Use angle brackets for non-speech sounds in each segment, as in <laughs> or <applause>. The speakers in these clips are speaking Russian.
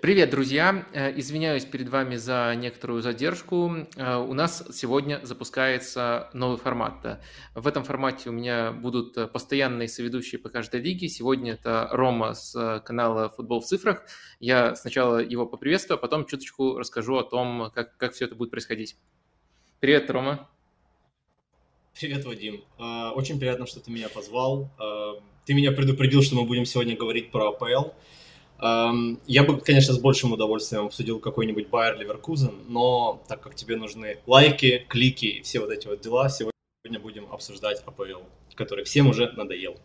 Привет, друзья! Э, извиняюсь перед вами за некоторую задержку. Э, у нас сегодня запускается новый формат. В этом формате у меня будут постоянные соведущие по каждой лиге. Сегодня это Рома с канала «Футбол в цифрах». Я сначала его поприветствую, а потом чуточку расскажу о том, как, как все это будет происходить. Привет, Рома! Привет, Вадим. Э, очень приятно, что ты меня позвал. Ты меня предупредил, что мы будем сегодня говорить про АПЛ. Я бы, конечно, с большим удовольствием обсудил какой-нибудь Байер Ливеркузен, но так как тебе нужны лайки, клики и все вот эти вот дела, сегодня будем обсуждать АПЛ, который всем уже надоел.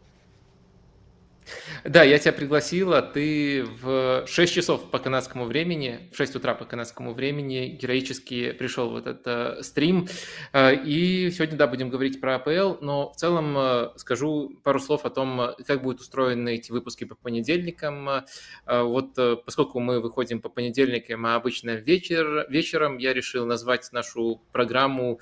Да, я тебя пригласила, ты в 6 часов по канадскому времени, в 6 утра по канадскому времени героически пришел в этот э, стрим. Э, и сегодня, да, будем говорить про АПЛ, но в целом э, скажу пару слов о том, как будут устроены эти выпуски по понедельникам. Э, вот э, поскольку мы выходим по понедельникам, а обычно вечер, вечером, я решил назвать нашу программу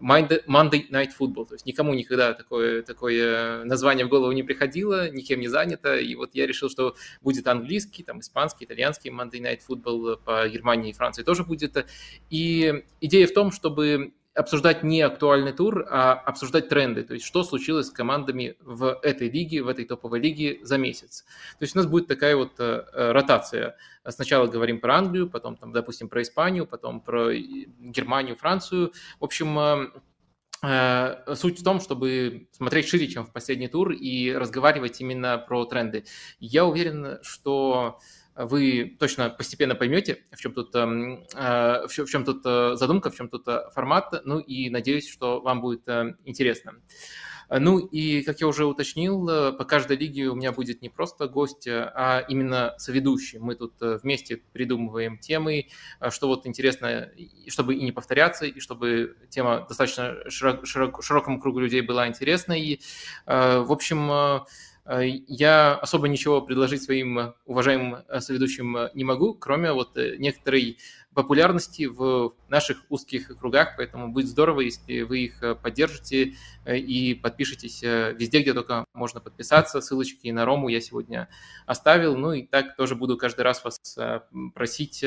Monday Night Football. То есть никому никогда такое, такое название в голову не приходило, никем не занято. И вот я решил, что будет английский, там, испанский, итальянский Monday Night Football по Германии и Франции тоже будет. И идея в том, чтобы обсуждать не актуальный тур, а обсуждать тренды, то есть что случилось с командами в этой лиге, в этой топовой лиге за месяц. То есть у нас будет такая вот э, э, ротация. Сначала говорим про Англию, потом, там, допустим, про Испанию, потом про Германию, Францию. В общем, э, Суть в том, чтобы смотреть шире, чем в последний тур, и разговаривать именно про тренды. Я уверен, что вы точно постепенно поймете, в чем тут, эм, э, в чем тут э, задумка, в чем тут э, формат, ну и надеюсь, что вам будет интересно. Ну и, как я уже уточнил, по каждой лиге у меня будет не просто гость, а именно соведущий. Мы тут вместе придумываем темы, что вот интересно, чтобы и не повторяться, и чтобы тема достаточно широк, широк, широкому кругу людей была интересной. И, в общем, я особо ничего предложить своим уважаемым э, соведущим э, не могу, кроме вот некоторой популярности в наших узких кругах, поэтому будет здорово, если вы их поддержите и подпишитесь везде, где только можно подписаться. Ссылочки на Рому я сегодня оставил, ну и так тоже буду каждый раз вас просить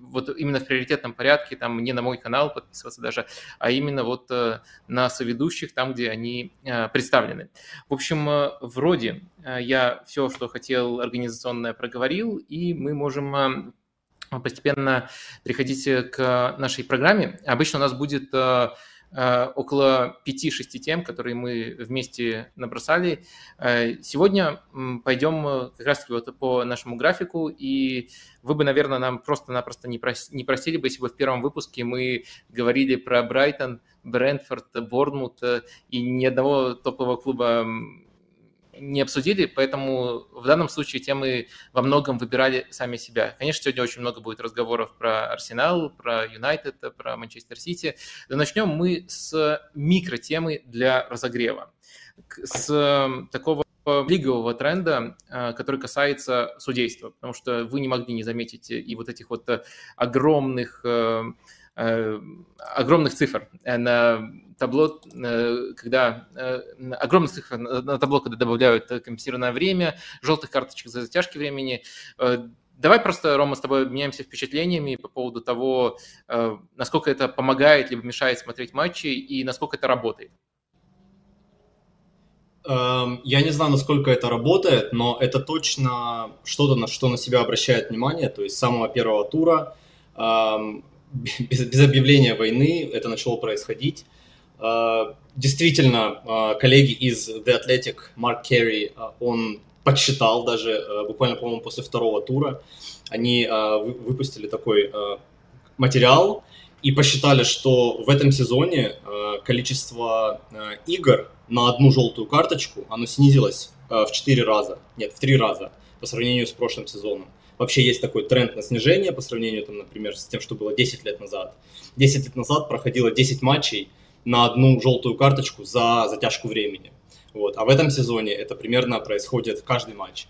вот именно в приоритетном порядке, там не на мой канал подписываться даже, а именно вот на соведущих, там, где они представлены. В общем, вроде э, я все, что хотел организационное, проговорил, и мы можем э, постепенно переходить к нашей программе. Обычно у нас будет э, около 5-6 тем, которые мы вместе набросали. Сегодня пойдем как раз вот по нашему графику, и вы бы, наверное, нам просто-напросто не, не просили бы, если бы в первом выпуске мы говорили про Брайтон, Брентфорд, Борнмут и ни одного топового клуба не обсудили, поэтому в данном случае темы во многом выбирали сами себя. Конечно, сегодня очень много будет разговоров про Арсенал, про Юнайтед, про Манчестер Сити. Но начнем мы с микротемы для разогрева. С такого лигового тренда, э, который касается судейства, потому что вы не могли не заметить и вот этих вот огромных э, Э, огромных цифр э, на табло, э, когда огромных цифр на табло, когда добавляют компенсированное время, желтых карточек за затяжки времени. Давай просто, Рома, с тобой обменяемся впечатлениями по поводу того, насколько это помогает либо мешает смотреть матчи и насколько это работает. Эм, я не знаю, насколько это работает, но это точно что-то, на что на себя обращает внимание. То есть с самого первого тура эм, <laughs> без, без объявления войны это начало происходить. А, действительно, а, коллеги из The Athletic, Марк Керри, а, он подсчитал даже буквально, по-моему, после второго тура, они выпустили такой материал и посчитали, что в этом сезоне количество игр на одну желтую карточку, оно снизилось в 4 раза, нет, в 3 раза по сравнению с прошлым сезоном вообще есть такой тренд на снижение по сравнению, там, например, с тем, что было 10 лет назад. 10 лет назад проходило 10 матчей на одну желтую карточку за затяжку времени. Вот. А в этом сезоне это примерно происходит каждый матч.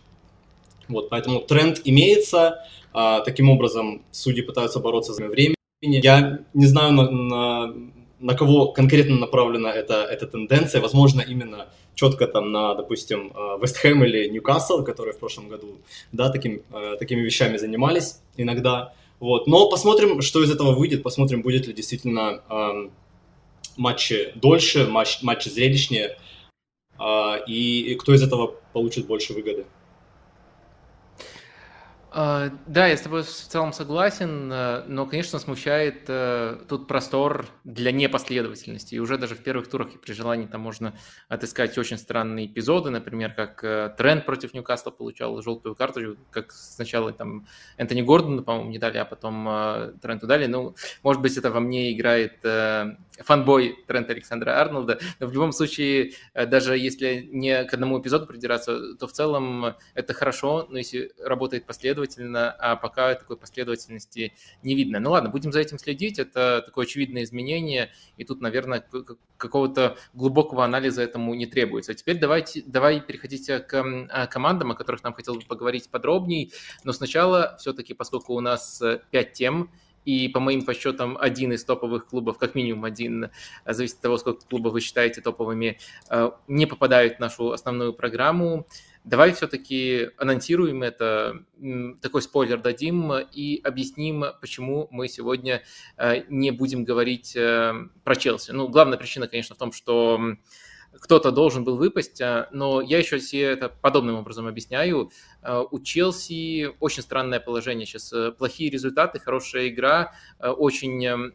Вот, поэтому тренд имеется. А, таким образом, судьи пытаются бороться за время. Я не знаю, на, на, на кого конкретно направлена эта, эта тенденция. Возможно, именно четко там на, допустим, Вестхэм или Ньюкасл, которые в прошлом году, да, таким, такими вещами занимались иногда. Вот. Но посмотрим, что из этого выйдет, посмотрим, будет ли действительно эм, матчи дольше, матч, матчи зрелищнее, э, и, и кто из этого получит больше выгоды. А, да, я с тобой в целом согласен, э, но, конечно, смущает э, тут простор для непоследовательности. И уже даже в первых турах при желании там можно отыскать очень странные эпизоды, например, как э, Трент против Ньюкасла получал желтую карту, как сначала там Энтони Гордону, по-моему, не дали, а потом Тренту дали. Ну, может быть, это во мне играет фанбой Трента Александра Арнольда, но в любом случае, даже если не к одному эпизоду придираться, то в целом это хорошо, но если работает последовательно, последовательно, а пока такой последовательности не видно. Ну ладно, будем за этим следить, это такое очевидное изменение, и тут, наверное, какого-то глубокого анализа этому не требуется. А теперь давайте, давай переходите к а, командам, о которых нам хотелось бы поговорить подробнее, но сначала все-таки, поскольку у нас э, пять тем, и по моим подсчетам один из топовых клубов, как минимум один, э, зависит от того, сколько клубов вы считаете топовыми, э, не попадают в нашу основную программу. Давай все-таки анонсируем это, такой спойлер дадим и объясним, почему мы сегодня э, не будем говорить про Челси. Ну, главная причина, конечно, в том, что кто-то должен был выпасть, э, но я еще себе это подобным образом объясняю. У Челси очень странное положение сейчас. Плохие результаты, хорошая игра, очень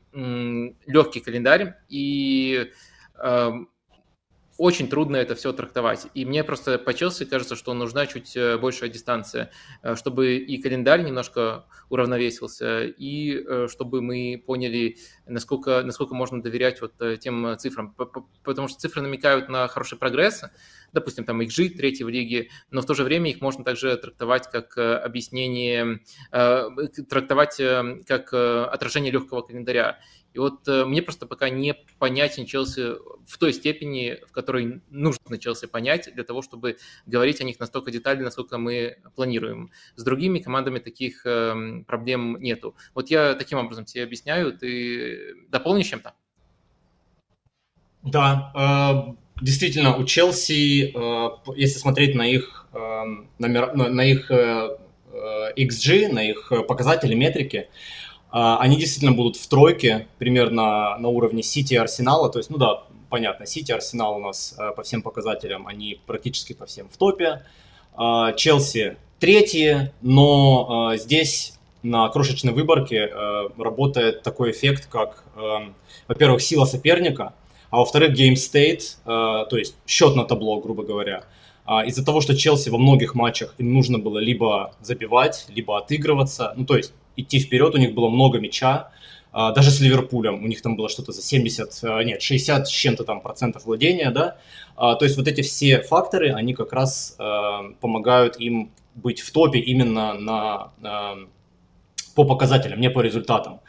легкий календарь, и очень трудно это все трактовать. И мне просто по Челси кажется, что нужна чуть э, большая дистанция, э, чтобы и календарь немножко уравновесился, и э, чтобы мы поняли, насколько, насколько можно доверять вот тем цифрам. Потому что цифры намекают на хороший прогресс, допустим, там XG третьей в лиге, но в то же время их можно также трактовать как объяснение, трактовать как отражение легкого календаря. И вот э, мне просто пока не понятен Челси в той степени, в которой нужно Челси понять для того, чтобы говорить о них настолько детально, насколько мы планируем. С другими командами таких э, проблем нету. Вот я таким образом тебе объясняю. Ты дополнишь чем-то? Да, э, действительно, у Челси, э, если смотреть на их, э, номер, на их э, XG, на их показатели, метрики, они действительно будут в тройке, примерно на уровне Сити и Арсенала. То есть, ну да, понятно, Сити Арсенал у нас э, по всем показателям, они практически по всем в топе. А, Челси третьи, но э, здесь на крошечной выборке э, работает такой эффект, как, во-первых, сила соперника, а во-вторых, game state, то есть счет на табло, грубо говоря. А, из-за того, что Челси во многих матчах им нужно было либо забивать, либо отыгрываться, ну то есть идти вперед, у них было много мяча, а, даже с Ливерпулем у них там было что-то за 70, а, нет, 60 с чем-то там процентов владения, да, а, то есть вот эти все факторы, они как раз помогают им быть в топе именно на, по показателям, не по результатам.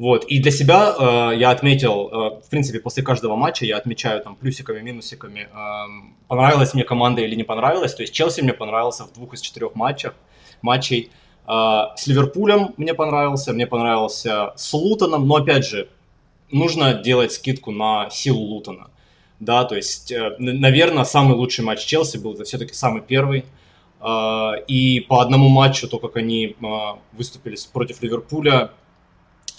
Вот. И для себя э, я отметил, э, в принципе, после каждого матча я отмечаю там плюсиками, минусиками, э, понравилась мне команда или не понравилась. То есть Челси мне понравился в двух из четырех матчах, матчей. А, с Ливерпулем мне понравился, мне понравился с Лутоном, но опять же, нужно делать скидку на силу Лутона. Да, то есть, э, наверное, самый лучший матч Челси был это все-таки самый первый. А, и по одному матчу, то, как они а, выступили против Ливерпуля,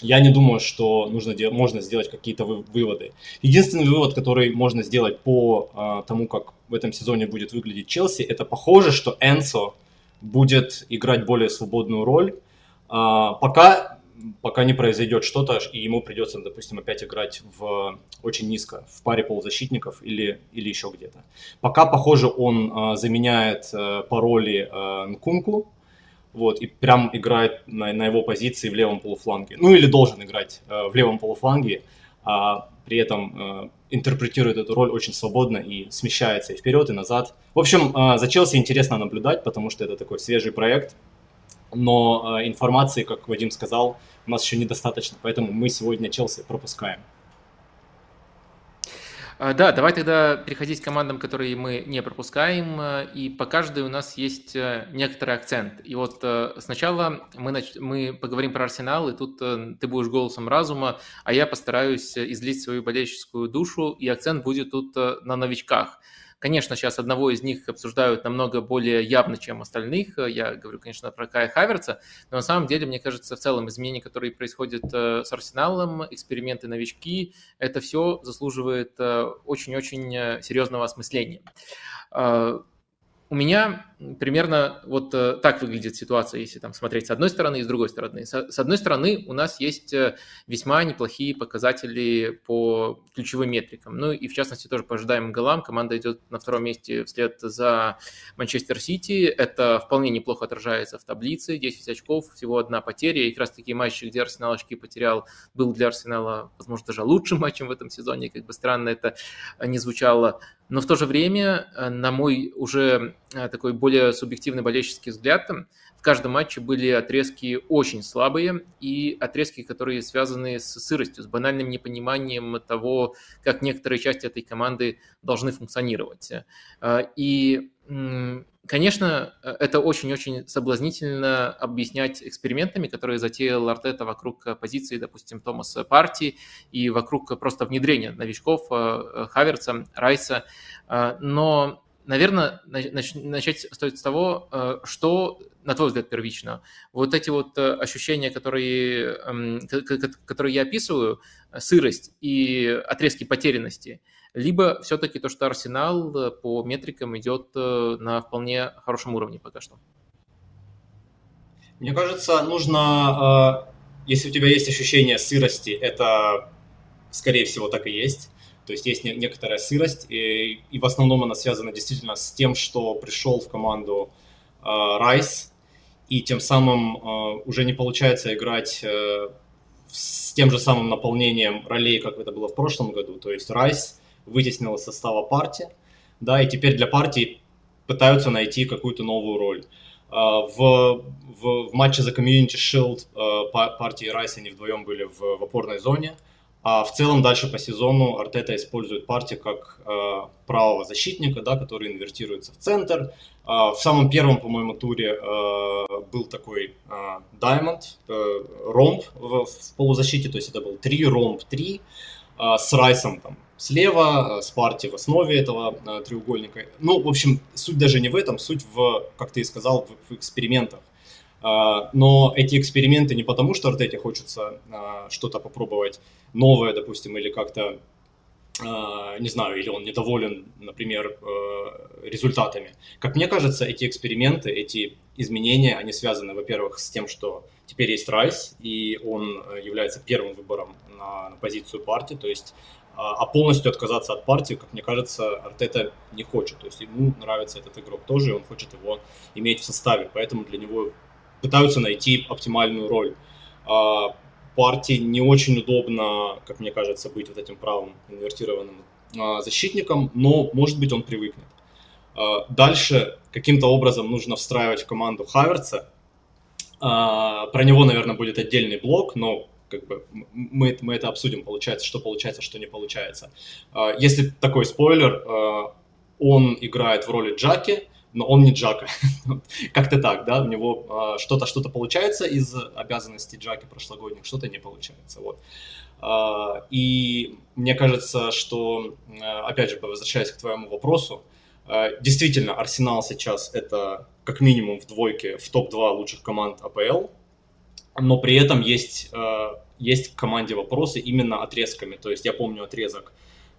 я не думаю, что нужно, можно сделать какие-то выводы. Единственный вывод, который можно сделать по тому, как в этом сезоне будет выглядеть Челси, это похоже, что Энсо будет играть более свободную роль, а, пока, пока не произойдет что-то, и ему придется, допустим, опять играть в очень низко, в паре полузащитников или, или еще где-то. Пока, похоже, он а, заменяет а, по а, Нкунку, вот, и прям играет на, на его позиции в левом полуфланге. Ну или должен играть э, в левом полуфланге, а при этом э, интерпретирует эту роль очень свободно и смещается и вперед, и назад. В общем, э, за Челси интересно наблюдать, потому что это такой свежий проект, но э, информации, как Вадим сказал, у нас еще недостаточно, поэтому мы сегодня Челси пропускаем. А, да, давай тогда переходить к командам, которые мы не пропускаем. И по каждой у нас есть э, некоторый акцент. И вот э, сначала мы, нач... мы поговорим про Арсенал, и тут э, ты будешь голосом разума, а я постараюсь излить свою болельческую душу, и акцент будет тут на новичках. Конечно, сейчас одного из них обсуждают намного более явно, чем остальных. Я говорю, конечно, про Кая Хаверца, но на самом деле, мне кажется, в целом изменения, которые происходят э, с Арсеналом, эксперименты новички, это все заслуживает э, очень-очень э, серьезного осмысления. У меня примерно вот э, так выглядит ситуация, если там смотреть с одной стороны и с другой стороны. С одной стороны, у нас есть э, весьма неплохие показатели по ключевым метрикам. Ну и в частности тоже по ожидаемым голам. Команда идет на втором месте вслед за Манчестер Сити. Это вполне неплохо отражается в таблице. 10 очков, всего одна потеря. И как раз такие матчи, где Арсенал очки потерял, был для Арсенала, возможно, даже лучшим матчем в этом сезоне. Как бы странно это не звучало. Но в то же время, э, на мой уже такой более субъективный болельческий взгляд, в каждом матче были отрезки очень слабые и отрезки, которые связаны с сыростью, с банальным непониманием того, как некоторые части этой команды должны функционировать. Э, и Конечно, это очень-очень соблазнительно объяснять экспериментами, которые затеял Артета вокруг позиции, допустим, Томаса Парти и вокруг просто внедрения новичков э, Хаверца, Райса. Но, наверное, начать стоит с того, что, на твой взгляд, первично. Вот эти вот ощущения, которые, эм, которые я описываю, сырость и отрезки потерянности – либо все-таки то, что Арсенал э, по метрикам идет э, на вполне хорошем уровне пока что? Мне кажется, нужно, э, если у тебя есть ощущение сырости, это, скорее всего, так и есть. То есть есть некоторая сырость, и, и в основном она связана действительно с тем, что пришел в команду Райс, и тем самым уже не получается играть с тем же самым наполнением ролей, как это было в прошлом году. То есть Райс вытеснил из состава партии, да, и теперь для партии пытаются найти какую-то новую роль. А, в, в, в матче за Community Shield а, партии Райс они вдвоем были в, в опорной зоне, а в целом дальше по сезону Артета использует партию как э, правого защитника, да, который инвертируется в центр. Э, в самом первом, по-моему, туре э, был такой э, э, ромб в, в полузащите, то есть это был 3 ромб 3 э, с Райсом там слева, э, с партией в основе этого э, треугольника. Ну, в общем, суть даже не в этом, суть в, как ты и сказал, в, в экспериментах. Uh, но эти эксперименты не потому, что Артете хочется uh, что-то попробовать новое, допустим, или как-то, uh, не знаю, или он недоволен, например, результатами. Как мне кажется, эти эксперименты, эти изменения, они связаны, во-первых, с тем, что теперь есть Райс, и он является первым выбором на, на позицию партии, то есть а, а полностью отказаться от партии, как мне кажется, Артета не хочет. То есть ему нравится этот игрок тоже, и он хочет его иметь в составе, поэтому для него пытаются найти оптимальную роль. А партии не очень удобно, как мне кажется, быть вот этим правым инвертированным а, защитником, но, может быть, он привыкнет. Дальше каким-то образом нужно встраивать в команду Хаверца. Про него, наверное, будет отдельный блок, но как бы мы, мы это обсудим, получается, что получается, что не получается. А, если такой спойлер, а, он играет в роли Джаки, но он не Джака. <laughs> Как-то так, да, у него а, что-то что-то получается из обязанностей Джаки прошлогодних, что-то не получается, вот. И мне кажется, что, опять же, возвращаясь к твоему вопросу, действительно, Арсенал сейчас это как минимум в двойке, в топ-2 лучших команд АПЛ, но при этом есть, есть к команде вопросы именно отрезками. То есть я помню отрезок,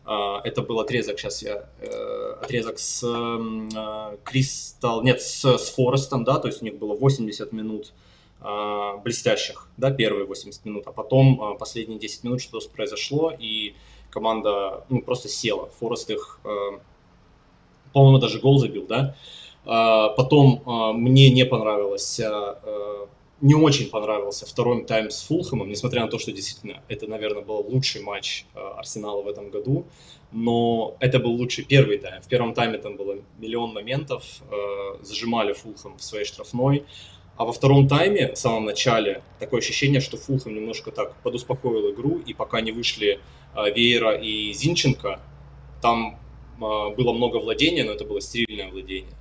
это был отрезок, сейчас я, э, отрезок с Кристал, нет, с, с Форестом, да, то есть у них было 80 минут блестящих, да, первые 80 минут, а потом последние 10 минут что-то произошло, и команда, ну, просто села. Форест их, по-моему, даже гол забил, да. Потом мне не понравилось не очень понравился второй тайм с Фулхэмом, несмотря на то, что действительно это, наверное, был лучший матч э, Арсенала в этом году, но это был лучший первый тайм. В первом тайме там было миллион моментов, э, зажимали Фулхэм в своей штрафной, а во втором тайме, в самом начале, такое ощущение, что Фулхэм немножко так подуспокоил игру, и пока не вышли э, Вейера и Зинченко, там было много владения, но это было стерильное владение.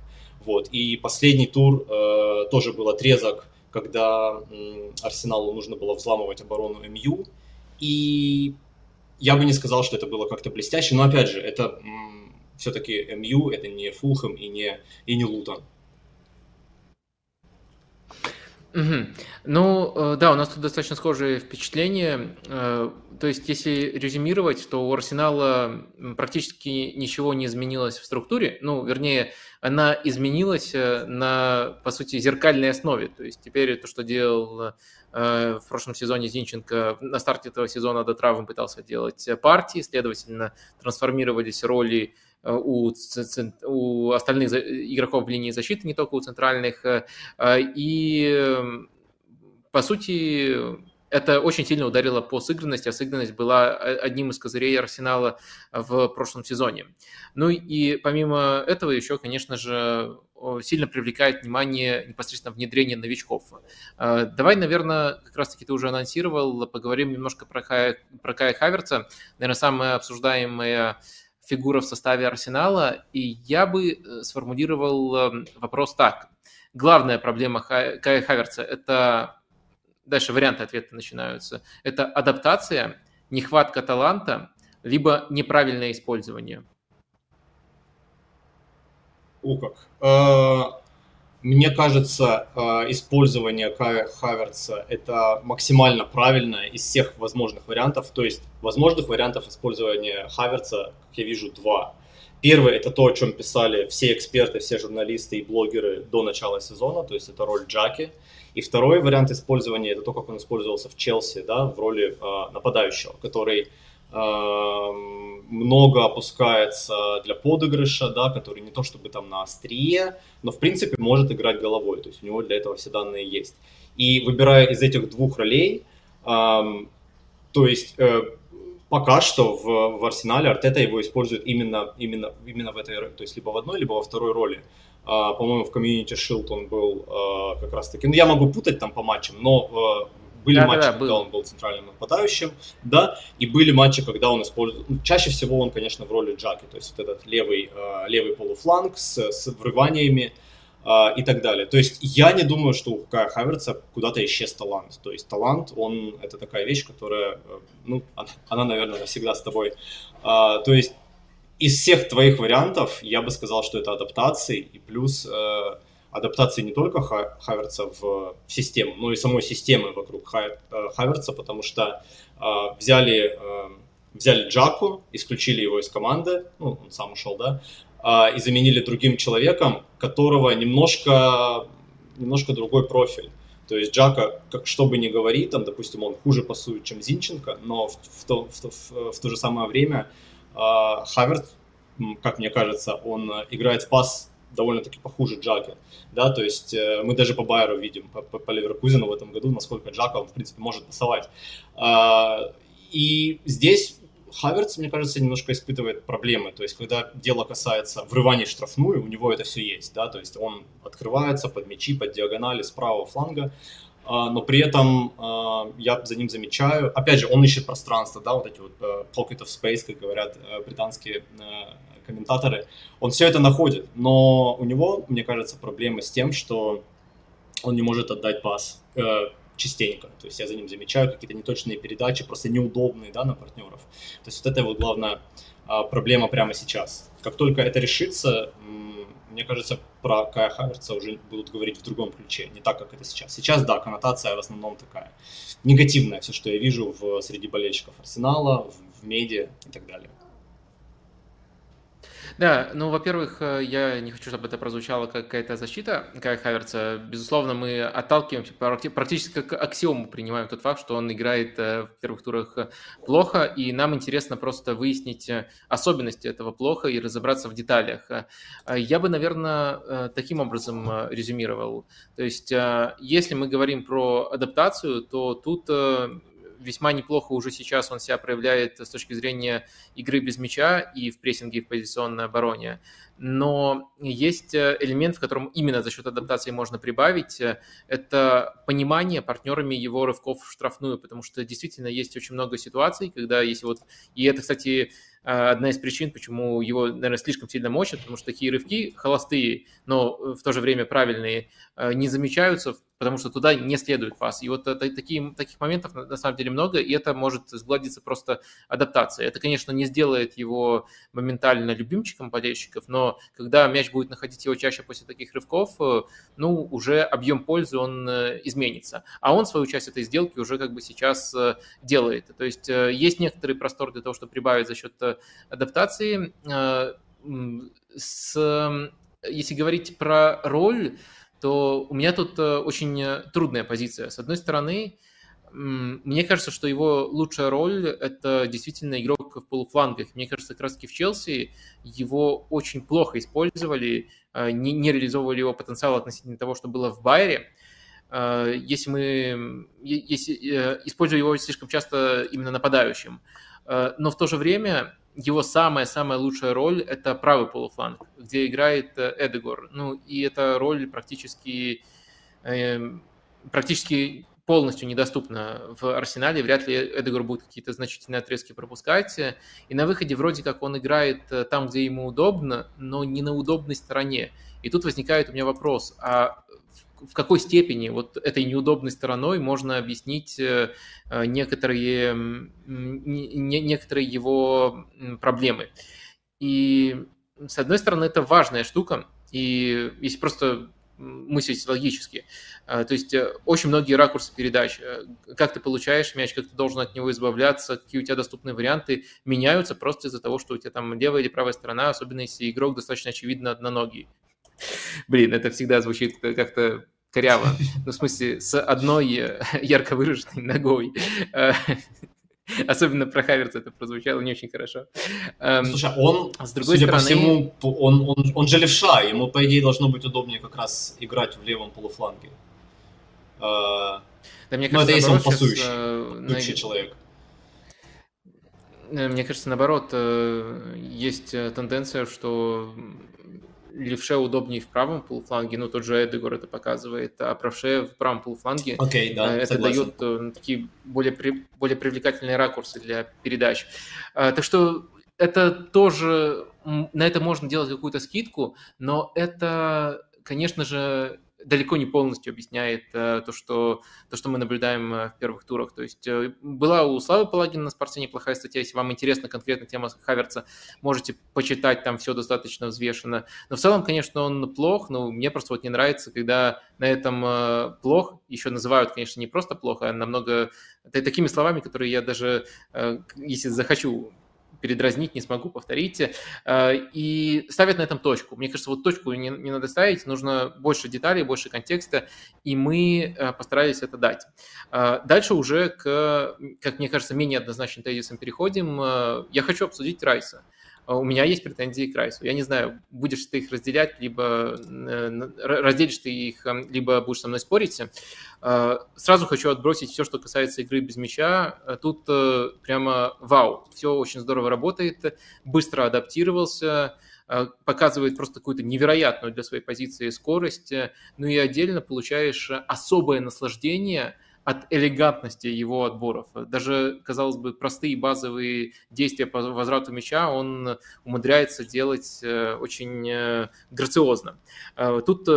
Вот. И последний тур э, тоже был отрезок, когда Арсеналу нужно было взламывать оборону МЮ. И я бы не сказал, что это было как-то блестяще, но опять же, это все-таки МЮ, это не Фулхэм и не, и не Лутон. Угу. Ну, э, да, у нас тут достаточно схожие впечатления. Э, то есть, если резюмировать, то у Арсенала практически ничего не изменилось в структуре. Ну, вернее, она изменилась э, на, по сути, зеркальной основе. То есть, теперь то, что делал в прошлом сезоне Зинченко, на старте этого сезона до травмы пытался делать партии, следовательно, трансформировались роли у, у остальных игроков в линии защиты, не только у центральных. Э, э, и, эм, по сути, это очень сильно ударило по сыгранности, а сыгранность была одним из козырей Арсенала в прошлом сезоне. Ну и помимо этого еще, конечно же, сильно привлекает внимание непосредственно внедрение новичков. Давай, наверное, как раз-таки ты уже анонсировал, поговорим немножко про Кая, про Кая Хаверца. Наверное, самая обсуждаемая фигура в составе Арсенала, и я бы э, сформулировал эм, вопрос так. Главная проблема Кая Хаверца – это, дальше варианты ответа начинаются, это адаптация, нехватка таланта, либо неправильное использование. О как. Мне кажется, э, использование Хаверца это максимально правильное из всех возможных вариантов. То есть возможных вариантов использования Хаверца, как я вижу, два. Первый это то, о чем писали все эксперты, все журналисты и блогеры до начала сезона, то есть это роль Джаки. И второй вариант использования это то, как он использовался в Челси, да, в роли э, нападающего, который много опускается для подыгрыша, да, который не то чтобы там на острие, но в принципе может играть головой, то есть у него для этого все данные есть. И выбирая из этих двух ролей, эм, то есть э, пока что в, в арсенале Артета его использует именно, именно, именно в этой, то есть либо в одной, либо во второй роли. Uh, по-моему, в комьюнити Shield он был uh, как раз таки, ну я могу путать там по матчам, но uh, были да, матчи, да, да, когда был. он был центральным нападающим, да, и были матчи, когда он использует... Ну, чаще всего он, конечно, в роли Джаки, то есть вот этот левый, э, левый полуфланг с, с врываниями э, и так далее. То есть я не думаю, что у Кая Хаверца куда-то исчез талант. То есть талант, он, это такая вещь, которая, э, ну, она, она наверное, навсегда с тобой. то есть из всех твоих вариантов я бы сказал, что это адаптации и плюс адаптации не только Хаверца в систему, но и самой системы вокруг э, Хаверца, потому что э, взяли, э, взяли Джаку, исключили его из команды, ну, он сам ушел, да, э, и заменили другим человеком, которого немножко, немножко другой профиль. То есть Джака, как, что бы ни говори, там, допустим, он хуже пасует, чем Зинченко, но в, в, то, в, в, в то же самое время э, Хаверц, как мне кажется, он играет в пас довольно-таки похуже Джака, да, то есть э, мы даже по Байеру видим, по, по, по Ливеркузену в этом году, насколько Джака, он, в принципе, может пасовать. А, и здесь Хаверц, мне кажется, немножко испытывает проблемы. То есть, когда дело касается врывания в штрафную, у него это все есть, да, то есть он открывается под мячи, под диагонали с правого фланга, а, но при этом а, я за ним замечаю, опять же, он ищет пространство, да, вот эти вот uh, pocket of space, как говорят uh, британские uh, комментаторы, он все это находит, но у него, мне кажется, проблемы с тем, что он не может отдать пас э, частенько. То есть я за ним замечаю какие-то неточные передачи, просто неудобные да, на партнеров. То есть вот это вот главная э, проблема прямо сейчас. Как только это решится, мне кажется, про Кая Хаверца уже будут говорить в другом ключе, не так, как это сейчас. Сейчас, да, коннотация в основном такая негативная, все, что я вижу в, среди болельщиков Арсенала, в, в медиа и так далее. Да, ну, во-первых, э, я не хочу, чтобы это прозвучало как какая-то защита Кая Хаверца. Безусловно, мы отталкиваемся, практически как аксиому принимаем тот факт, что он играет э, в первых турах э, плохо, и нам интересно просто выяснить особенности этого плохо и разобраться в деталях. Я бы, наверное, таким образом резюмировал. То есть, если мы говорим про адаптацию, то тут весьма неплохо уже сейчас он себя проявляет с точки зрения игры без мяча и в прессинге, и в позиционной обороне. Но есть э, элемент, в котором именно за счет адаптации можно прибавить. Это понимание партнерами его рывков в штрафную, потому что действительно есть очень много ситуаций, когда если вот... И это, кстати, а, одна из причин, почему его, наверное, слишком сильно мочат, потому что такие рывки холостые, но в то же время правильные, не замечаются, потому что туда не следует пас. И вот такие, таких моментов на самом деле много, и это может сгладиться просто адаптацией. Это, конечно, не сделает его моментально любимчиком болельщиков, но когда мяч будет находить его чаще после таких рывков, э, ну, уже объем пользы он э, изменится. А он свою часть этой сделки уже как бы сейчас э, делает. То есть есть некоторый простор для того, чтобы прибавить за счет адаптации. С, если говорить про роль, то у меня тут очень трудная позиция. С одной стороны, мне кажется, что его лучшая роль – это действительно игрок в полуфлангах. Мне кажется, как раз в Челси его очень плохо использовали, не, не реализовывали его потенциал относительно того, что было в Байере. Если мы если, э, используем его слишком часто именно нападающим. Но в то же время его самая-самая лучшая роль – это правый полуфланг, где играет э, Эдегор. Ну, и эта роль практически, э, практически полностью недоступна в Арсенале. Вряд ли Эдегор будет какие-то значительные отрезки пропускать. И на выходе вроде как он играет э, там, где ему удобно, но не на удобной стороне. И тут возникает у меня вопрос, а в какой степени вот этой неудобной стороной можно объяснить э, некоторые, некоторые его проблемы. И с одной стороны, это важная штука, и если просто мыслить логически. Э, то есть очень многие ракурсы передач. Как ты получаешь мяч, как ты должен от него избавляться, какие у тебя доступные варианты меняются просто из-за того, что у тебя там левая или правая сторона, особенно если игрок достаточно очевидно одноногий. <laughs> Блин, это всегда звучит как-то коряво. Ну, в смысле, с одной э, <laughs> ярко выраженной ногой. <laughs> Э, <laughs> особенно про Хаверца это прозвучало не очень хорошо. Эм, Слушай, он, с другой судя стороны... по всему, он, он, он же левша, ему, по идее, должно быть удобнее как раз играть в левом полуфланге. Э, да, мне кажется, ну, это если он пасующий, сейчас, на... человек. Мне кажется, наоборот, есть тенденция, что левше удобнее в правом полуфланге, ну тот же Эдегор это показывает, а правше в правом полуфланге okay, да, это согласен. дает э, такие более, более привлекательные ракурсы для передач. А, так что это тоже, на это можно делать какую-то скидку, но это, конечно же, далеко не полностью объясняет э, то, что, то, что мы наблюдаем э, в первых турах. То есть э, была у Славы Палагина на спорте неплохая статья, если вам интересна конкретно тема Хаверца, можете почитать, там все достаточно взвешено. Но в целом, конечно, он плох, но мне просто вот не нравится, когда на этом плох еще называют, конечно, не просто плохо, а намного такими словами, которые я даже, если захочу передразнить не смогу, повторите. Э, и ставят на этом точку. Мне кажется, вот точку не, не надо ставить, нужно больше деталей, больше контекста, и мы э, постарались это дать. Э, дальше уже к, как мне кажется, менее однозначным тезисам переходим. Я хочу обсудить Райса. У меня есть претензии к Райсу. Я не знаю, будешь ты их разделять, либо э, разделишь ты их, эм, либо будешь со мной спорить. Э, сразу хочу отбросить все, что касается игры без мяча. Э, тут прямо вау, все очень здорово работает, быстро адаптировался, показывает просто какую-то невероятную для своей позиции скорость, ну и отдельно получаешь особое наслаждение – от элегантности его отборов. Даже, казалось бы, простые базовые действия по возврату мяча он умудряется делать э, очень э, грациозно. Э, тут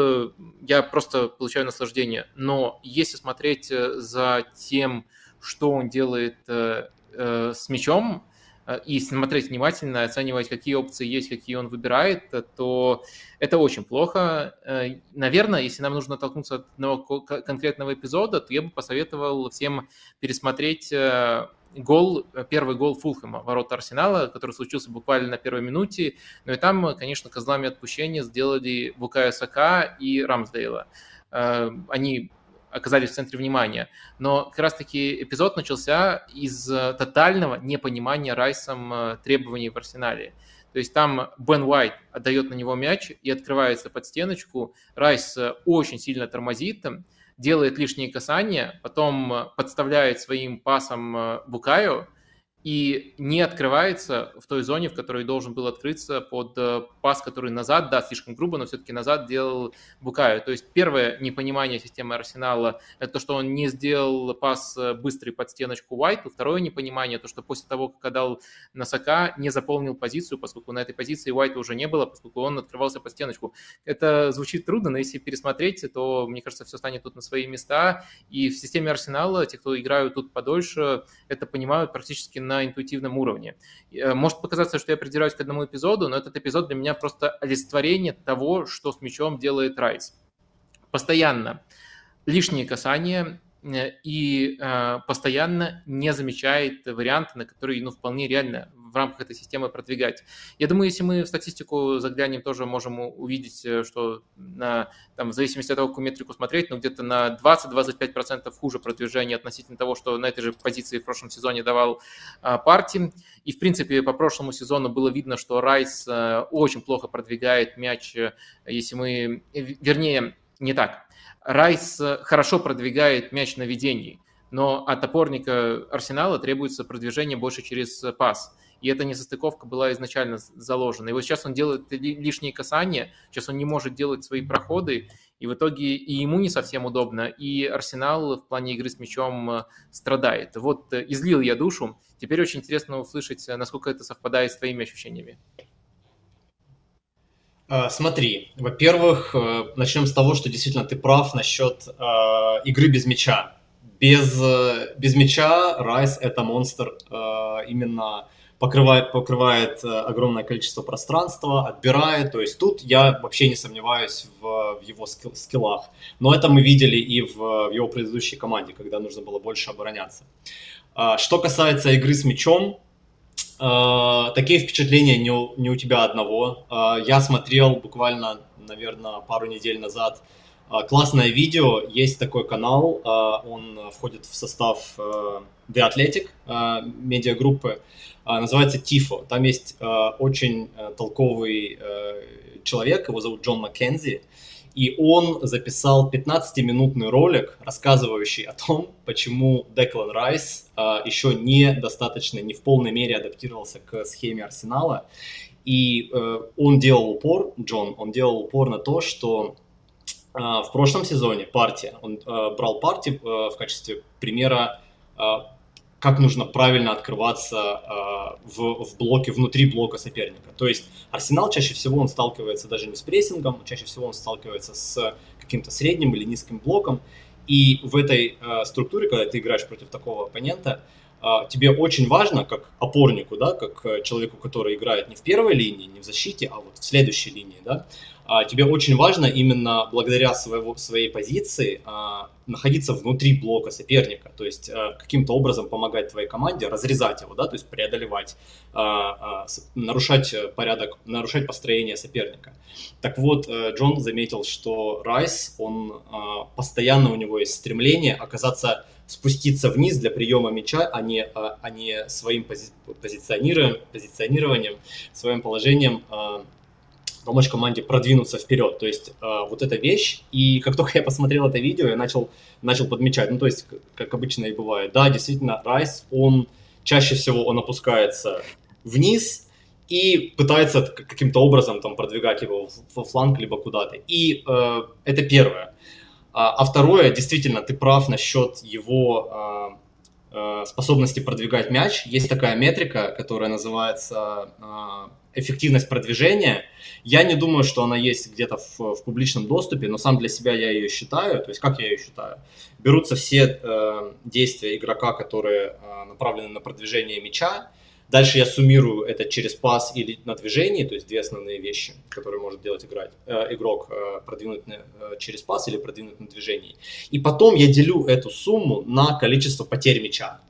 я просто получаю наслаждение. Но если смотреть за тем, что он делает с мячом, и смотреть внимательно, оценивать, какие опции есть, какие он выбирает, то это очень плохо. Э, наверное, если нам нужно оттолкнуться от одного конкретного эпизода, то я бы посоветовал всем пересмотреть э, гол, первый гол Фулхэма, ворота Арсенала, который случился буквально на первой минуте. Ну и там, конечно, козлами отпущения сделали Букая Сака и Рамсдейла. Они оказались в центре внимания. Но как раз-таки эпизод начался из э, тотального непонимания Райсом э, требований в арсенале. То есть там Бен Уайт отдает на него мяч и открывается под стеночку. Райс э, очень сильно тормозит. делает лишние касания, потом подставляет своим пасом Букаю, и не открывается в той зоне, в которой должен был открыться под э, пас, который назад, да, слишком грубо, но все-таки назад делал Букаю. То есть первое непонимание системы Арсенала – это то, что он не сделал пас э, быстрый под стеночку Уайту. Второе непонимание – то, что после того, как отдал Носака, не заполнил позицию, поскольку на этой позиции Уайта уже не было, поскольку он открывался под стеночку. Это звучит трудно, но если пересмотреть, то, мне кажется, все станет тут на свои места. И в системе Арсенала те, кто играют тут подольше, это понимают практически на на интуитивном уровне. Э, может показаться, что я придираюсь к одному эпизоду, но этот эпизод для меня просто олицетворение того, что с мячом делает Райс. Постоянно лишние касания, э, и э, постоянно не замечает варианты, на которые ну, вполне реально в рамках этой системы продвигать. Я думаю, если мы в статистику заглянем, тоже можем увидеть, э, что на, там, в зависимости от того, какую метрику смотреть, но где-то на 20-25% хуже продвижение относительно того, что на этой же позиции в прошлом сезоне давал а, партии. И, в принципе, по прошлому сезону было видно, что Райс а, очень плохо продвигает мяч, если мы... Вернее, не так. Райс хорошо продвигает мяч на ведении, но от опорника Арсенала требуется продвижение больше через пас и эта несостыковка была изначально заложена. И вот сейчас он делает лишние касания, сейчас он не может делать свои проходы, и в итоге и ему не совсем удобно, и Арсенал в плане игры с мячом э, страдает. Вот э, излил я душу. Теперь очень интересно услышать, э, насколько это совпадает с твоими ощущениями. А, смотри, во-первых, начнем с того, что действительно ты прав насчет э, игры без мяча. Без, без мяча Райс это монстр э, именно покрывает, покрывает э, огромное количество пространства, отбирает. То есть тут я вообще не сомневаюсь в, в его скиллах. Но это мы видели и в, в его предыдущей команде, когда нужно было больше обороняться. А, что касается игры с мячом, а, такие впечатления не у, не у тебя одного. А, я смотрел буквально, наверное, пару недель назад классное видео. Есть такой канал, он входит в состав э, The Athletic медиагруппы. А, называется Тифо. Там есть а, очень э, толковый э, человек, его зовут Джон Маккензи, и он записал 15-минутный ролик, рассказывающий о том, почему Деклан Райс а, еще не достаточно, не в полной мере адаптировался к схеме Арсенала. И э, он делал упор, Джон, он делал упор на то, что в прошлом сезоне партия, он брал партии в качестве примера как нужно правильно открываться э, в, в блоке, внутри блока соперника. То есть Арсенал чаще всего он сталкивается даже не с прессингом, чаще всего он сталкивается с каким-то средним или низким блоком. И в этой э, структуре, когда ты играешь против такого оппонента, э, тебе очень важно, как опорнику, да, как человеку, который играет не в первой линии, не в защите, а вот в следующей линии, да, а, тебе очень важно именно благодаря своего, своей позиции а, находиться внутри блока соперника, то есть а, каким-то образом помогать твоей команде разрезать его, да, то есть преодолевать, нарушать порядок, нарушать построение соперника. Так вот, э, Джон заметил, что Райс, он постоянно у него есть стремление оказаться спуститься вниз для приема мяча, а не, а не своим пози позиционированием, позиционированием, своим положением помочь команде продвинуться вперед. То есть э, вот эта вещь. И как только я посмотрел это видео, я начал, начал подмечать. Ну, то есть, как обычно и бывает. Да, действительно, Райс, он чаще всего он опускается вниз и пытается каким-то образом там продвигать его во фланг либо куда-то. И э, это первое. А, а второе, действительно, ты прав насчет его э, способности продвигать мяч. Есть такая метрика, которая называется э, эффективность продвижения. Я не думаю, что она есть где-то в, в публичном доступе, но сам для себя я ее считаю. То есть как я ее считаю? Берутся все э, действия игрока, которые э, направлены на продвижение мяча. Дальше я суммирую это через пас или на движении, то есть две основные вещи, которые может делать играть, э, игрок, э, продвинуть на, э, через пас или продвинуть на движении. И потом я делю эту сумму на количество потерь мяча.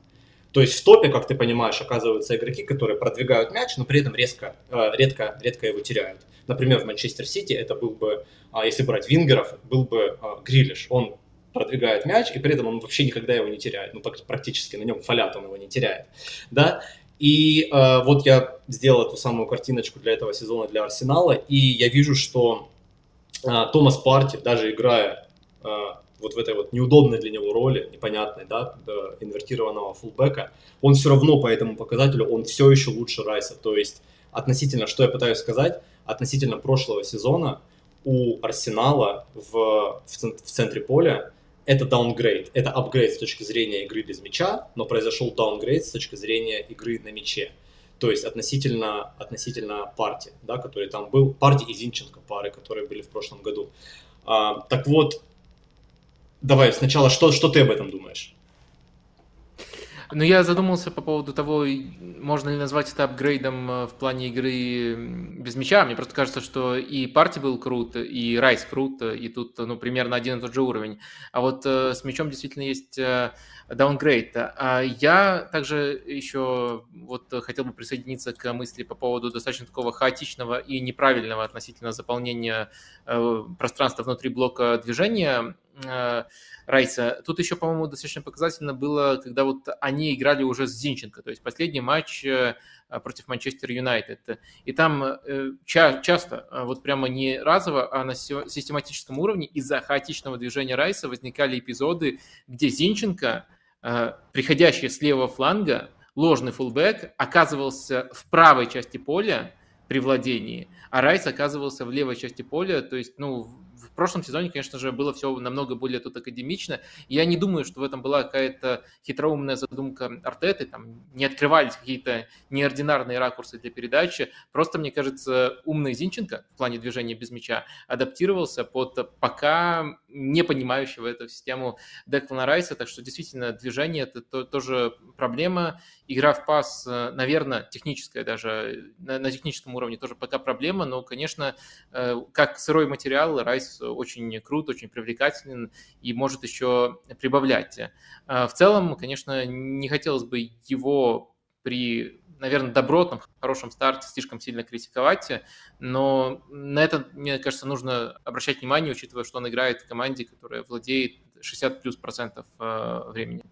То есть в топе, как ты понимаешь, оказываются игроки, которые продвигают мяч, но при этом резко, э, редко, редко его теряют. Например, в Манчестер Сити это был бы, а, если брать вингеров, был бы а, Грилиш. Он продвигает мяч, и при этом он вообще никогда его не теряет. Ну, практически на нем фалят, он его не теряет. Да? И э, вот я сделал эту самую картиночку для этого сезона для Арсенала, и я вижу, что э, Томас Парти, даже играя э, вот в этой вот неудобной для него роли, непонятной, да, инвертированного фулбека, он все равно по этому показателю, он все еще лучше Райса. То есть относительно, что я пытаюсь сказать, относительно прошлого сезона у Арсенала в, в, в центре поля это downgrade, это апгрейд с точки зрения игры без мяча, но произошел downgrade с точки зрения игры на мяче. То есть относительно, относительно Парти, да, который там был, Парти и Зинченко пары, которые были в прошлом году. А, так вот, давай сначала, что, что ты об этом думаешь? Ну, я задумался по поводу того, можно ли назвать это апгрейдом э, в плане игры без мяча. Мне просто кажется, что и партий был крут, и Райс крут, и тут, ну, примерно один и тот же уровень. А вот э, с мячом действительно есть э, даунгрейд. А я также еще вот хотел бы присоединиться к мысли по поводу достаточно такого хаотичного и неправильного относительно заполнения э, пространства внутри блока движения э, Райса. Тут еще, по-моему, достаточно показательно было, когда вот они играли уже с Зинченко, то есть последний матч э, против Манчестер Юнайтед. И там ча- часто, вот прямо не разово, а на систематическом уровне из-за хаотичного движения Райса возникали эпизоды, где Зинченко Э, приходящий с левого фланга, ложный фулбэк, оказывался в правой части поля при владении, а Райс оказывался в левой части поля, то есть, ну, прошлом сезоне, конечно же, было все намного более тут академично. Я не думаю, что в этом была какая-то хитроумная задумка Артеты, там не открывались какие-то неординарные ракурсы для передачи. Просто, мне кажется, умный Зинченко в плане движения без мяча адаптировался под пока не понимающего эту систему Деклана Райса, так что действительно движение это то, тоже проблема. Игра в пас, наверное, техническая даже, на, на техническом уровне тоже пока проблема, но, конечно, э, как сырой материал Райс очень крут, очень привлекателен и может еще прибавлять. В целом, конечно, не хотелось бы его при наверное, добротном, хорошем старте слишком сильно критиковать, но на это, мне кажется, нужно обращать внимание, учитывая, что он играет в команде, которая владеет 60 плюс процентов а, времени.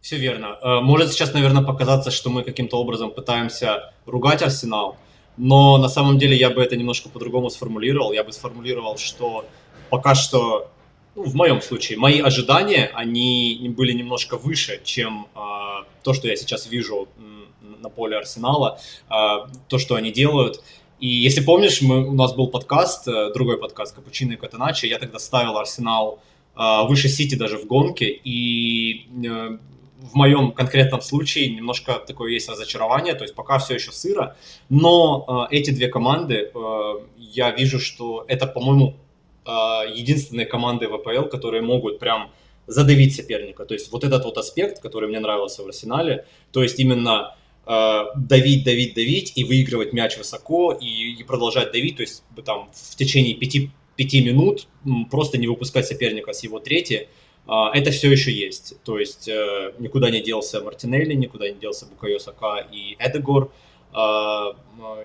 Все верно. Э, может сейчас, наверное, показаться, что мы каким-то образом пытаемся ругать Арсенал, но на самом деле я бы это немножко по-другому сформулировал. Я бы сформулировал, что пока что, ну, в моем случае, мои ожидания, они были немножко выше, чем э, то, что я сейчас вижу на поле Арсенала, э, то, что они делают. И если помнишь, мы, у нас был подкаст, э, другой подкаст «Капучино и Катаначи», я тогда ставил Арсенал э, выше Сити даже в гонке, и э, в моем конкретном случае немножко такое есть разочарование, то есть пока все еще сыро, но э, эти две команды, э, я вижу, что это, по-моему, единственные команды ВПЛ, которые могут прям задавить соперника. То есть вот этот вот аспект, который мне нравился в Арсенале, то есть именно э, давить, давить, давить и выигрывать мяч высоко и, и продолжать давить, то есть там в течение пяти, пяти минут просто не выпускать соперника с его трети, а, это все еще есть. То есть э, никуда не делся Мартинелли, никуда не делся Букайо Сака и Эдегор.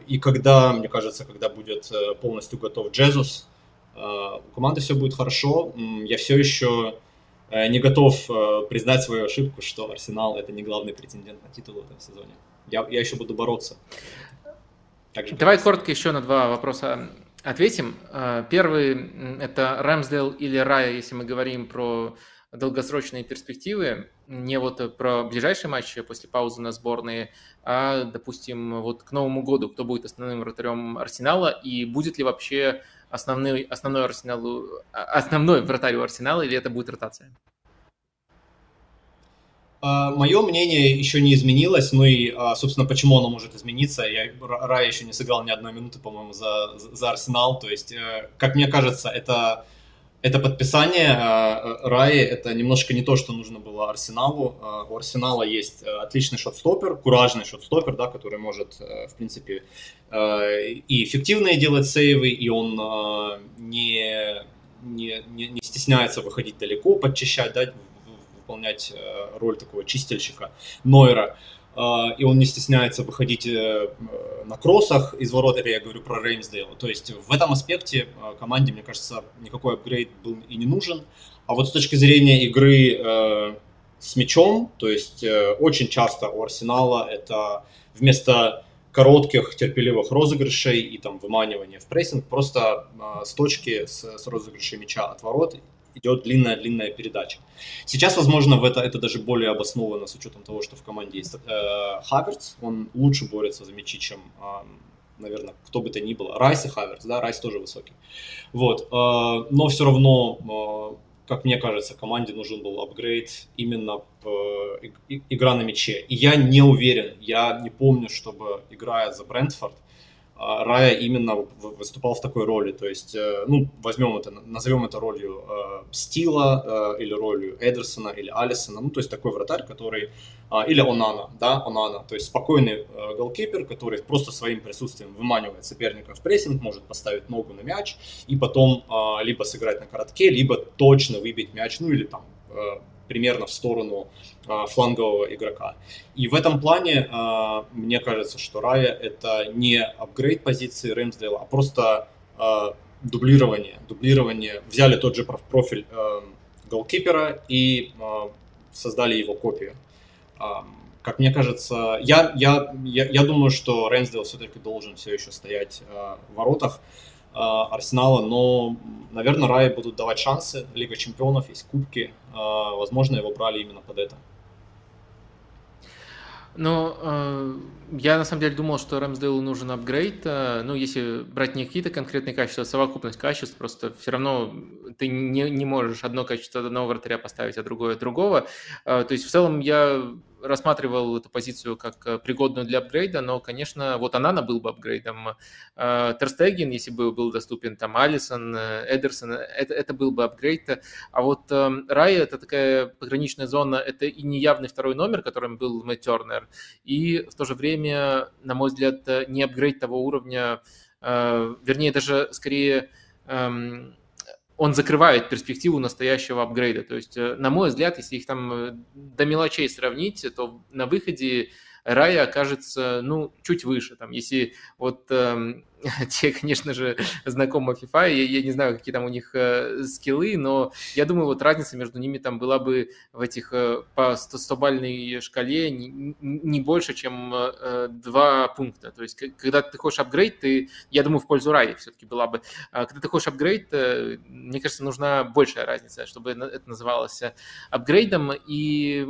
И когда, мне кажется, когда будет э, полностью готов Джезус, у команды все будет хорошо. Я все еще э, не готов признать свою ошибку, что Арсенал это не главный претендент на титул в этом сезоне. Я, я еще буду бороться. Также Давай коротко еще на два вопроса ответим. Первый – это Рэмсдейл или Рая, если мы говорим про долгосрочные перспективы, не вот про ближайшие матчи после паузы на сборные, а, допустим, вот к Новому году, кто будет основным вратарем Арсенала и будет ли вообще основной, основной, арсеналу, а, основной вратарь у Арсенала или это будет ротация? А, Мое мнение еще не изменилось, ну и, а, собственно, почему оно может измениться. Я Рай еще не сыграл ни одной минуты, по-моему, за, за Арсенал. То есть, э, как мне кажется, это это подписание э, Раи, это немножко не то, что нужно было Арсеналу. Э, у Арсенала есть э, отличный шот-стопер, куражный шот-стопер, да, который может, в принципе, и эффективные делать сейвы, и он не, не, не, не стесняется выходить далеко, подчищать, да, выполнять роль такого чистильщика Нойера. А, и он не стесняется выходить э, на кроссах из ворот, это я говорю про Реймсдейла. То есть в этом аспекте а, команде, мне кажется, никакой апгрейд был и не нужен. А вот с точки зрения игры э, с мячом, то есть э, очень часто у Арсенала это вместо коротких терпеливых розыгрышей и там выманивания в прессинг, просто э, с точки с, с розыгрышей мяча от ворот идет длинная-длинная передача. Сейчас, возможно, в это, это даже более обосновано с учетом того, что в команде есть э, Хаверц, он лучше борется за мячи, чем, э, наверное, кто бы то ни было. Райс и Хаверц, да, Райс тоже высокий. Вот, э, но все равно, э, как мне кажется, команде нужен был апгрейд именно э, игра на мяче. И я не уверен, я не помню, чтобы, играя за Брентфорд, Рая именно выступал в такой роли. То есть, э, ну, возьмем это, назовем это ролью э, Стила э, или ролью Эдерсона или Алисона. Ну, то есть такой вратарь, который... Э, или Онана, да, Онана. То есть спокойный голкипер, который просто своим присутствием выманивает соперника в прессинг, может поставить ногу на мяч и потом э, либо сыграть на коротке, либо точно выбить мяч, ну или там примерно в сторону а, флангового игрока. И в этом плане а, мне кажется, что Рая это не апгрейд позиции Рэмсдейла, а просто а, дублирование. Дублирование. Взяли тот же профиль голкипера и создали его копию. Как мне кажется, я, я, я, я думаю, что Рэмсдейл все-таки должен все еще стоять в воротах. Арсенала, но, наверное, Рай будут давать шансы. Лига чемпионов, есть кубки. А, возможно, его брали именно под это. Ну, э, я на самом деле думал, что Рэмсдейлу нужен апгрейд. Э, ну, если брать не какие-то конкретные качества, а совокупность качеств, просто все равно ты не, не можешь одно качество одного вратаря поставить, а другое другого. Э, то есть, в целом, я рассматривал эту позицию как э, пригодную для апгрейда, но, конечно, вот Анана был бы апгрейдом. Э, Терстеген, если бы был доступен, там Алисон, э, Эдерсон, это, это был бы апгрейд. А вот Рай это такая пограничная зона, это и не явный второй номер, которым был Мэтт Тернер, и в то же время, на мой взгляд, не апгрейд того уровня, вернее, даже скорее эм, он закрывает перспективу настоящего апгрейда. То есть, э, на мой взгляд, если их там э, до мелочей сравнить, то на выходе Рая окажется, ну, чуть выше. Там, если вот эм, <laughs> те, конечно же, знакомы FIFA, я, я не знаю, какие там у них э, скиллы, но я думаю, вот разница между ними там была бы в этих э, по 100-бальной шкале не, не больше, чем э, два пункта. То есть, когда ты хочешь апгрейд, ты, я думаю, в пользу Раи все-таки была бы. А когда ты хочешь апгрейд, э, мне кажется, нужна большая разница, чтобы это называлось апгрейдом, и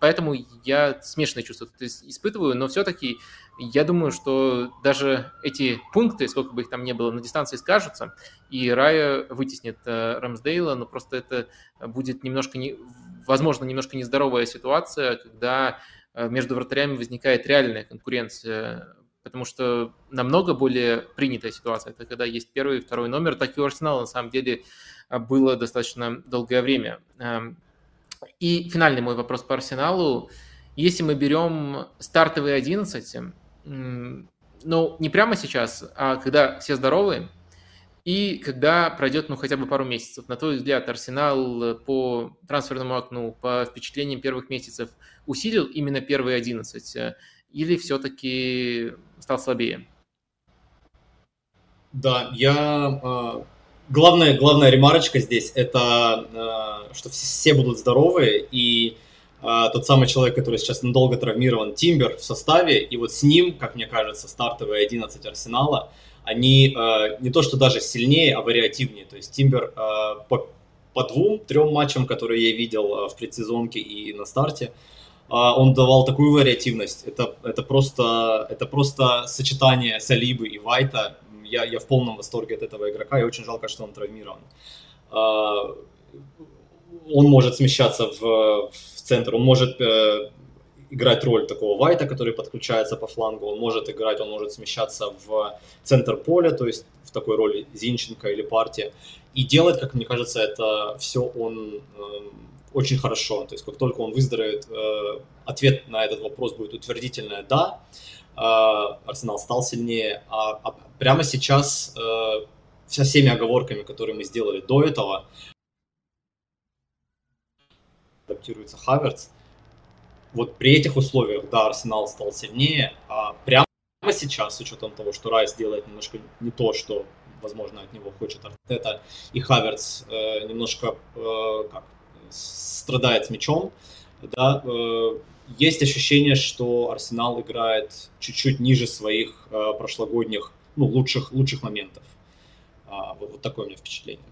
поэтому я смешанные чувства испытываю, но все-таки я думаю, что даже эти пункты, сколько бы их там ни было, на дистанции скажутся, и Рая вытеснит э, Рамсдейла, но просто это будет немножко, не, возможно, немножко нездоровая ситуация, когда э, между вратарями возникает реальная конкуренция, потому что намного более принятая ситуация, это когда есть первый и второй номер, так и у Арсенала на самом деле было достаточно долгое время. Эм, и финальный мой вопрос по Арсеналу. Если мы берем стартовые 11, ну, не прямо сейчас, а когда все здоровы, и когда пройдет, ну, хотя бы пару месяцев. На твой взгляд, Арсенал по трансферному окну, по впечатлениям первых месяцев усилил именно первые 11? Э, или все-таки стал слабее? Да, я... А, главная, главная ремарочка здесь – это а, что все будут здоровы, и тот самый человек, который сейчас надолго травмирован, Тимбер в составе, и вот с ним, как мне кажется, стартовые 11 Арсенала, они э, не то что даже сильнее, а вариативнее. То есть Тимбер э, по, по двум-трем матчам, которые я видел в предсезонке и на старте, э, он давал такую вариативность. Это, это, просто, это просто сочетание Салибы и Вайта. Я, я в полном восторге от этого игрока, и очень жалко, что он травмирован. Он может смещаться в, в центр, он может э, играть роль такого Вайта, который подключается по флангу, он может играть, он может смещаться в центр поля, то есть в такой роли Зинченко или партия. И делать, как мне кажется, это все он э, очень хорошо. То есть как только он выздоровеет, э, ответ на этот вопрос будет утвердительное «да». Э, Арсенал стал сильнее, а, а прямо сейчас э, со всеми оговорками, которые мы сделали до этого, адаптируется Хаверц. Вот при этих условиях, да, Арсенал стал сильнее, а прямо сейчас, с учетом того, что Райс делает немножко не то, что, возможно, от него хочет Артета, и Хаверц э, немножко э, как, страдает с мячом, да, э, есть ощущение, что Арсенал играет чуть-чуть ниже своих э, прошлогодних, ну, лучших, лучших моментов. А, вот, вот такое у меня впечатление.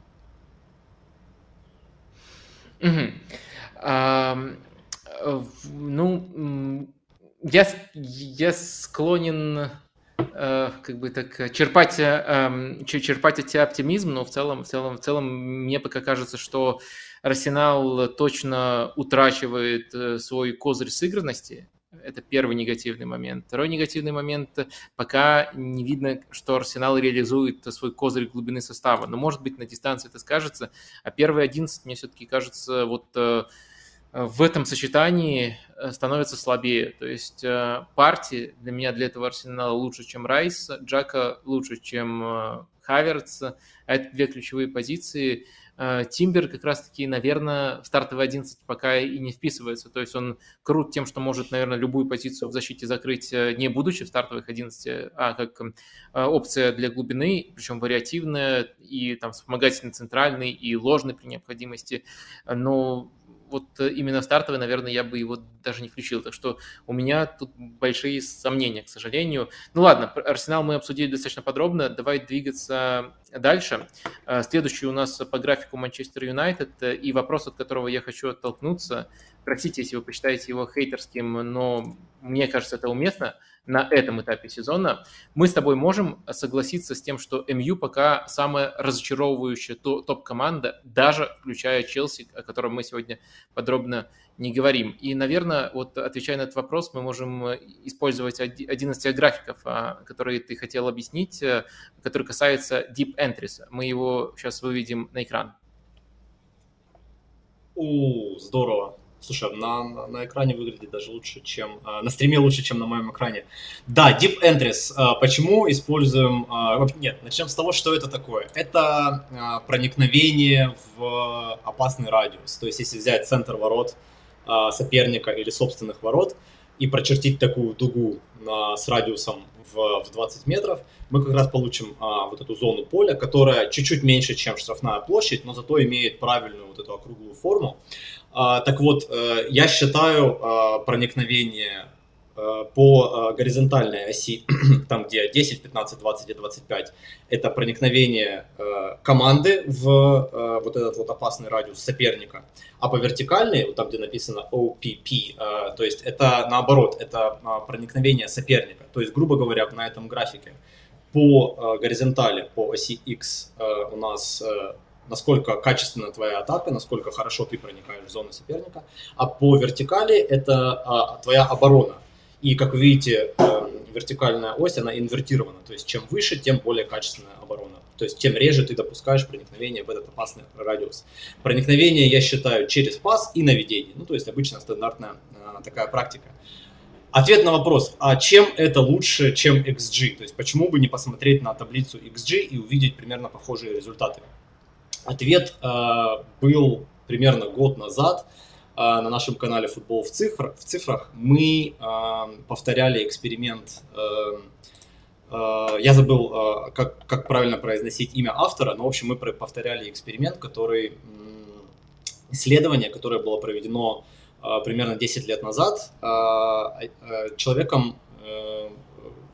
Угу. Ну, я, я склонен э, как бы так черпать, э, черпать эти оптимизм, но в целом, в целом, в целом мне пока кажется, что Арсенал точно утрачивает э, свой козырь сыгранности. Это первый негативный момент. Второй негативный момент, пока не видно, что Арсенал реализует свой козырь глубины состава. Но, может быть, на дистанции это скажется. А первый 11, мне все-таки кажется, вот э, в этом сочетании э, становится слабее. То есть партии для меня, для этого Арсенала лучше, чем Райс, Джака лучше, чем Хаверц. А это две ключевые позиции – Э, Тимбер как раз-таки, наверное, в стартовый 11 пока и не вписывается. То есть он крут тем, что может, наверное, любую позицию в защите закрыть, э, не будучи в стартовых 11, а как э, опция для глубины, причем вариативная, и там вспомогательный центральный, и ложный при необходимости. Но вот э, именно стартовый, наверное, я бы его даже не включил. Так что у меня тут большие сомнения, к сожалению. Ну ладно, Арсенал мы обсудили достаточно подробно. Давай двигаться дальше. Э, следующий у нас по графику Манчестер Юнайтед. Э, и вопрос, от которого я хочу оттолкнуться. Простите, если вы посчитаете его хейтерским, но мне кажется, это уместно – на этом этапе сезона, мы с тобой можем согласиться с тем, что МЮ пока самая разочаровывающая топ-команда, даже включая Челси, о котором мы сегодня подробно не говорим. И, наверное, вот отвечая на этот вопрос, мы можем использовать один из тех графиков, а, которые ты хотел объяснить, э, который касается Deep Entries. Мы его сейчас выведем на экран. У, здорово. Слушай, на, на, экране выглядит даже лучше, чем... Э, на стриме лучше, чем на моем экране. Да, Deep Entries. Э, почему используем... Э, нет, начнем с того, что это такое. Это э, проникновение в опасный радиус. То есть, если взять центр ворот э, соперника или собственных ворот и прочертить такую дугу с радиусом в, в 20 метров, мы как раз получим а, вот эту зону поля, которая чуть-чуть меньше, чем штрафная площадь, но зато имеет правильную вот эту округлую форму. А, так вот, э, я считаю а, проникновение по э, горизонтальной оси, <clears throat> там где 10, 15, 20 и 25, это проникновение команды в вот этот вот опасный радиус соперника. А по вертикальной, вот там где написано OPP, то есть это наоборот, это проникновение соперника. То есть, грубо говоря, на этом графике по горизонтали, по оси X у нас насколько качественна твоя атака, насколько хорошо ты проникаешь в зону соперника, а по вертикали это твоя оборона. И, как вы видите, э, вертикальная ось, она инвертирована, то есть чем выше, тем более качественная оборона. То есть тем реже ты допускаешь проникновение в этот опасный радиус. Проникновение я считаю через пас и наведение. Ну, то есть обычно стандартная э, такая практика. Ответ на вопрос, а чем это лучше, чем XG? То есть почему бы не посмотреть на таблицу XG и увидеть примерно похожие результаты? Ответ э, был примерно год назад на нашем канале «Футбол в, цифр, в цифрах». Мы э, повторяли эксперимент, э, я забыл, как, как правильно произносить имя автора, но, в общем, мы повторяли эксперимент, который, исследование, которое было проведено примерно 10 лет назад, человеком э,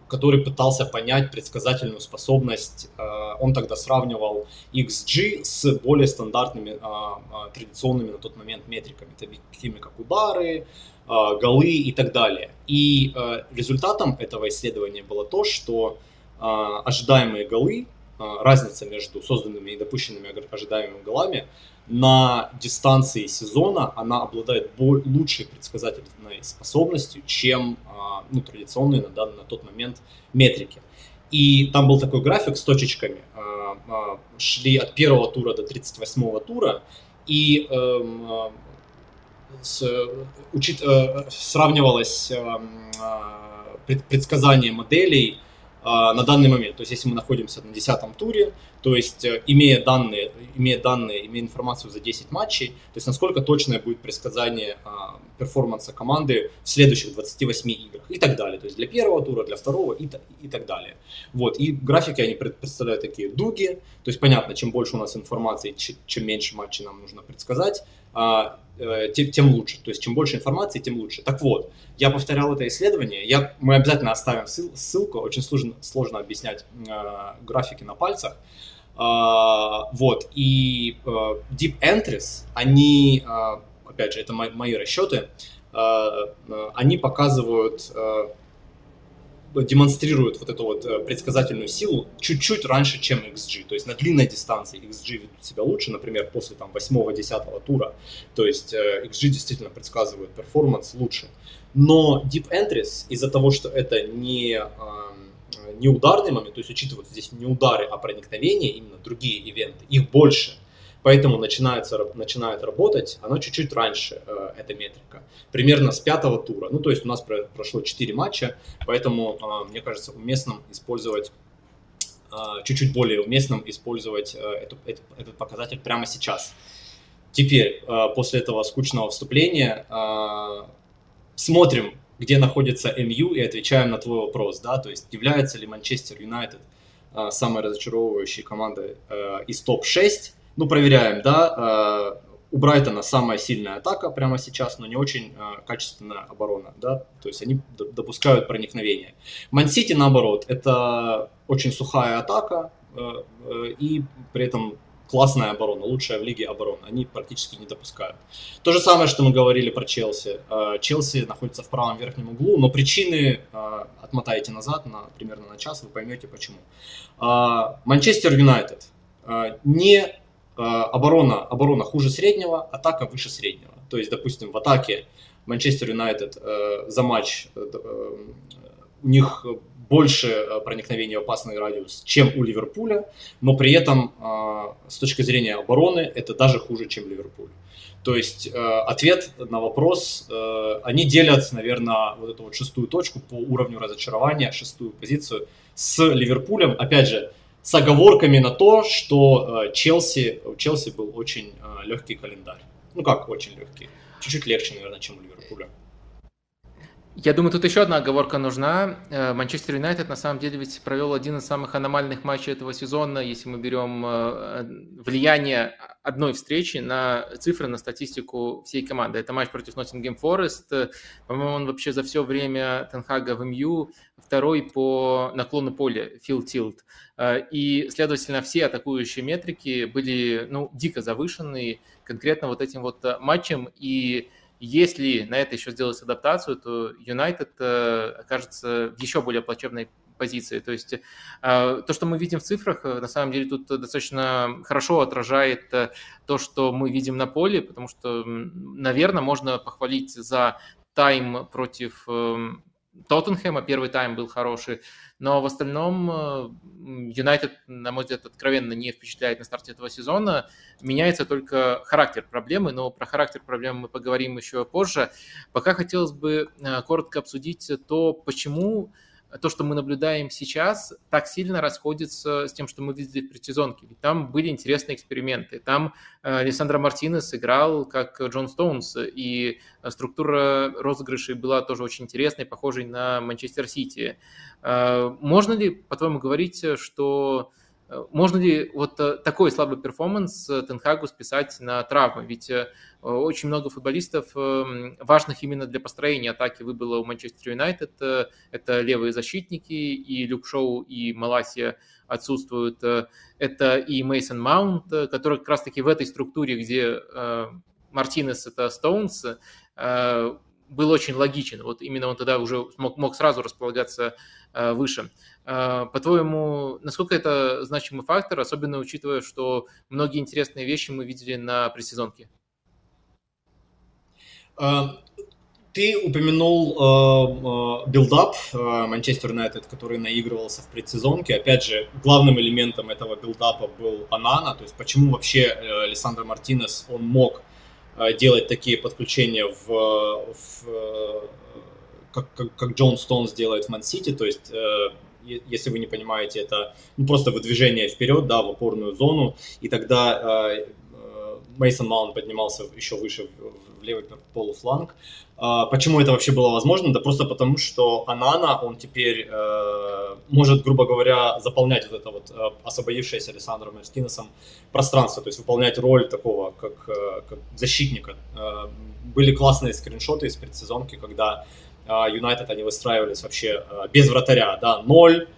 который пытался понять предсказательную способность. Э, он тогда сравнивал XG с более стандартными, а, а, традиционными на тот момент метриками, такими как удары, а, голы и так далее. И э, результатом этого исследования было то, что ожидаемые голы, разница между созданными и допущенными ожидаемыми голами на дистанции сезона она обладает лучшей предсказательной способностью, чем а, ну, традиционные на, данный, на тот момент метрики. И там был такой график с точечками. А, а, шли от первого тура до 38 тура. И эм, с, учит, э, сравнивалось эм, предсказание моделей а, на данный момент. То есть, если мы находимся на десятом туре, то есть, э, имея данные, имея данные, имея информацию за 10 матчей, то есть, насколько точное будет предсказание а, перформанса команды в следующих 28 играх и так далее. То есть для первого тура, для второго и, и так далее. Вот. И графики они представляют такие дуги. То есть понятно, чем больше у нас информации, чем меньше матчей нам нужно предсказать, а, тем, тем лучше. То есть чем больше информации, тем лучше. Так вот, я повторял это исследование. Я, мы обязательно оставим ссылку. Очень сложно, сложно объяснять э, графики на пальцах. Uh, вот, и uh, Deep Entries, они, uh, опять же, это мои, мои расчеты, они показывают, демонстрируют вот эту вот предсказательную силу чуть-чуть раньше, чем XG. То есть на длинной дистанции XG ведут себя лучше, например, после там 8-10 тура. То есть XG действительно предсказывает перформанс лучше. Но Deep Entries из-за того, что это не не ударный момент, то есть учитывают здесь не удары, а проникновения, именно другие ивенты, их больше. Поэтому начинается, начинает работать, она чуть-чуть раньше, э, эта метрика. Примерно с пятого тура. Ну, то есть у нас про, прошло 4 матча, поэтому, э, мне кажется, уместным использовать, э, чуть-чуть более уместным использовать э, эту, этот, этот показатель прямо сейчас. Теперь, э, после этого скучного вступления, э, смотрим, где находится МЮ, и отвечаем на твой вопрос, да, то есть является ли Манчестер Юнайтед а, самой разочаровывающей командой а, из топ-6. Ну, проверяем, да, а, у Брайтона самая сильная атака прямо сейчас, но не очень э, качественная оборона, да, то есть они допускают проникновение. Мансити, наоборот, это очень сухая атака э, э, и при этом классная оборона, лучшая в лиге оборона. Они практически не допускают. То же самое, что мы говорили про Челси. Э, Челси находится в правом верхнем углу, но причины э, отмотайте назад на примерно на час, вы поймете почему. Э, Манчестер Юнайтед. Не оборона, оборона хуже среднего, атака выше среднего. То есть, допустим, в атаке Манчестер Юнайтед за матч у них больше э, проникновения в опасный радиус, чем у Ливерпуля, но при этом э, с точки зрения обороны это даже хуже, чем Ливерпуль. То есть э, ответ на вопрос, они делят, наверное, вот эту вот шестую точку по уровню разочарования, шестую позицию с Ливерпулем, опять же, с оговорками на то, что Челси, у Челси был очень легкий календарь. Ну как очень легкий? Чуть-чуть легче, наверное, чем у Ливерпуля. Я думаю, тут еще одна оговорка нужна. Э, Манчестер Юнайтед на самом деле ведь провел один из самых аномальных матчей этого сезона, если мы берем э, влияние одной встречи на цифры, на статистику всей команды. Это матч против Ноттингем Форест. По-моему, он вообще за все время Тенхага в МЮ второй по наклону поля, фил тилт. Э, и, следовательно, все атакующие метрики были ну, дико завышены конкретно вот этим вот матчем. И если на это еще сделать адаптацию, то Юнайтед э, окажется в еще более плачевной позиции. То есть э, то, что мы видим в цифрах, э, на самом деле тут достаточно хорошо отражает то, что мы видим на поле, потому что, наверное, можно похвалить за тайм против эм, Тоттенхэма, первый тайм был хороший, но в остальном э, Юнайтед, на мой взгляд, откровенно не впечатляет на старте этого сезона. Меняется только характер проблемы, но про характер проблемы мы поговорим еще позже. Пока хотелось бы э, коротко обсудить то, почему то, что мы наблюдаем сейчас, так сильно расходится с тем, что мы видели в предсезонке. Ведь там были интересные эксперименты. Там э, Лисандро Мартинес играл как Джон Стоунс, и структура розыгрышей была тоже очень интересной, похожей на Манчестер Сити. Э, можно ли, по-твоему, говорить, что можно ли вот э, такой слабый performance э, Тен Хагу списать на травмы? Ведь э, очень много футболистов, важных именно для построения атаки, выбыло у Манчестер Юнайтед. Это левые защитники, и Люк Шоу, и Маласия отсутствуют. Это и Мейсон Маунт, который как раз-таки в этой структуре, где Мартинес – это Стоунс, был очень логичен. Вот именно он тогда уже мог, мог сразу располагаться выше. Э, по-твоему, насколько это значимый фактор, особенно учитывая, что многие интересные вещи мы видели на пресезонке? Э, ты упомянул build-up Манчестер Юнайтед, который наигрывался в предсезонке. Опять же, главным элементом этого build-up а был Анана. То есть, почему вообще Лисандро Мартинес, он мог Э, делать такие подключения в, в как, как, как Джон Стоунс делает в Ман-Сити, то есть э, если вы не понимаете, это ну, просто выдвижение вперед, да, в опорную зону, и тогда э, Мейсон Маунт поднимался еще выше в, левый полуфланг. А, почему это вообще было возможно? Да просто потому, что Анана, он теперь э, может, грубо говоря, заполнять вот это вот э, освободившееся Александром Мартинесом пространство, то есть выполнять роль такого, как, э, как защитника. Э, были классные скриншоты из предсезонки, когда Юнайтед, они выстраивались вообще без вратаря, да, 0,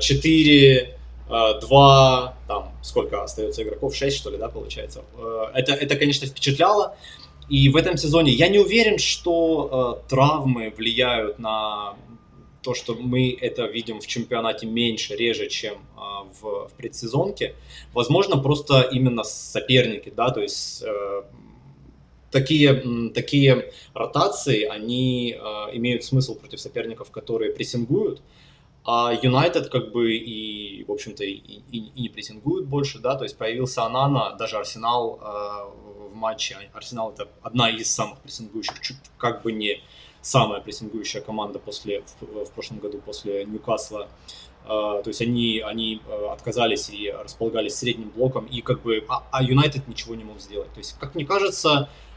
4, 2, там, сколько остается игроков, 6, что ли, да, получается. Это, это конечно, впечатляло, и в этом сезоне я не уверен, что травмы влияют на то, что мы это видим в чемпионате меньше, реже, чем в, в предсезонке. Возможно, просто именно соперники, да, то есть такие, такие ротации, они э, имеют смысл против соперников, которые прессингуют, а Юнайтед как бы и, в общем-то, и, и, и не прессингуют больше, да, то есть появился Анана, даже Арсенал э, матче. Арсенал это одна из самых прессингующих, чуть как бы не самая прессингующая команда после, в, в прошлом году после Ньюкасла. Uh, то есть они, они отказались и располагались средним блоком, и как бы, а, а Юнайтед ничего не мог сделать. То есть, как мне кажется, uh,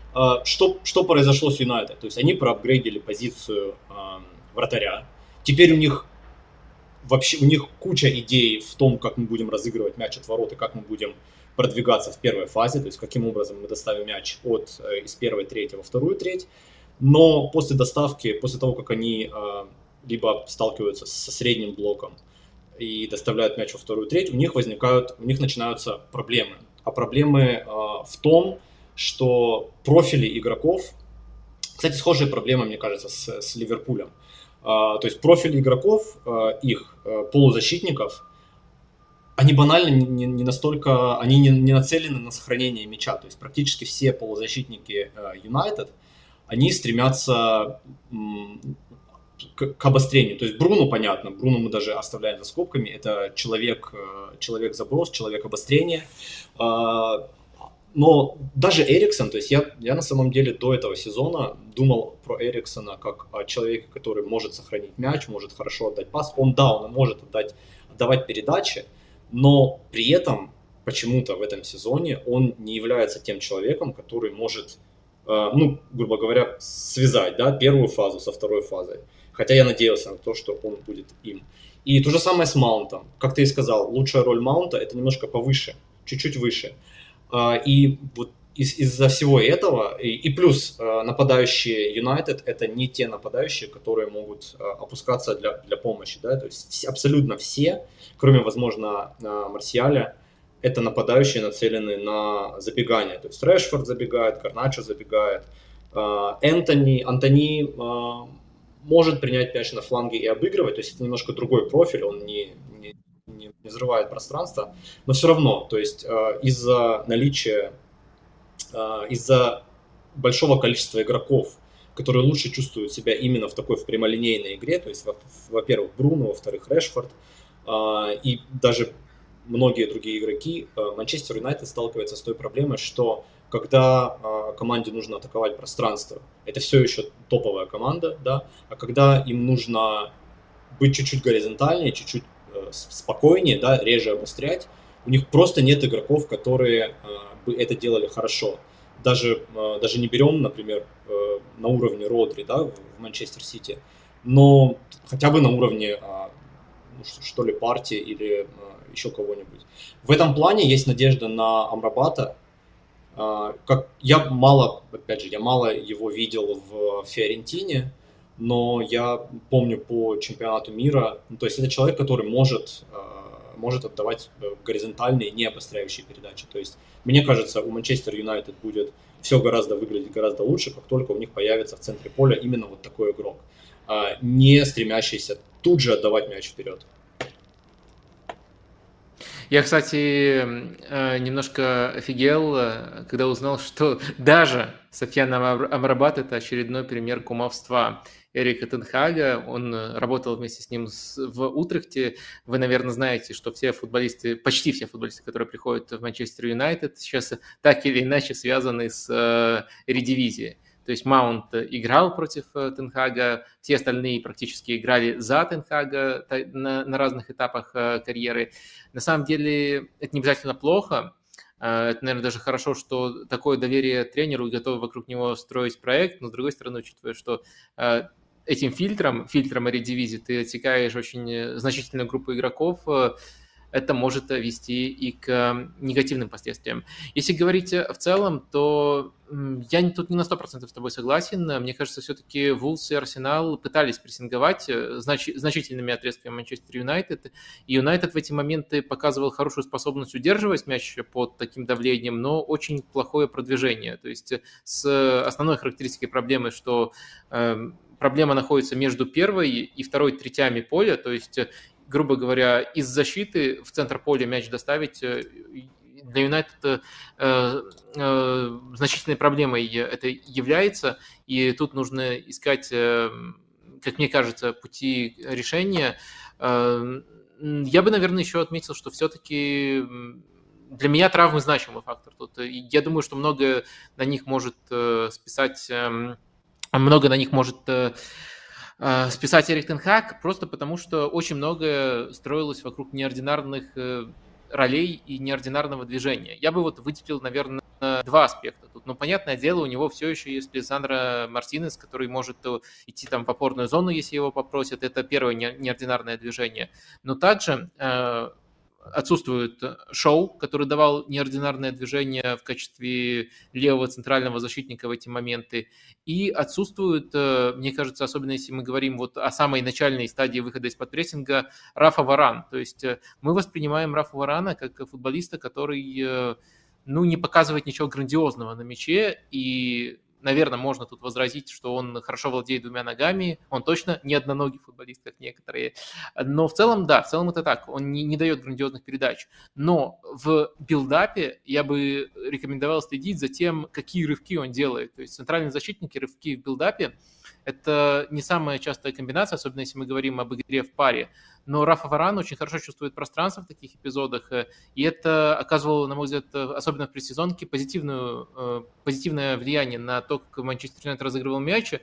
что, что произошло с Юнайтед? То есть они проапгрейдили позицию вратаря. Теперь у них вообще, у них куча идей в том, как мы будем разыгрывать мяч от ворот и как мы будем продвигаться в первой фазе, то есть каким образом мы доставим мяч от, э, из первой трети во вторую треть. Но после доставки, после того, как они э, либо сталкиваются со средним блоком и доставляют мяч во вторую треть, у них возникают, у них начинаются проблемы. А проблемы э, в том, что профили игроков, кстати, схожие проблемы, мне кажется, с, с Ливерпулем. То есть профили игроков, их полузащитников, они банально не, не настолько, они не, не нацелены на сохранение мяча. То есть практически все полузащитники Юнайтед, они стремятся к, к обострению. То есть Бруно, понятно, Бруно мы даже оставляем за скобками, это человек, uh, человек заброс, человек обострения. Но даже Эриксон, то есть я, я на самом деле до этого сезона думал про Эриксона как о человеке, который может сохранить мяч, может хорошо отдать пас. Он, да, он может отдать, отдавать передачи, но при этом почему-то в этом сезоне он не является тем человеком, который может, э, ну, грубо говоря, связать да, первую фазу со второй фазой. Хотя я надеялся на то, что он будет им. И то же самое с Маунтом. Как ты и сказал, лучшая роль Маунта это немножко повыше, чуть-чуть выше. Э, и вот из- из-за всего этого, и, и плюс э, нападающие Юнайтед это не те нападающие, которые могут э, опускаться для, для помощи, да, то есть все, абсолютно все, кроме, возможно, э, Марсиаля, это нападающие нацелены на забегание, то есть Решфорд забегает, Карначо забегает, Энтони, Антони может принять мяч на фланге и обыгрывать, то есть это немножко другой профиль, он не, не, не взрывает пространство, но все равно, то есть э, из-за наличия а, из-за большого количества игроков, которые лучше чувствуют себя именно в такой в прямолинейной игре, то есть, во-первых, Бруно, во-вторых, Решфорд, а, и даже многие другие игроки, а, Манчестер Юнайтед сталкивается с той проблемой, что когда команде нужно атаковать пространство, это все еще топовая команда, да, а когда им нужно быть чуть-чуть горизонтальнее, чуть-чуть э, спокойнее, да, реже обострять, у них просто нет игроков, которые бы это делали хорошо. Даже, э, даже не берем, например, э, на уровне Родри да, в Манчестер Сити, но хотя бы на уровне а, ну, что ли партии или а, еще кого-нибудь. В этом плане есть надежда на Амрабата. А, как я мало, опять же, я мало его видел в Фиорентине, но я помню по чемпионату мира, ну, то есть это человек, который может может отдавать э, горизонтальные, не обостряющие передачи. То есть, мне кажется, у Манчестер Юнайтед будет все гораздо выглядеть гораздо лучше, как только у них появится в центре поля именно вот такой игрок, а не стремящийся тут же отдавать мяч вперед. Я, кстати, э, немножко офигел, э, когда узнал, что <laughs> даже Софьян Амрабат – это очередной пример кумовства. Эрика Тенхага, он э, работал вместе с ним в Утрехте. Вы, наверное, знаете, что все футболисты, почти все футболисты, которые приходят в Манчестер Юнайтед, сейчас так или иначе связаны с э, редивизией. То есть Маунт играл против э, Тенхага, все остальные практически играли за Тенхага на, разных этапах карьеры. На самом деле это не обязательно плохо, Это, наверное, даже хорошо, что такое доверие тренеру и готовы вокруг него строить проект, но, с другой стороны, учитывая, что этим фильтром, фильтром Редивизи, ты отсекаешь очень значительную группу игроков, это может вести и к негативным последствиям. Если говорить в целом, то я тут не на 100% с тобой согласен. Мне кажется, все-таки Вулс и Арсенал пытались прессинговать э, знач... значительными отрезками Манчестер Юнайтед. И Юнайтед в эти моменты показывал хорошую способность удерживать мяч под таким давлением, но очень плохое продвижение. То есть с основной характеристикой проблемы, что э, проблема находится между первой и второй третями поля, то есть грубо говоря, из защиты в центр поля мяч доставить э, для Юнайтед э, э, значительной проблемой это является, и тут нужно искать, э, как мне кажется, пути решения. Э, я бы, наверное, еще отметил, что все-таки для меня травмы значимый фактор тут. Я думаю, что много на них может э, списать, э, много на них может э, Э, списать Эрик Тенхак просто потому, что очень многое строилось вокруг неординарных э, ролей и неординарного движения. Я бы вот выделил, наверное, два аспекта тут. Но, понятное дело, у него все еще есть Лизандро Мартинес, который может идти там в опорную зону, если его попросят. Это первое неординарное движение. Но также отсутствует э, Шоу, который давал неординарное движение в качестве левого центрального защитника в эти моменты. И отсутствует, э, мне кажется, особенно если мы говорим вот о самой начальной стадии выхода из-под прессинга, Рафа Варан. То есть э, мы воспринимаем Рафа Варана как футболиста, который ну, не показывает ничего грандиозного на мяче, и наверное, можно тут возразить, что он хорошо владеет двумя ногами, он точно не одноногий футболист, как некоторые. Но в целом, да, в целом это так, он не, не дает грандиозных передач. Но в build-up е я бы рекомендовал следить за тем, какие рывки он делает. То есть центральные защитники рывки в build-up е – это не самая частая комбинация, особенно если мы говорим об игре в паре. Но Рафа Варан очень хорошо чувствует пространство в таких эпизодах, э, и это оказывало, на мой взгляд, э, особенно в предсезонке, позитивную, э, позитивное влияние на то, как Манчестер Юнайтед разыгрывал мяч.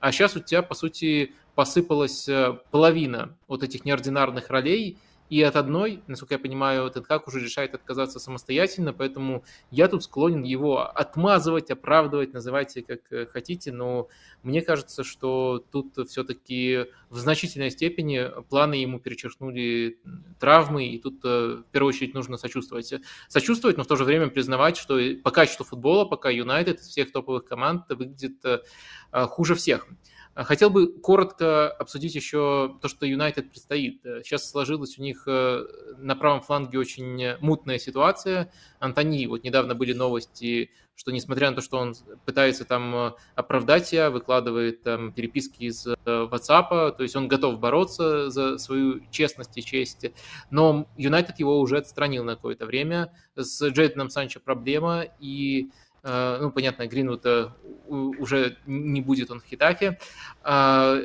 А сейчас у тебя, по сути, посыпалась половина вот этих неординарных ролей – и от одной, насколько я понимаю, этот как уже решает отказаться самостоятельно, поэтому я тут склонен его отмазывать, оправдывать, называйте как э, хотите, но мне кажется, что тут все-таки в значительной степени планы ему перечеркнули травмы, и тут э, в первую очередь нужно сочувствовать. Сочувствовать, но в то же время признавать, что по качеству футбола пока Юнайтед из всех топовых команд выглядит э, хуже всех. Хотел бы коротко обсудить еще то, что Юнайтед предстоит. Сейчас сложилась у них э, на правом фланге очень мутная ситуация. Антони, вот недавно были новости, что несмотря на то, что он пытается там э, оправдать себя, выкладывает там переписки из э, WhatsApp, то есть он готов бороться за свою честность и честь, но Юнайтед его уже отстранил на какое-то время. С Джейденом Санчо проблема, и Э, ну, понятно, Гринвуд уже не будет он в Хитафе. А,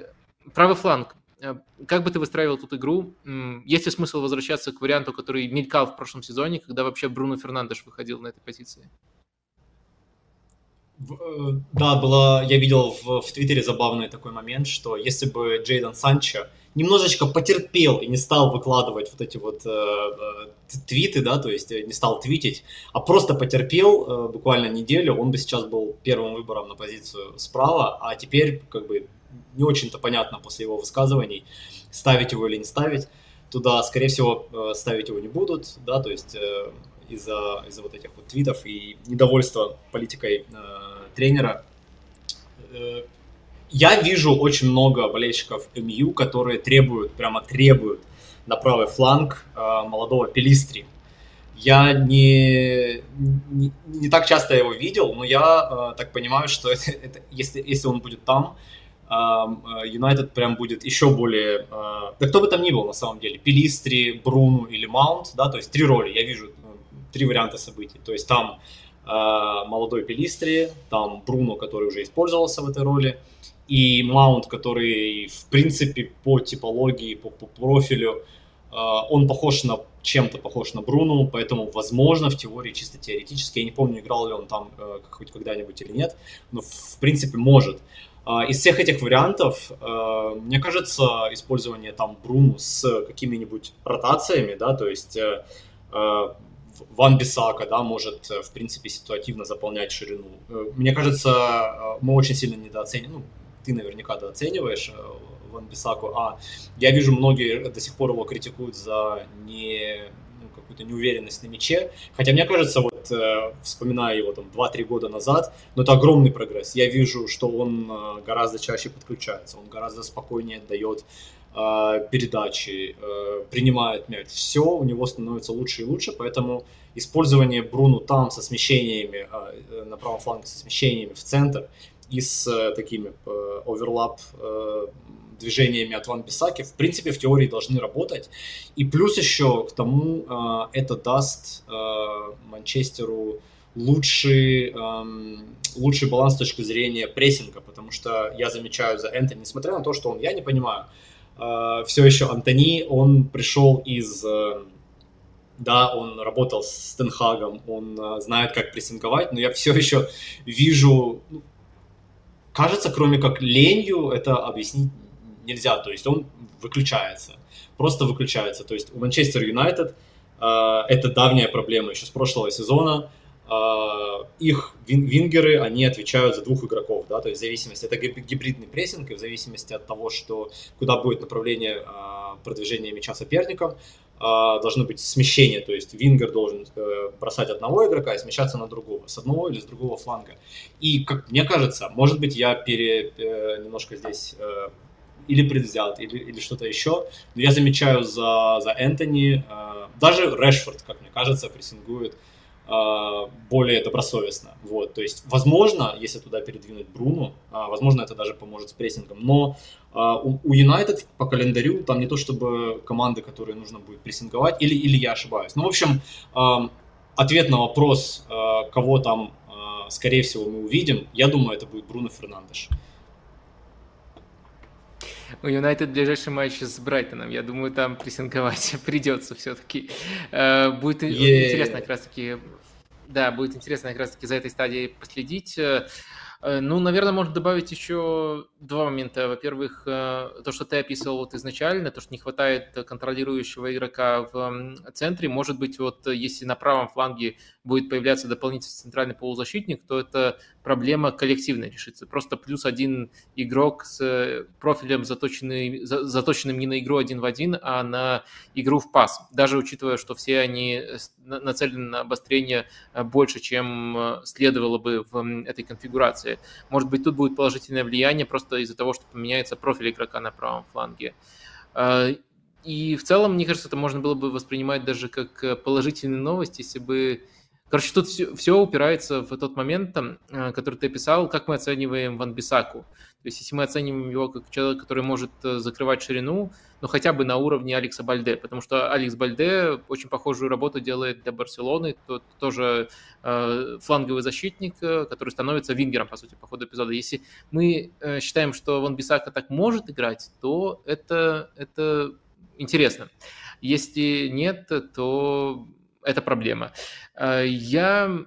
правый фланг. Э, как бы ты выстраивал тут игру? Есть ли смысл возвращаться к варианту, который мелькал в прошлом сезоне, когда вообще Бруно Фернандеш выходил на этой позиции? Э, да, было, я видел в, в Твиттере забавный такой момент, что если бы Джейден Санчо немножечко потерпел и не стал выкладывать вот эти вот э, э твиты, да, то есть э, не стал твитить, а просто потерпел э, буквально неделю, он бы сейчас был первым выбором на позицию справа, а теперь как бы не очень-то понятно после его высказываний, ставить его или не ставить. Туда, скорее всего, э, ставить его не будут, да, то есть э, из-за из вот этих вот твитов и недовольства политикой э, тренера. Э, я вижу очень много болельщиков МЮ, которые требуют, прямо требуют на правый фланг э, молодого Пелистри. Я не, не, не так часто его видел, но я э, так понимаю, что <laughs> это, это, если, если он будет там, э, э, Юнайтед прям будет еще более... Э, да кто бы там ни был на самом деле, Пелистри, Бруну или Маунт, да, то есть три роли, я вижу три варианта событий. То есть там э, молодой Пелистри, там Бруно, который уже использовался в этой роли, и Маунт, который в принципе по типологии, по, по профилю, э, он похож на чем-то похож на Бруну, поэтому, возможно, в теории, чисто теоретически, я не помню, играл ли он там э, хоть когда-нибудь или нет, но в принципе может. Э, из всех этих вариантов, э, мне кажется, использование там Бруну с какими-нибудь ротациями, да, то есть э, Ван Бисака, да, может, в принципе, ситуативно заполнять ширину. Мне кажется, мы очень сильно недооцениваем, ну, ты наверняка недооцениваешь Ван Бисаку, а я вижу, многие до сих пор его критикуют за не ну, какую-то неуверенность на мяче. Хотя мне кажется, вот э, вспоминая его там 2-3 года назад, ну это огромный прогресс. Я вижу, что он э, гораздо чаще подключается, он гораздо спокойнее отдает э, передачи, э, принимает мяч. Все у него становится лучше и лучше, поэтому использование Бруну там со смещениями, э, на правом фланге со смещениями в центр и с э, такими э, оверлап э, движениями от Ван Бисаки, в принципе, в теории должны работать. И плюс еще к тому э, это даст э, Манчестеру лучший, эм, лучший баланс с точки зрения прессинга, потому что я замечаю за Энтони, несмотря на то, что он, я не понимаю, э, все еще Антони, он пришел из... Э, да, он работал с Тенхагом, он э, знает, как прессинговать, но я все еще вижу, ну, кажется, кроме как ленью, это объяснить нельзя, то есть он выключается, просто выключается. То есть у Манчестер Юнайтед э, это давняя проблема еще с прошлого сезона. Э, их вин вингеры, они отвечают за двух игроков, да, то есть в зависимости, это гибридный прессинг, и в зависимости от того, что, куда будет направление э, продвижения мяча соперникам, э, должно быть смещение, то есть вингер должен э, бросать одного игрока и смещаться на другого, с одного или с другого фланга. И, как мне кажется, может быть, я пере, э, немножко здесь э, или предвзят, или, или что-то еще. Но я замечаю за, за Энтони, даже Решфорд, как мне кажется, прессингует более добросовестно. Вот, то есть, возможно, если туда передвинуть Бруну, э, возможно, это даже поможет с прессингом. Но э, у Юнайтед по календарю там не то чтобы команды, которые нужно будет прессинговать, или, или я ошибаюсь. Ну, в общем, э, ответ на вопрос, э, кого там, э, скорее всего, мы увидим, я думаю, это будет Бруно Фернандеш. У Юнайтед ближайший матч с Брайтоном. Я думаю, там прессинговать <laughs> придется все-таки. Э, будет yeah. интересно как раз-таки... Да, будет интересно как раз-таки за этой стадией последить. Э, Э, ну, наверное, можно добавить еще два момента. Во-первых, э, то, что ты описывал вот изначально, то, что не хватает контролирующего игрока в центре. Может быть, вот если на правом фланге будет появляться дополнительный центральный полузащитник, то это проблема коллективно решится. Просто плюс один игрок с профилем, заточенный, заточенным не на игру один в один, а на игру в пас. Даже учитывая, что все они нацелены на обострение э, больше, чем следовало бы в этой конфигурации. Может быть, тут будет положительное влияние просто из-за того, что поменяется профиль игрока на правом фланге. А, и в целом, мне кажется, это можно было бы воспринимать даже как положительную новость, если бы... Короче, тут все, все упирается в тот момент, там, э, который ты описал, как мы оцениваем Ван Бисаку. То есть, если мы оцениваем его как человека, который может э, закрывать ширину, ну, хотя бы на уровне Алекса Бальде, потому что Алекс Бальде очень похожую работу делает для Барселоны, тот тоже э, фланговый защитник, э, который становится вингером, по сути, по ходу эпизода. Если мы э, считаем, что Ван Бисака так может играть, то это, это интересно. Если нет, то это проблема. Э, я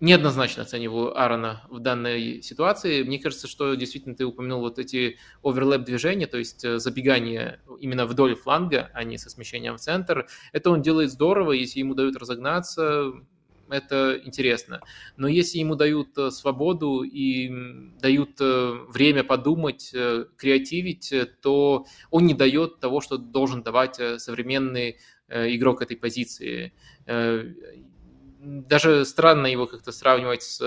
неоднозначно оцениваю Аарона в данной ситуации. Мне кажется, что действительно ты упомянул вот эти оверлэп движения, то есть э, забегание именно вдоль фланга, а не со смещением в центр. Это он делает здорово, если ему дают разогнаться, это интересно. Но если ему дают э, свободу и дают э, время подумать, креативить, то он не дает того, что должен давать современный игрок этой позиции даже странно его как-то сравнивать с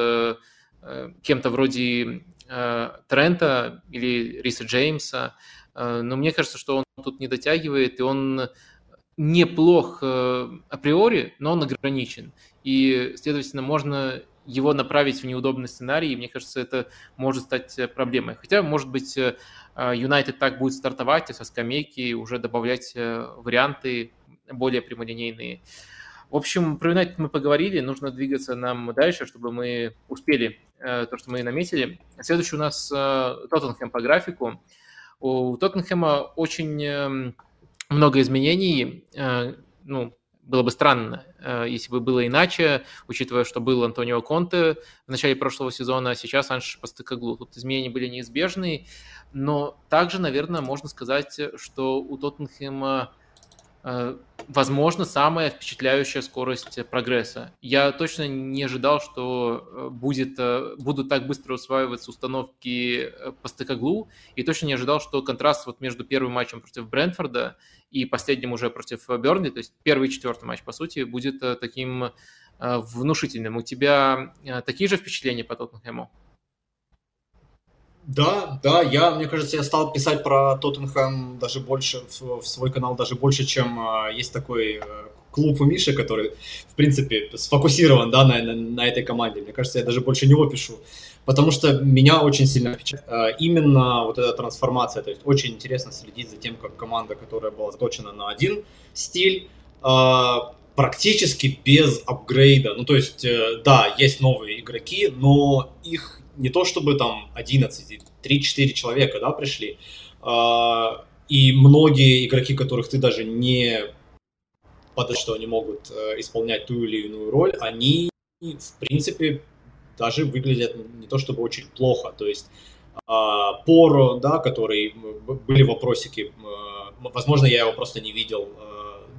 э, кем-то вроде э, Трента или Риса Джеймса, э, но мне кажется, что он тут не дотягивает, и он неплох априори, но он ограничен. И, следовательно, можно его направить в неудобный сценарий, и мне кажется, это может стать проблемой. Хотя, может быть, Юнайтед так будет стартовать и со скамейки уже добавлять варианты более прямолинейные. В общем, про Юнайтед мы поговорили, нужно двигаться нам дальше, чтобы мы успели э, то, что мы наметили. Следующий у нас э, Тоттенхэм по графику. У Тоттенхэма очень э, много изменений. Э, ну, было бы странно, э, если бы было иначе, учитывая, что был Антонио Конте в начале прошлого сезона, а сейчас Анш Постыкоглу. Тут изменения были неизбежны, но также, наверное, можно сказать, что у Тоттенхэма возможно, самая впечатляющая скорость прогресса. Я точно не ожидал, что э, будет, э, будут так быстро усваиваться установки по стыкоглу, и точно не ожидал, что контраст вот между первым матчем против Брентфорда и последним уже против Бернли, то есть первый и четвертый матч, по сути, будет таким внушительным. У тебя такие же впечатления по Тоттенхэму? Да, да, я, мне кажется, я стал писать про Тоттенхэм даже больше, в, в свой канал даже больше, чем э, есть такой э, клуб у Миши, который, в принципе, сфокусирован, да, на, на, на этой команде. Мне кажется, я даже больше него пишу, потому что меня очень сильно впечатляет э, именно вот эта трансформация, то есть очень интересно следить за тем, как команда, которая была заточена на один стиль, э, практически без апгрейда. Ну, то есть, э, да, есть новые игроки, но их не то чтобы там 11, 3-4 человека, да, пришли, а, и многие игроки, которых ты даже не подать, что они могут э, исполнять ту или иную роль, они, в принципе, даже выглядят не то чтобы очень плохо. То есть а, Поро, да, который были вопросики, э, возможно, я его просто не видел э,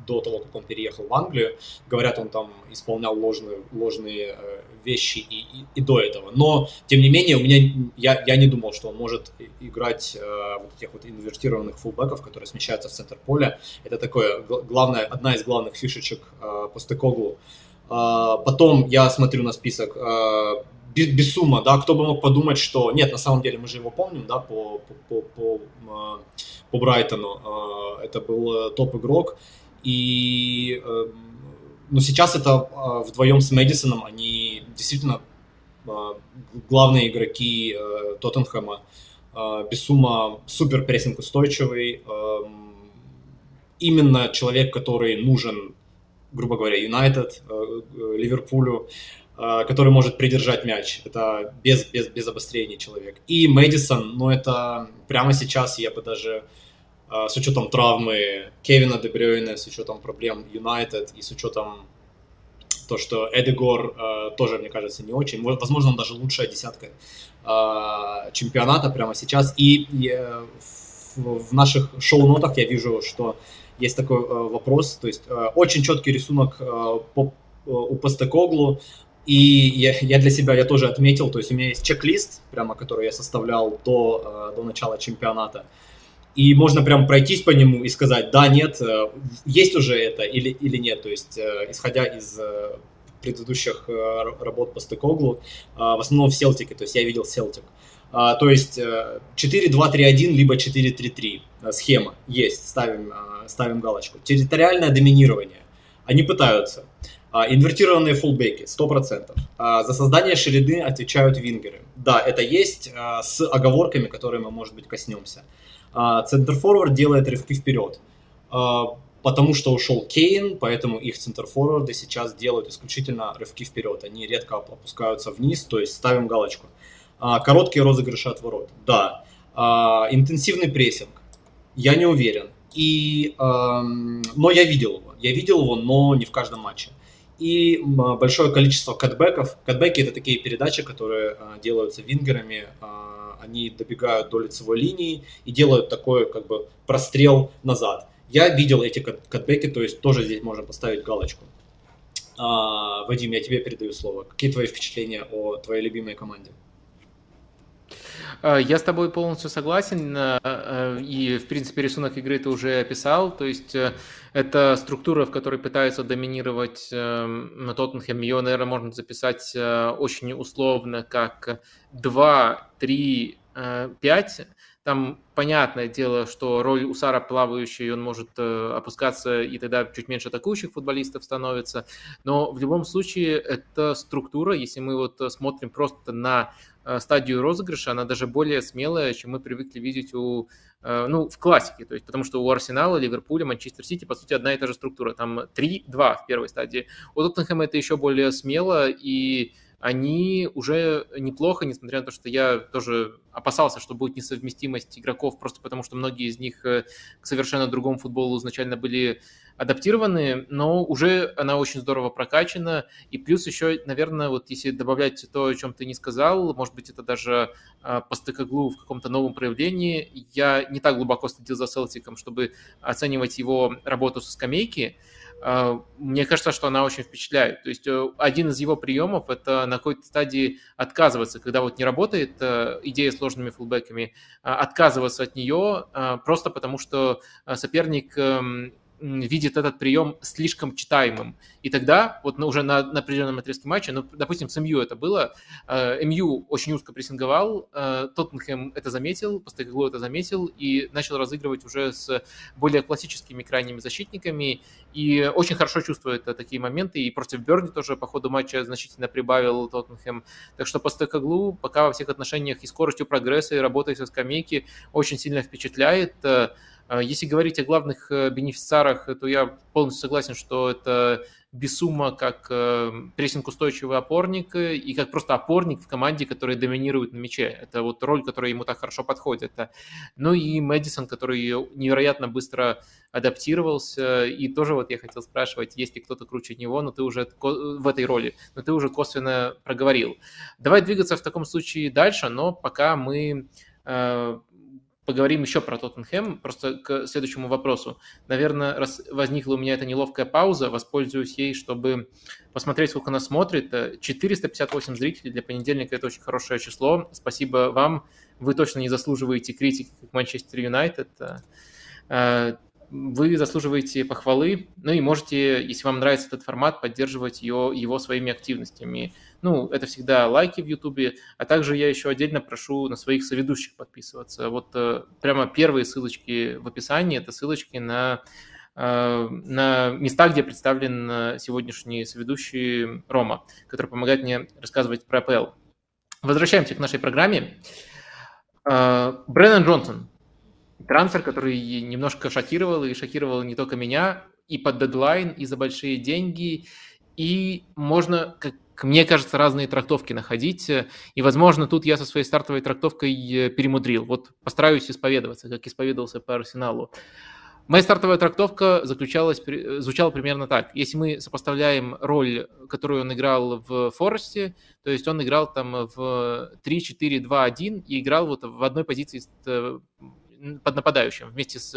до того, как он переехал в Англию. Говорят, он там исполнял ложные, ложные э, вещи и, и, и до этого. Но, тем не менее, у меня, я, я не думал, что он может играть э, вот этих вот инвертированных фулбеков, которые смещаются в центр поля. Это такое, главное, одна из главных фишечек э, Постекоглу. Э, потом я смотрю на список э, без сумма, да, кто бы мог подумать, что нет, на самом деле мы же его помним, да, по по по по, э, по Брайтону, э, это был топ игрок, и, эм, но сейчас это а, вдвоем с Мэдисоном, они действительно а, главные игроки э, Тоттенхэма. А, Бессума супер прессинг устойчивый, именно человек, который нужен, грубо говоря, Юнайтед, э, э, Ливерпулю, который может придержать мяч. Это без, без, без обострений человек. И Мэдисон, ну это прямо сейчас я бы даже с учетом травмы Кевина Дебрёйна, с учетом проблем Юнайтед и с учетом то, что Эдегор э, тоже, мне кажется, не очень. Возможно, он даже лучшая десятка э, чемпионата прямо сейчас. И, э, в, в наших шоу-нотах я вижу, что есть такой э, вопрос. То есть э, очень четкий рисунок э, по, э, у Постекоглу. И я, я для себя я тоже отметил, то есть у меня есть чек-лист, прямо который я составлял до, э, до начала чемпионата. И можно прям пройтись по нему и сказать, да, нет, э, есть уже это или, или нет. То есть, э, исходя из э, предыдущих работ по Стекоглу, в основном в Селтике, то есть я видел Селтик. То есть 4-2-3-1, либо 4-3-3 схема есть, ставим, ставим галочку. Территориальное доминирование. Они пытаются. Инвертированные фулбеки, 100%. За создание ширины отвечают вингеры. Да, это есть с оговорками, которые мы, может быть, коснемся. А центр-форвард делает рывки вперед. А, потому что ушел Кейн, поэтому их центр-форварды сейчас делают исключительно рывки вперед. Они редко опускаются вниз, то есть ставим галочку. А, короткие розыгрыши от ворот. Да. Интенсивный прессинг. Я не уверен. И, но я видел его. Я видел его, но не в каждом матче. И большое количество катбеков. Катбеки это такие передачи, которые делаются вингерами они добегают до лицевой линии и делают такой как бы прострел назад. Я видел эти катбеки, то есть тоже здесь можно поставить галочку. А, Вадим, я тебе передаю слово. Какие твои впечатления о твоей любимой команде? А, я с тобой полностью согласен, а, а, и, в принципе, рисунок игры ты уже описал, то есть э, это структура, в которой пытаются доминировать эм, Тоттенхэм, ее, наверное, можно записать э, очень условно, как 2, 3, 5, там понятное дело, что роль Усара плавающий, он может э, опускаться, и тогда чуть меньше атакующих футболистов становится. Но в любом случае, эта структура, если мы вот смотрим просто на э, стадию розыгрыша, она даже более смелая, чем мы привыкли видеть у, э, ну, в классике. То есть, потому что у Арсенала, Ливерпуля, Манчестер Сити, по сути, одна и та же структура. Там 3-2 в первой стадии. У Тоттенхэма это еще более смело, и они уже неплохо, несмотря на то, что я тоже опасался, что будет несовместимость игроков, просто потому что многие из них э, к совершенно другому футболу изначально были адаптированы, но уже она очень здорово прокачана. И плюс еще, наверное, вот если добавлять то, о чем ты не сказал, может быть, это даже э, по стыкоглу в каком-то новом проявлении. Я не так глубоко следил за Селтиком, чтобы оценивать его работу со скамейки. Э, мне кажется, что она очень впечатляет. То есть э, один из его приемов – это на какой-то стадии отказываться, когда вот не работает э, идея с сложными фулбеками, отказываться от нее просто потому, что соперник эм, видит этот прием слишком читаемым. И тогда, вот уже на, на определенном отрезке матча, ну, допустим, с МЮ это было, э, МЮ очень узко прессинговал, э, Тоттенхэм это заметил, Постегло это заметил и начал разыгрывать уже с более классическими крайними защитниками и очень хорошо чувствует такие моменты. И против Берни тоже по ходу матча значительно прибавил Тоттенхэм. Так что Постеглу пока во всех отношениях и скоростью прогресса, и работой со скамейки очень сильно впечатляет. А если говорить о главных э, бенефициарах, то я полностью согласен, что это Бесума как э, прессинг-устойчивый опорник и как просто опорник в команде, который доминирует на мяче. Это вот роль, которая ему так хорошо подходит. Ну и Мэдисон, который невероятно быстро адаптировался. И тоже вот я хотел спрашивать, есть ли кто-то круче него, но ты уже в этой роли, но ты уже косвенно проговорил. Давай двигаться в таком случае дальше, но пока мы э, поговорим еще про Тоттенхэм, просто к следующему вопросу. Наверное, раз возникла у меня эта неловкая пауза, воспользуюсь ей, чтобы посмотреть, сколько нас смотрит. 458 зрителей для понедельника – это очень хорошее число. Спасибо вам. Вы точно не заслуживаете критики, как Манчестер Юнайтед. Э, вы заслуживаете похвалы, ну и можете, если вам нравится этот формат, поддерживать его, его своими активностями. Ну, это всегда лайки в Ютубе, а также я еще отдельно прошу на своих соведущих подписываться. Вот э, прямо первые ссылочки в описании, это ссылочки на, э, на места, где представлен сегодняшний соведущий Рома, который помогает мне рассказывать про АПЛ. Возвращаемся к нашей программе. Э, Брэннон Джонсон, трансфер, который немножко шокировал, и шокировал не только меня, и под дедлайн, и за большие деньги, и можно, как мне кажется, разные трактовки находить. И, возможно, тут я со своей стартовой трактовкой э, перемудрил. Вот постараюсь исповедоваться, как исповедовался по Арсеналу. Моя стартовая трактовка заключалась, звучала примерно так. Если мы сопоставляем роль, которую он играл в Форесте, то есть он играл там в 3-4-2-1 и играл вот в одной позиции э, под нападающим вместе с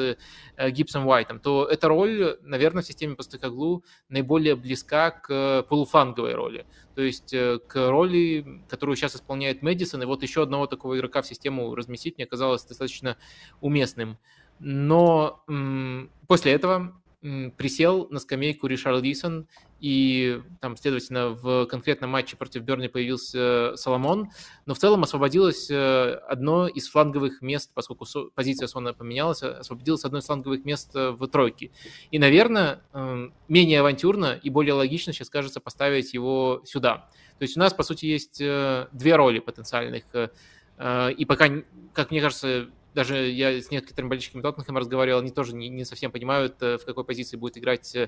э, Гибсом Уайтом, то эта роль, наверное, в системе Постекоглу наиболее близка к полуфланговой роли. То есть э, к роли, которую сейчас исполняет Мэдисон, и вот еще одного такого игрока в систему разместить мне казалось достаточно уместным. Но после этого присел на скамейку Ришар Лисон, и там, следовательно, в конкретном матче против Берни появился Соломон, но в целом освободилось э, одно из фланговых мест, поскольку позиция Сона поменялась, освободилось одно из фланговых мест э, в тройке. И, наверное, эм, менее авантюрно и более логично сейчас кажется поставить его сюда. То есть у нас, по сути, есть э, две роли потенциальных, и пока, как мне кажется, даже я с некоторыми болельщиками Тоттенхэма разговаривал, они тоже не, не совсем понимают, э, в какой позиции будет играть э,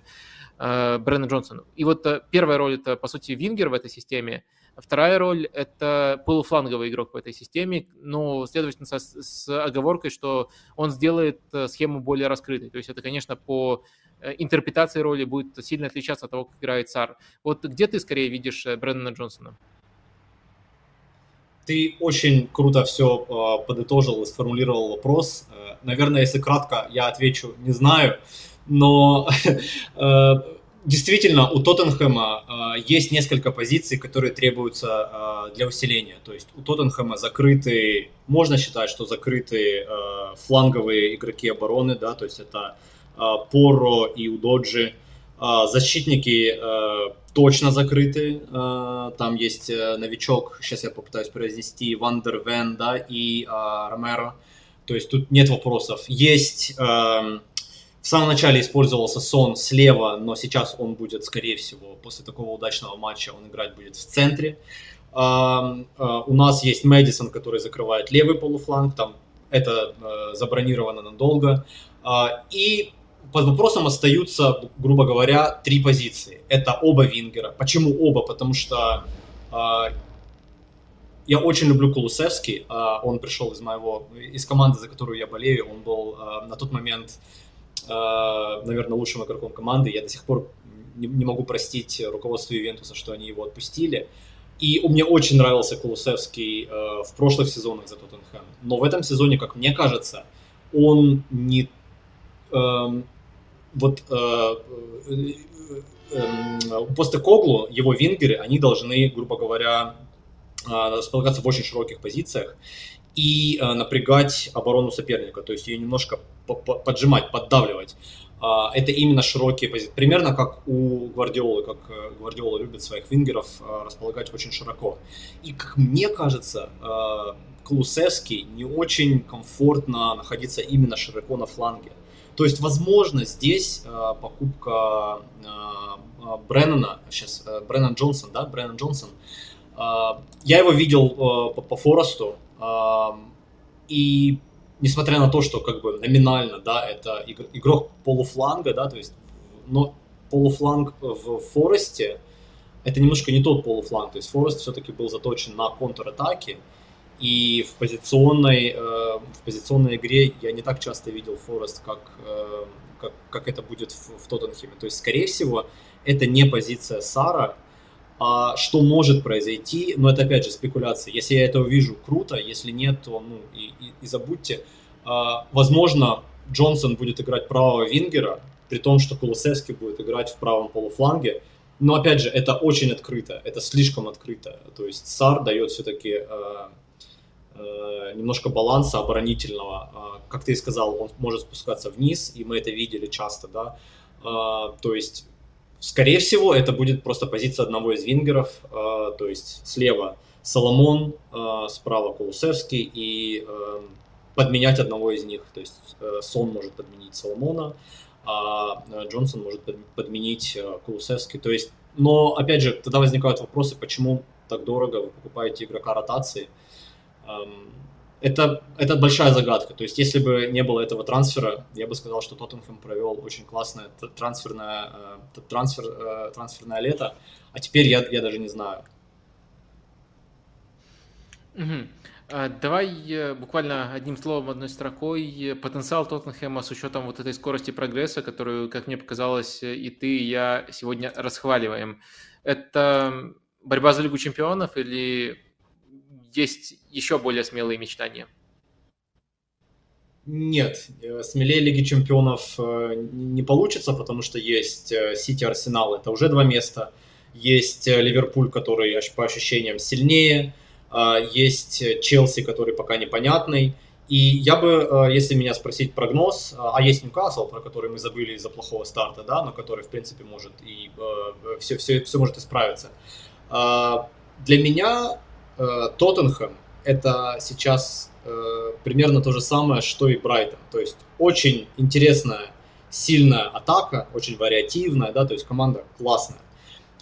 Брэннон Джонсон. И вот э, первая роль – это, по сути, вингер в этой системе, Вторая роль – это полуфланговый игрок в этой системе, но, следовательно, со, с оговоркой, что он сделает э, схему более раскрытой. То есть это, конечно, по интерпретации роли будет сильно отличаться от того, как играет Сар. Вот где ты скорее видишь Брэндона Джонсона? Ты очень круто все э, подытожил и сформулировал вопрос. Э, наверное, если кратко, я отвечу, не знаю. Но <laughs> э, действительно, у Тоттенхэма есть несколько позиций, которые требуются для усиления. То есть у Тоттенхэма закрыты, можно считать, что закрыты фланговые игроки обороны, да, то есть это Поро и Удоджи. Защитники точно закрыты. Э, там есть э, новичок, сейчас я попытаюсь произнести, Вандер Вен, да, и э, Ромеро. То есть тут нет вопросов. Есть в самом начале использовался Сон слева, но сейчас он будет, скорее всего, после такого удачного матча, он играть будет в центре. Эм, у нас есть Мэдисон, который закрывает левый полуфланг, там это забронировано надолго. И под вопросом остаются, грубо говоря, три позиции. Это оба вингера. Почему оба? Потому что Я очень люблю Кулусевский. Он пришел из моего, из команды, за которую я болею. Он был на тот момент, наверное, лучшим игроком команды. Я до сих пор не могу простить руководству Ювентуса, что они его отпустили. И мне очень нравился Кулусевский э, в прошлых сезонах за Тоттенхэм. Но в этом сезоне, как мне кажется, он не... Э, вот э, э, э, после Коглу его вингеры, они должны, грубо говоря, располагаться в очень широких позициях и напрягать оборону соперника, то есть ее немножко поджимать, поддавливать. А, это именно широкие позиции. Примерно как у Гвардиолы, как Гвардиола любит своих вингеров располагать очень широко. И, как мне кажется, Клусевский не очень комфортно находиться именно широко на фланге. То есть, возможно, здесь покупка Бреннана, сейчас Бреннан Джонсон, да, Бреннан Джонсон, я его видел по, по Форесту, и несмотря на то, что как бы номинально, да, это игрок полуфланга, да, то есть, но полуфланг в Форесте это немножко не тот полуфланг, то есть Форест все-таки был заточен на контратаки, и в позиционной, э, в позиционной игре я не так часто видел Форест, как, э, как, как это будет в, в Тоттенхеме. То есть, скорее всего, это не позиция Сара, а что может произойти, но это опять же спекуляция. Если я это увижу, круто, если нет, то ну и, и, и забудьте. А, возможно, Джонсон будет играть правого вингера, при том, что Кулусевский будет играть в правом полуфланге. Но опять же, это очень открыто, это слишком открыто. То есть Сар дает все-таки э, немножко баланса оборонительного. Э, как ты и сказал, он может спускаться вниз, и мы это видели часто, да. Э, то есть Скорее всего, это будет просто позиция одного из вингеров, э, то есть слева Соломон, э, справа Кулусевский и э, подменять одного из них. То есть э, Сон может подменить Соломона, а э, Джонсон может подменить э, Кулусевский. То есть, но опять же, тогда возникают вопросы, почему так дорого вы покупаете игрока ротации. Это, это большая загадка. То есть, если бы не было этого трансфера, я бы сказал, что Тоттенхэм провел очень классное трансферное, э, трансфер, э, трансферное лето, а теперь я, я даже не знаю. Угу. Давай э, буквально одним словом, одной строкой. Потенциал Тоттенхэма с учетом вот этой скорости прогресса, которую, как мне показалось, и ты, и я сегодня расхваливаем. Это борьба за Лигу чемпионов или есть еще более смелые мечтания? Нет, э, смелее Лиги Чемпионов э, не получится, потому что есть э, Сити Арсенал, это уже два места. Есть Ливерпуль, который по ощущениям сильнее. Есть Челси, который пока непонятный. И я бы, если меня спросить прогноз, а есть Ньюкасл, про который мы забыли из-за плохого старта, да, но который, в принципе, может и все, все, все может исправиться. Для меня Тоттенхэм это сейчас э, примерно то же самое, что и Брайтон. То есть очень интересная, сильная атака, очень вариативная, да, то есть команда классная.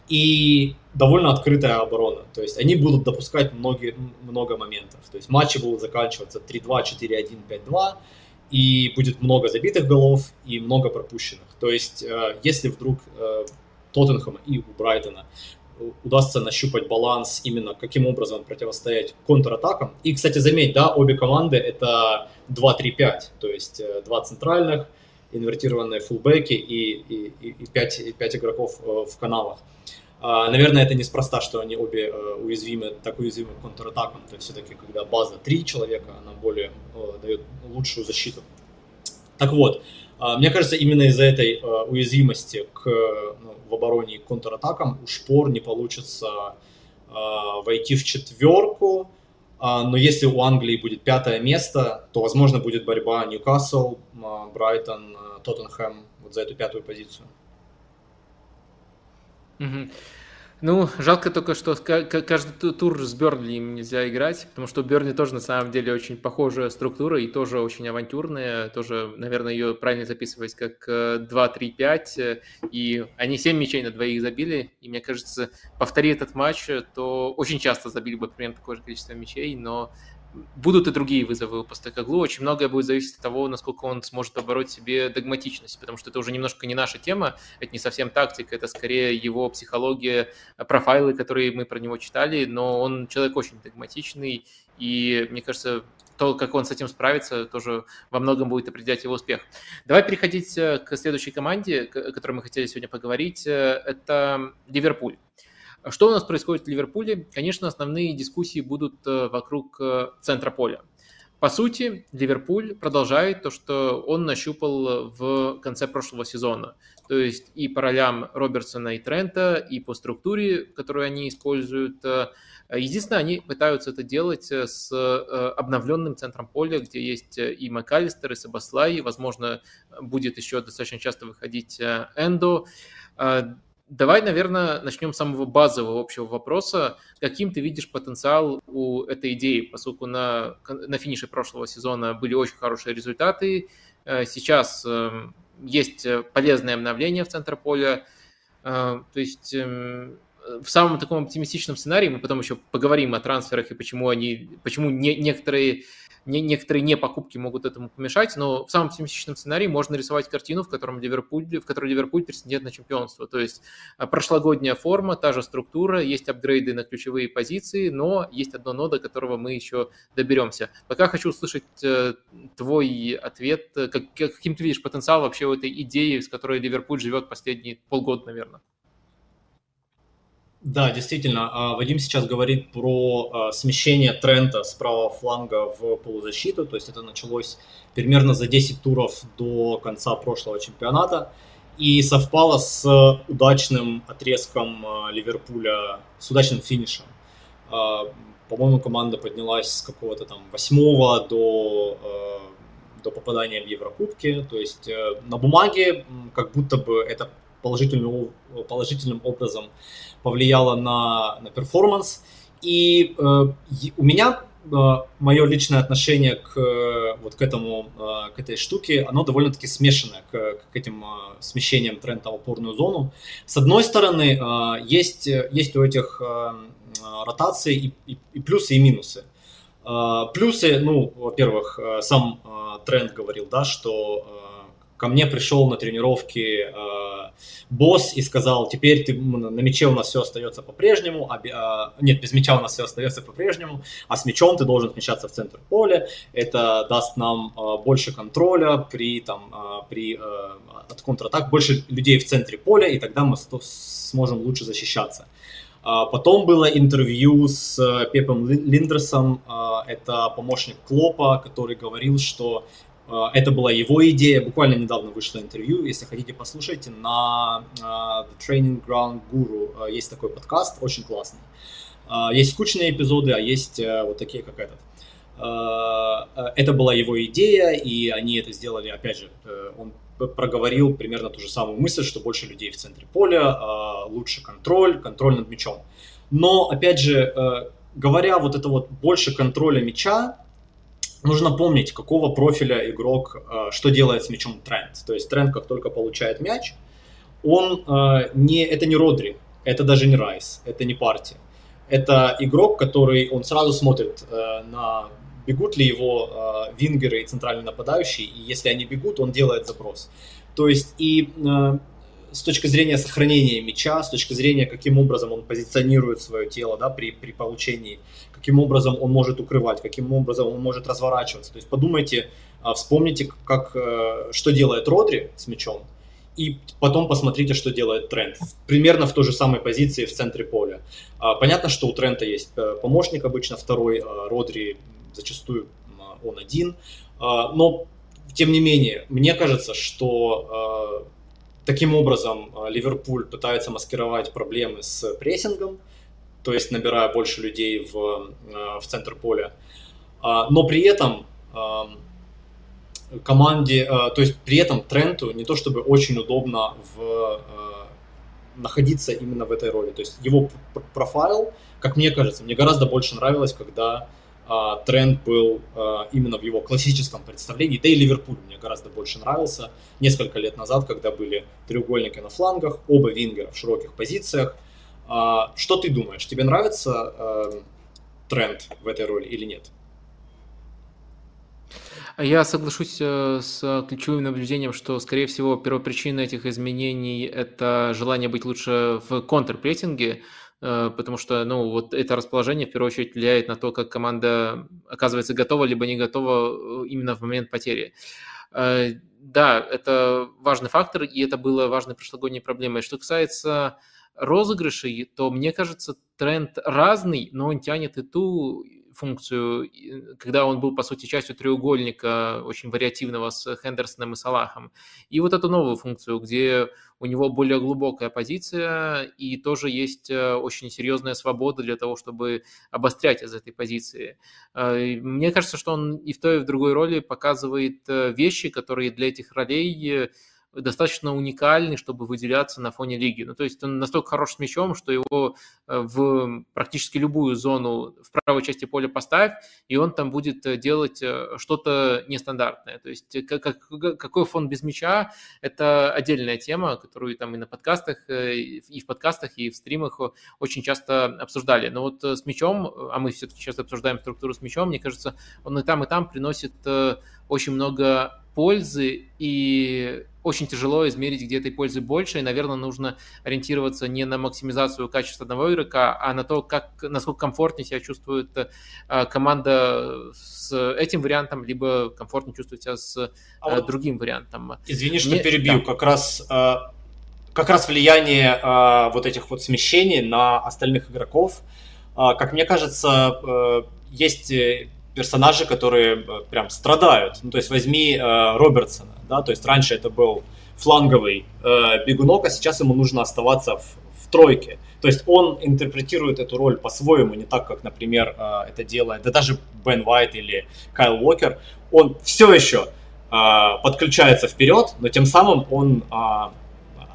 И довольно открытая оборона. То есть они будут допускать многие, много моментов. То есть матчи будут заканчиваться 3-2, 4-1, 5-2, и будет много забитых голов и много пропущенных. То есть э, если вдруг э, Тоттенхэма и у Брайтона удастся нащупать баланс именно каким образом противостоять контратакам. И, кстати, заметь, да, обе команды это 2-3-5, то есть э, два центральных, инвертированные фулбеки и, и, и, 5, и 5 игроков э, в каналах. А, наверное, это неспроста, что они обе э, уязвимы, так уязвимы к контратакам. То есть все-таки, когда база 3 человека, она более дает лучшую защиту. Так вот, мне кажется, именно из-за этой уязвимости к ну, в обороне и контратакам у Шпор не получится э, войти в четверку. Э, но если у Англии будет пятое место, то, возможно, будет борьба Ньюкасл, э, Брайтон, э, Тоттенхэм вот за эту пятую позицию. Mm-hmm. Ну, жалко только, что каждый тур с Бернли им нельзя играть, потому что у Бернли тоже на самом деле очень похожая структура и тоже очень авантюрная, тоже, наверное, ее правильно записывать как 2-3-5, э, и они 7 мячей на двоих забили, и мне кажется, повтори этот матч, то очень часто забили бы примерно такое же количество мячей, но будут и другие вызовы у Постекоглу. Очень многое будет зависеть от того, насколько он сможет побороть себе догматичность, потому что это уже немножко не наша тема, это не совсем тактика, это скорее его психология, профайлы, которые мы про него читали, но он человек очень догматичный, и мне кажется, то, как он с этим справится, тоже во многом будет определять его успех. Давай переходить э, к следующей команде, о которой мы хотели сегодня поговорить. Э, это Ливерпуль. Что у нас происходит в Ливерпуле? Конечно, основные дискуссии будут э, вокруг центра поля. По сути, Ливерпуль продолжает то, что он нащупал в конце прошлого сезона. То есть и по ролям Робертсона и Трента, и по структуре, которую они используют, Единственное, они пытаются это делать э, с э, обновленным центром поля, где есть э, и МакАлистер, и Сабаслай, возможно, будет еще достаточно часто выходить Эндо. Давай, наверное, начнем с самого базового общего вопроса. Каким ты видишь потенциал у этой идеи, поскольку на, на финише прошлого сезона были очень хорошие результаты, сейчас эм, есть полезное обновление в центр поля, то есть эм, в самом таком оптимистичном сценарии, мы потом еще поговорим о трансферах и почему они, почему не, некоторые, не, некоторые не покупки могут этому помешать, но в самом оптимистичном сценарии можно рисовать картину, в котором Ливерпуль, в которой Ливерпуль претендент на чемпионство. То есть а, прошлогодняя форма, та же структура, есть апгрейды на ключевые позиции, но есть одно но, до которого мы еще доберемся. Пока хочу услышать э, твой ответ, как, каким ты видишь потенциал вообще у этой идеи, с которой Ливерпуль живет последние полгода, наверное. Да, действительно, а, Вадим сейчас говорит про а, смещение Трента с правого фланга в полузащиту, то есть это началось примерно за 10 туров до конца прошлого чемпионата и совпало с удачным отрезком а, Ливерпуля, с удачным финишем. По-моему, команда поднялась с какого-то там восьмого до, до попадания в Еврокубки, то есть э, на бумаге как будто бы это положительным, положительным образом повлияло на, на перформанс. И э, у меня э, мое личное отношение к э, вот к этому э, к этой штуке, оно довольно-таки смешанное к, к этим э, смещениям тренда в опорную зону. С одной стороны, э, есть есть у этих э, ротаций и, и, и плюсы и минусы. Э, плюсы, ну, во-первых, э, сам э, тренд говорил, да, что э, ко мне пришел на тренировки э, босс и сказал, теперь ты, на мяче у нас все остается по-прежнему, а, а, нет, без мяча у нас все остается по-прежнему, а с мячом ты должен смещаться в центр поля, это даст нам а, больше контроля при, там, а, при а, от контратак, больше людей в центре поля, и тогда мы сможем лучше защищаться. А, потом было интервью с э, Пепом Линдерсом, это помощник Клопа, который говорил, что это была его идея. Буквально недавно вышло интервью. Если хотите, послушайте. На uh, The Training Ground Guru uh, есть такой подкаст, очень классный. Есть скучные эпизоды, а есть вот такие, как этот. Это была его идея, и они это сделали, опять же, э, он проговорил примерно ту же самую мысль, что больше людей в центре поля, лучше контроль, контроль над мячом. Но, опять же, э, говоря вот это вот больше контроля мяча, нужно помнить, какого профиля игрок, э, что делает с мячом тренд. То есть тренд, как только получает мяч, он э, не, это не Родри, это даже не Райс, это не партия. Это игрок, который, он сразу смотрит э, на бегут ли его вингеры и центральные нападающие, и если они бегут, он делает запрос. То есть и с точки зрения сохранения мяча, с точки зрения, каким образом он позиционирует свое тело да, при, при получении, каким образом он может укрывать, каким образом он может разворачиваться. То есть подумайте, а, вспомните, как, э, что делает Родри с мячом, и потом посмотрите, что делает Трент. Примерно в той же самой позиции в центре поля. А, понятно, что у Трента есть э, помощник обычно второй, а, Родри зачастую он один, но тем не менее, мне кажется, что Таким образом, э, Ливерпуль пытается маскировать проблемы с прессингом, то есть набирая больше людей в, э, в центр поля. А, но при этом команде, то есть при этом Тренту не то чтобы очень удобно в, находиться именно в этой роли. То есть его профайл, как мне кажется, мне гораздо больше нравилось, когда а, тренд был а, именно в его классическом представлении. Да и Ливерпуль мне гораздо больше нравился. Несколько лет назад, когда были треугольники на флангах, оба вингера в широких позициях. А, что ты думаешь? Тебе нравится тренд в этой роли или нет? Я соглашусь э, с ключевым наблюдением, что, скорее всего, первопричина этих изменений – это желание быть лучше в контрпрессинге, потому что, ну, вот это расположение в первую очередь влияет на то, как команда оказывается готова либо не готова э, именно в момент потери. Да, это важный фактор, и это было важной прошлогодней проблемой. Что касается розыгрышей, то мне кажется, тренд разный, но он тянет и ту функцию, когда он был, по сути, частью треугольника очень вариативного с Хендерсоном и Салахом. И вот эту новую функцию, где у него более глубокая позиция и тоже есть э, очень серьезная свобода для того, чтобы обострять из этой позиции. Э, мне кажется, что он и в той, и в другой роли показывает э, вещи, которые для этих ролей достаточно уникальный, чтобы выделяться на фоне лиги. Ну, то есть он настолько хорош с мячом, что его э, в практически любую зону в правой части поля поставь, и он там будет э, делать э, что-то нестандартное. То есть как, какой фон без мяча – это отдельная тема, которую там и на подкастах, и в подкастах, и в стримах очень часто обсуждали. Но вот с мячом, а мы все-таки сейчас обсуждаем структуру с мячом, мне кажется, он и там, и там приносит очень много пользы, и очень тяжело измерить, где этой пользы больше, и, наверное, нужно ориентироваться не на максимизацию качества одного игрока, а на то, как, насколько комфортнее себя чувствует э, команда с этим вариантом, либо комфортнее чувствует себя с а э, вот другим вариантом. Извини, что Мне... перебью, да. как раз э, как раз влияние вот этих вот смещений на остальных игроков, как мне кажется, есть персонажи, которые э, прям страдают. Ну, то есть возьми э, Робертсона, да, то есть раньше это был фланговый э, бегунок, а сейчас ему нужно оставаться в, в тройке. То есть он интерпретирует эту роль по-своему, не так, как, например, э, это делает, да даже Бен Уайт или Кайл Уокер. Он все еще э, подключается вперед, но тем самым он э,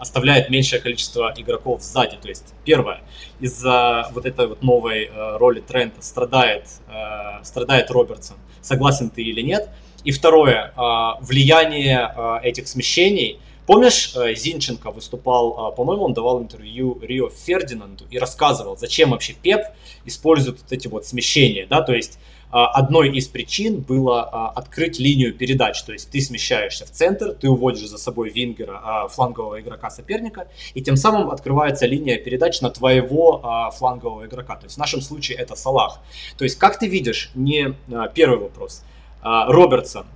оставляет меньшее количество игроков сзади. То есть, первое, из-за вот этой вот новой э, роли Трента страдает, э, страдает Робертсон. Согласен ты или нет? И второе, э, влияние э, этих смещений. Помнишь, э, Зинченко выступал, э, по-моему, он давал интервью Рио Фердинанду и рассказывал, зачем вообще Пеп использует вот эти вот смещения, да, то есть одной из причин было а, открыть линию передач. То есть ты смещаешься в центр, ты уводишь за собой вингера, а, флангового игрока соперника, и тем самым открывается линия передач на твоего флангового игрока. То есть в нашем случае это Салах. То есть как ты видишь, не первый вопрос. Робертсон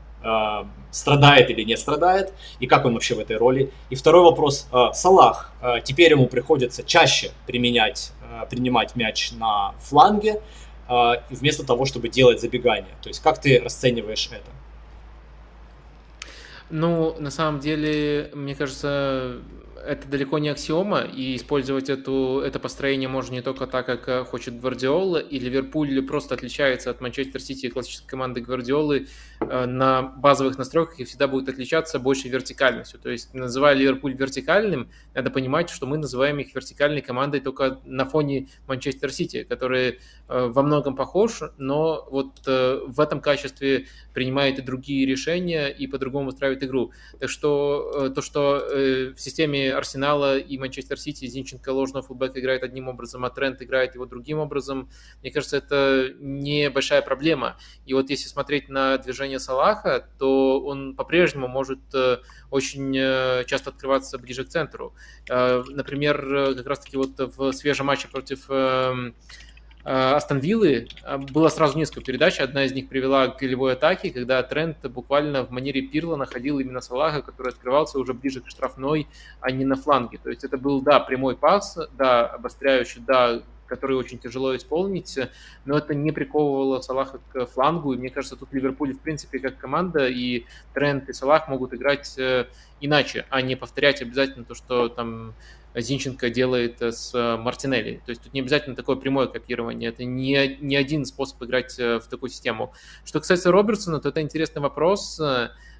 страдает или не страдает, и как он вообще в этой роли. И второй вопрос, Салах, теперь ему приходится чаще применять, принимать мяч на фланге, а, вместо того, чтобы делать забегание. То есть как ты расцениваешь это? Ну, на самом деле, мне кажется, это далеко не аксиома, и использовать эту, это построение можно не только так, как э, хочет Гвардиола, и Ливерпуль просто отличается от Манчестер Сити и классической команды Гвардиолы на базовых настройках и всегда будет отличаться большей вертикальностью. То есть, называя Ливерпуль вертикальным, надо понимать, что мы называем их вертикальной командой только на фоне Манчестер Сити, который э, во многом похож, но вот в этом качестве принимает и другие решения и по-другому устраивает игру. Так что то, что в системе Арсенала и Манчестер Сити Зинченко ложного фулбэка играет одним образом, а Трент играет его другим образом, мне кажется, это небольшая проблема. И вот если смотреть на движение Салаха, то он по-прежнему может э, очень э, часто открываться ближе к центру. Э, например, как раз-таки вот в свежем матче против Астон Виллы было сразу несколько передач. Одна из них привела к голевой атаке, когда Трент буквально в манере Пирла находил именно Салаха, который открывался уже ближе к штрафной, а не на фланге. То есть это был, да, прямой пас, да, обостряющий, да, который очень тяжело исполнить, но это не приковывало Салаха к флангу, и мне кажется, тут Ливерпуль, в принципе, как команда, и Трент, и Салах могут играть э, иначе, а не повторять обязательно то, что там Зинченко делает с э, Мартинелли. То есть тут не обязательно такое прямое копирование, это не, не один способ играть э, в такую систему. Что касается Робертсона, то это интересный вопрос.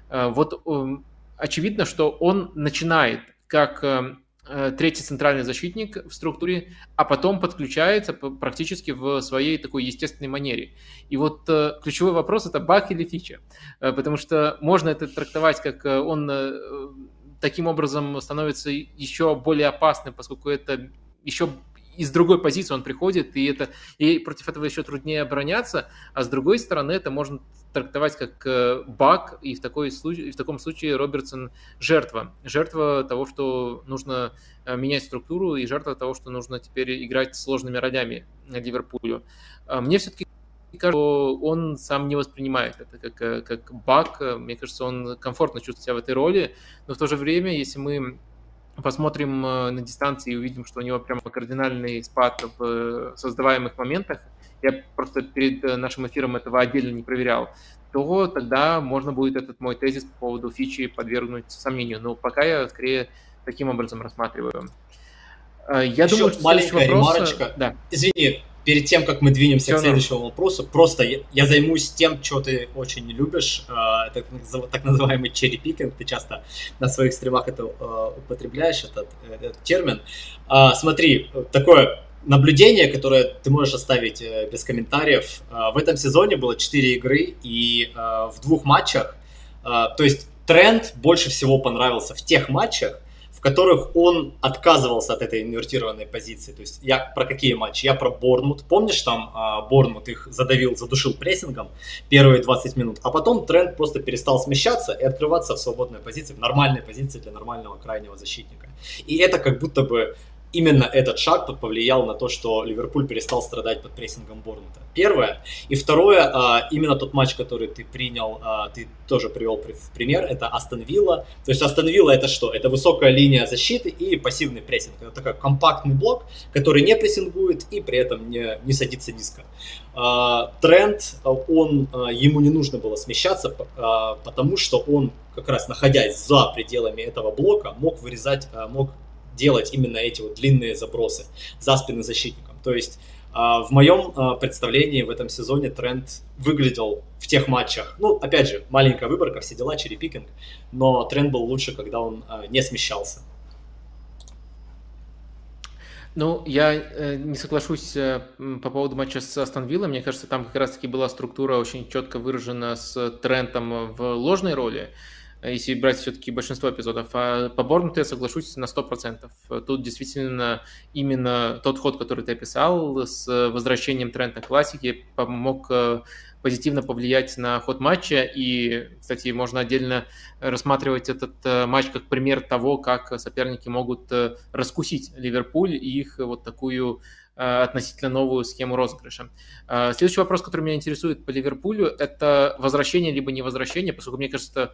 Вот эм, очевидно, что он начинает как третий центральный защитник в структуре, а потом подключается практически в своей такой естественной манере. И вот ключевой вопрос это баг или фича, потому что можно это трактовать как он таким образом становится еще более опасным, поскольку это еще из другой позиции он приходит, и, это, и против этого еще труднее обороняться, а с другой стороны это можно трактовать как э, баг, и в, такой случае, в таком случае Робертсон жертва. Жертва того, что нужно э, менять структуру, и жертва того, что нужно теперь играть сложными ролями Ливерпулю. А мне все-таки кажется, что он сам не воспринимает это как, э, как баг. Мне кажется, он комфортно чувствует себя в этой роли, но в то же время, если мы посмотрим на дистанции и увидим, что у него прямо кардинальный спад в создаваемых моментах, я просто перед э, нашим эфиром этого отдельно не проверял, то тогда можно будет этот мой тезис по поводу фичи подвергнуть сомнению. Но пока я скорее таким образом рассматриваю. Э, я Еще думаю, что маленькая вопрос... ремарочка. Да. Извини, перед тем, как мы двинемся Все к следующему равно. вопросу, просто я, я займусь тем, что ты очень не любишь, э, так, так называемый черри пикинг, ты часто на своих стримах это э, употребляешь, этот, этот термин. Э, смотри, такое наблюдение, которое ты можешь оставить э, без комментариев. Э, в этом сезоне было 4 игры, и э, в двух матчах, то есть тренд больше всего понравился в тех матчах, которых он отказывался от этой инвертированной позиции. То есть я про какие матчи? Я про Борнмут. Помнишь, там Борнмут их задавил, задушил прессингом первые 20 минут, а потом тренд просто перестал смещаться и открываться в свободной позиции, в нормальной позиции для нормального крайнего защитника. И это как будто бы именно этот шаг повлиял на то, что Ливерпуль перестал страдать под прессингом Борнмута. Первое. И второе, а, именно тот матч, который ты принял, а, ты тоже привел в пример, это Астон Вилла. То есть Астон Вилла это что? Это высокая линия защиты и пассивный прессинг. Это такой компактный блок, который не прессингует и при этом не, не садится низко. А, тренд, он, ему не нужно было смещаться, потому что он как раз находясь за пределами этого блока, мог вырезать, мог делать именно эти вот длинные забросы за спины защитникам. То есть а, в моем а, представлении в этом сезоне тренд выглядел в тех матчах, ну, опять же, маленькая выборка, все дела, черепикинг, но тренд был лучше, когда он а, не смещался. Ну, я э, не соглашусь э, по поводу матча с Астон Виллой. Мне кажется, там как раз-таки была структура очень четко выражена с трендом в ложной роли. Если брать все-таки большинство эпизодов. А по Борнмуту я соглашусь на 100%. Тут действительно именно тот ход, который ты описал, с возвращением тренда классики, помог э, позитивно повлиять на ход матча. И, кстати, можно отдельно рассматривать этот э, матч как пример того, как соперники могут раскусить Ливерпуль и их вот такую относительно новую схему розыгрыша. Следующий вопрос, который меня интересует по Ливерпулю, это возвращение либо не возвращение, поскольку мне кажется, Э,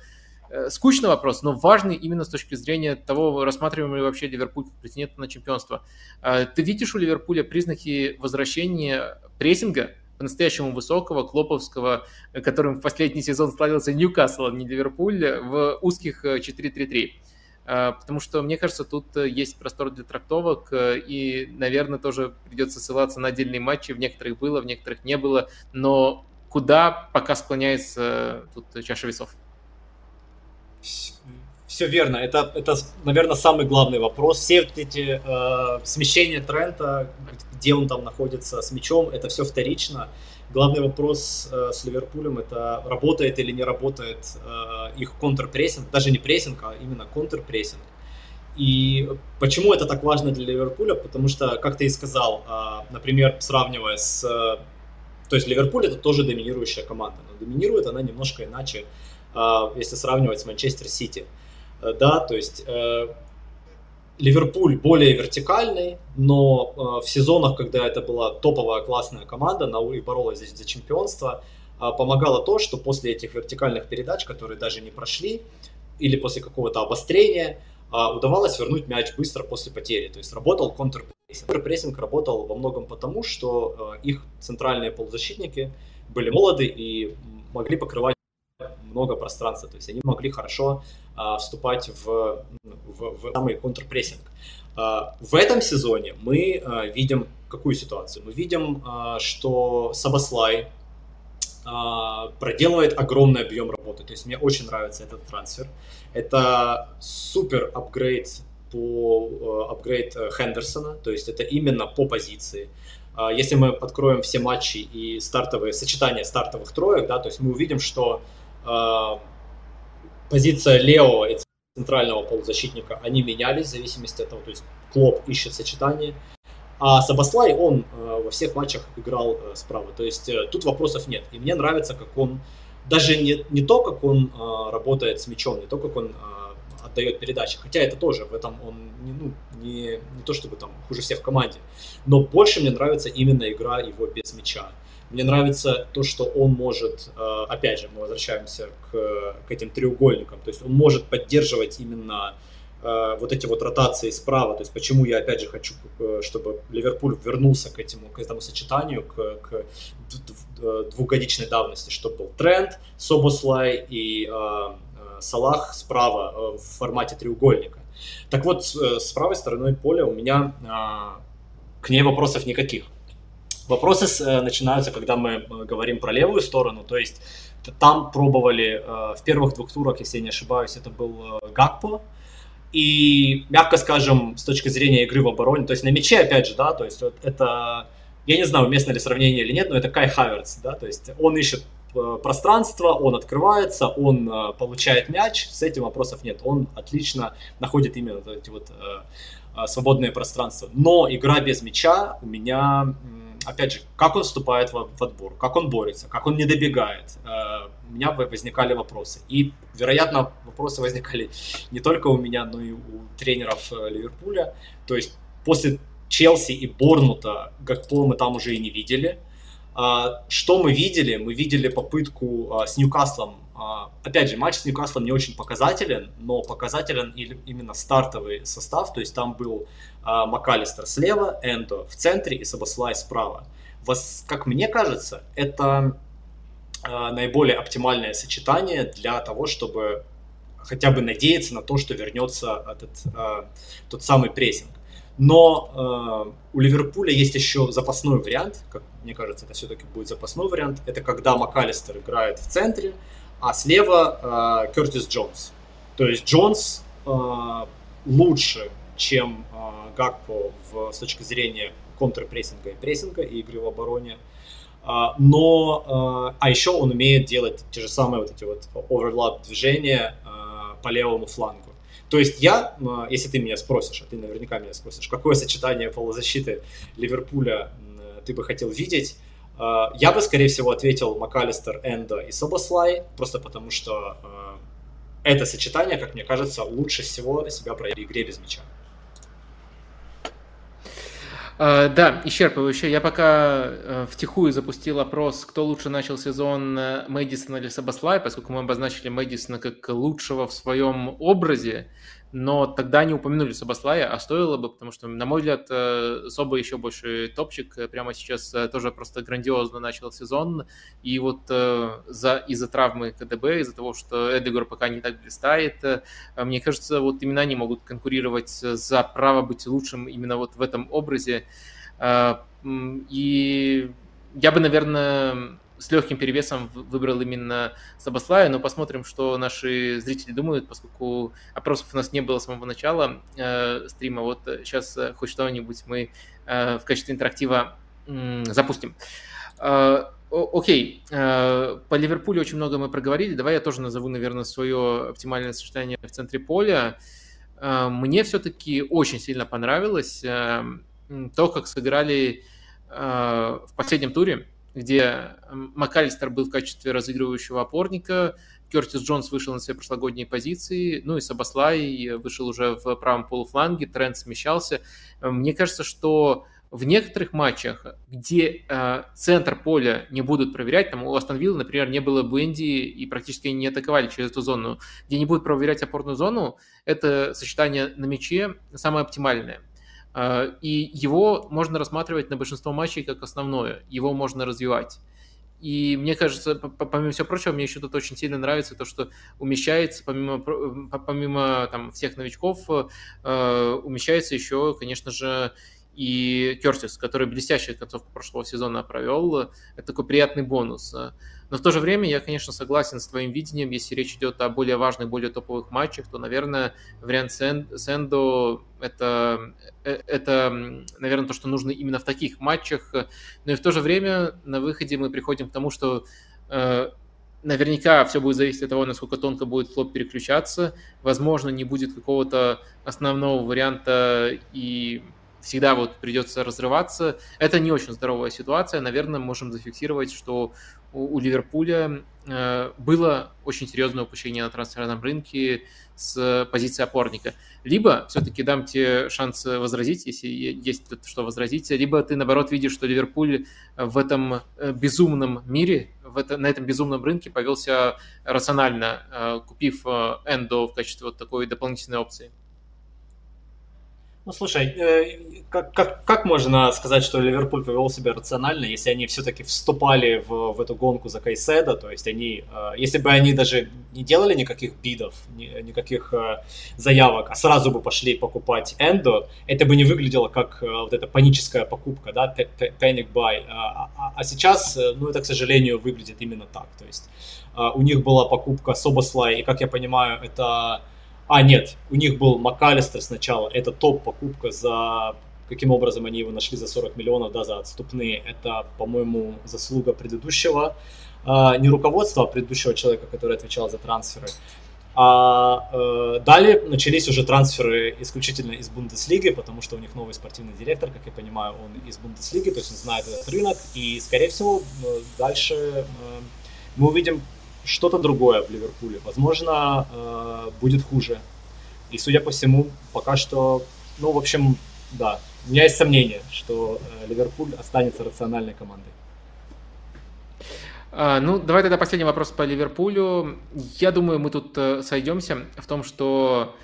скучный вопрос, но важный именно с точки зрения того, рассматриваем ли вообще Ливерпуль как претендент на чемпионство. Э, ты видишь у Ливерпуля признаки возвращения прессинга, по-настоящему высокого, клоповского, которым в последний сезон славился Ньюкасл, а не Ливерпуль, в узких 4-3-3. Э, потому что, мне кажется, тут есть простор для трактовок, и, наверное, тоже придется ссылаться на отдельные матчи. В некоторых было, в некоторых не было. Но куда пока склоняется тут чаша весов? Все верно. Это, это, наверное, самый главный вопрос. Все эти э, смещения Трента, где он там находится с мячом, это все вторично. Главный вопрос э, с Ливерпулем это работает или не работает э, их контрпрессинг, даже не прессинг, а именно контрпрессинг. И почему это так важно для Ливерпуля? Потому что, как ты и сказал, э, например, сравнивая с... Э, то есть Ливерпуль это тоже доминирующая команда, но доминирует она немножко иначе, если сравнивать с Манчестер Сити. Э, да, то есть э, Ливерпуль более вертикальный, но э, в сезонах, когда это была топовая классная команда на, и боролась за, за чемпионство, помогало то, что после этих вертикальных передач, которые даже не прошли, или после какого-то обострения, удавалось вернуть мяч быстро после потери. То есть работал контрпрессинг. Контрпрессинг работал во многом потому, что их центральные полузащитники были молоды и могли покрывать много пространства, то есть они могли хорошо а, вступать в, в, в самый контрпрессинг. А, в этом сезоне мы а, видим какую ситуацию? Мы видим, а, что Сабаслай а, проделывает огромный объем работы, то есть мне очень нравится этот трансфер. Это супер апгрейд по а, апгрейд Хендерсона, то есть это именно по позиции. А, если мы откроем все матчи и стартовые сочетания стартовых троек, да, то есть мы увидим, что позиция Лео и центрального полузащитника, они менялись в зависимости от того, то есть Клоп ищет сочетание. А Сабаслай, он э, во всех матчах играл э, справа. То есть э, тут вопросов нет. И мне нравится, как он, даже не, не то, как он работает с мячом, не то, как он отдает передачи. Хотя это тоже, в этом он не, ну, не, не то чтобы там хуже всех в команде. Но больше мне нравится именно игра его без мяча. Мне нравится то, что он может, э, опять же, мы возвращаемся к, к этим треугольникам, то есть он может поддерживать именно э, вот эти вот ротации справа, то есть почему я опять же хочу, э, чтобы Ливерпуль вернулся к этому, к этому сочетанию, к, к двухгодичной давности, чтобы был Тренд, Собослай и Салах справа в формате треугольника. Так вот, с правой стороной поля у меня к ней вопросов никаких. Вопросы э, начинаются, когда мы э, говорим про левую сторону, то есть там пробовали э, в первых двух турах, если я не ошибаюсь, это был Гакпо, и, мягко скажем, с точки зрения игры в обороне, то есть на мяче, опять же, да, то есть вот это, я не знаю, уместно ли сравнение или нет, но это Кай Хаверц, да, то есть он ищет пространство, он открывается, он получает мяч, с этим вопросов нет, он отлично находит именно эти вот свободные пространства. Но игра без мяча у меня опять же, как он вступает в, в отбор, как он борется, как он не добегает. Э, у меня возникали вопросы. И, вероятно, вопросы возникали не только у меня, но и у тренеров э, Ливерпуля. То есть после Челси и Борнута Гакпо мы там уже и не видели. А, что мы видели? Мы видели попытку а, с Ньюкаслом. А, опять же, матч с Ньюкаслом не очень показателен, но показателен именно стартовый состав. То есть там был МакАлистер слева, Эндо в центре и Сабаслай справа. Как мне кажется, это наиболее оптимальное сочетание для того, чтобы хотя бы надеяться на то, что вернется этот, тот самый прессинг. Но э, у Ливерпуля есть еще запасной вариант, как мне кажется, это все-таки будет запасной вариант. Это когда МакАлистер играет в центре, а слева э, Кертис Джонс. То есть Джонс э, лучше, чем э, Гакпо в, с точки зрения контрпрессинга и прессинга и игры в обороне. Uh, но, uh, а еще он умеет делать те же самые вот эти вот оверлап движения uh, по левому флангу. То есть я, если ты меня спросишь, а ты наверняка меня спросишь, какое сочетание полузащиты Ливерпуля ты бы хотел видеть, я бы, скорее всего, ответил МакАлистер, Эндо и Собослай, просто потому что а, это сочетание, как мне кажется, лучше всего себя проявит в игре без мяча. Uh, да, исчерпывающе. Я пока uh, втихую запустил опрос, кто лучше начал сезон Мэдисона или Сабаслай, поскольку мы обозначили Мэдисона как лучшего в своем образе но тогда не упомянули Собослая, а стоило бы, потому что, на мой взгляд, э, Соба еще больше топчик, э, прямо сейчас э, тоже просто грандиозно начал сезон, и вот за, из-за травмы КДБ, из-за того, что Эдегор пока не так блистает, мне кажется, вот именно они могут конкурировать за право быть лучшим именно вот в этом образе, и я бы, наверное, с легким перевесом выбрал именно Сабаслая, но посмотрим, что наши зрители думают, поскольку опросов у нас не было с самого начала э, стрима. Вот сейчас э, хоть что-нибудь мы э, в качестве интерактива э, запустим. Э, Окей, э, по Ливерпулю очень много мы проговорили. Давай я тоже назову, наверное, свое оптимальное сочетание в центре поля. Э, мне все-таки очень сильно понравилось то, как сыграли в последнем туре где МакАлистер был в качестве разыгрывающего опорника, Кертис Джонс вышел на свои прошлогодние позиции, ну и Сабаслай вышел уже в правом полуфланге, тренд смещался. Мне кажется, что в некоторых матчах, где э, центр поля не будут проверять, там у Астон Вилла, например, не было Бенди и практически не атаковали через эту зону, где не будут проверять опорную зону, это сочетание на мяче самое оптимальное. А, и его можно рассматривать на большинство матчей как основное, его можно развивать. И мне кажется, помимо всего прочего, мне еще тут очень сильно нравится то, что умещается, помимо, помимо там, всех новичков, э, умещается еще, конечно же, и Кертис, который блестящую концовку прошлого сезона провел. Это такой приятный бонус. Но в то же время я, конечно, согласен с твоим видением. Если речь идет о более важных, более топовых матчах, то, наверное, вариант Сендо это, э, это, наверное, то, что нужно именно в таких матчах. Но и в то же время на выходе мы приходим к тому, что э, наверняка все будет зависеть от того, насколько тонко будет флоп переключаться. Возможно, не будет какого-то основного варианта и всегда вот придется разрываться. Это не очень здоровая ситуация. Наверное, можем зафиксировать, что у, у Ливерпуля э, было очень серьезное упущение на трансферном рынке с позиции опорника. Либо все-таки дам тебе шанс возразить, если есть что возразить, либо ты, наоборот, видишь, что Ливерпуль в этом э, безумном мире, в это, на этом безумном рынке повелся рационально, э, купив э, Эндо в качестве вот такой дополнительной опции. Ну, слушай, э, как, как, как можно сказать, что Ливерпуль повел себя рационально, если они все-таки вступали в, в эту гонку за Кайседа, то есть они, э, если бы они даже не делали никаких бидов, ни, никаких э, заявок, а сразу бы пошли покупать Эндо, это бы не выглядело как вот эта паническая покупка, да, panic buy, а, а, а сейчас, ну, это, к сожалению, выглядит именно так, то есть у них была покупка Собослай, и, как я понимаю, это а, нет, у них был МакАлистер сначала, это топ-покупка за... Каким образом они его нашли за 40 миллионов, да, за отступные. Это, по-моему, заслуга предыдущего, э, не руководства, а предыдущего человека, который отвечал за трансферы. А э, далее начались уже трансферы исключительно из Бундеслиги, потому что у них новый спортивный директор, как я понимаю, он из Бундеслиги, то есть он знает этот рынок. И, скорее всего, э, дальше э, мы увидим что-то другое в Ливерпуле. Возможно, э, будет хуже. И, судя по всему, пока что, ну, в общем, да, у меня есть сомнение, что э, Ливерпуль останется рациональной командой. А, ну, давай тогда последний вопрос по Ливерпулю. Я думаю, мы тут э, сойдемся в том, что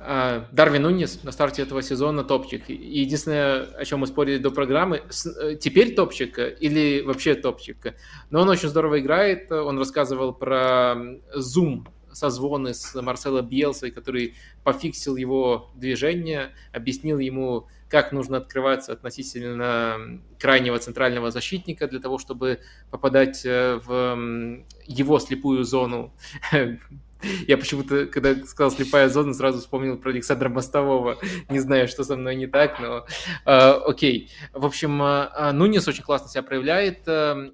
Дарвин Нунис на старте этого сезона топчик. Единственное, о чем мы спорили до программы, э, теперь топчик или вообще топчик. Но он очень здорово играет. Он рассказывал про Zoom созвоны с Марсело Биелсой, который пофиксил его движение, объяснил ему, как нужно открываться относительно крайнего центрального защитника для того, чтобы попадать э, в его слепую зону <laughs> <laughs> Я почему-то, когда сказал «слепая зона», сразу вспомнил про Александра Мостового. Не знаю, что со мной не так, но э, окей. В общем, э, Нунес очень классно себя проявляет. Э,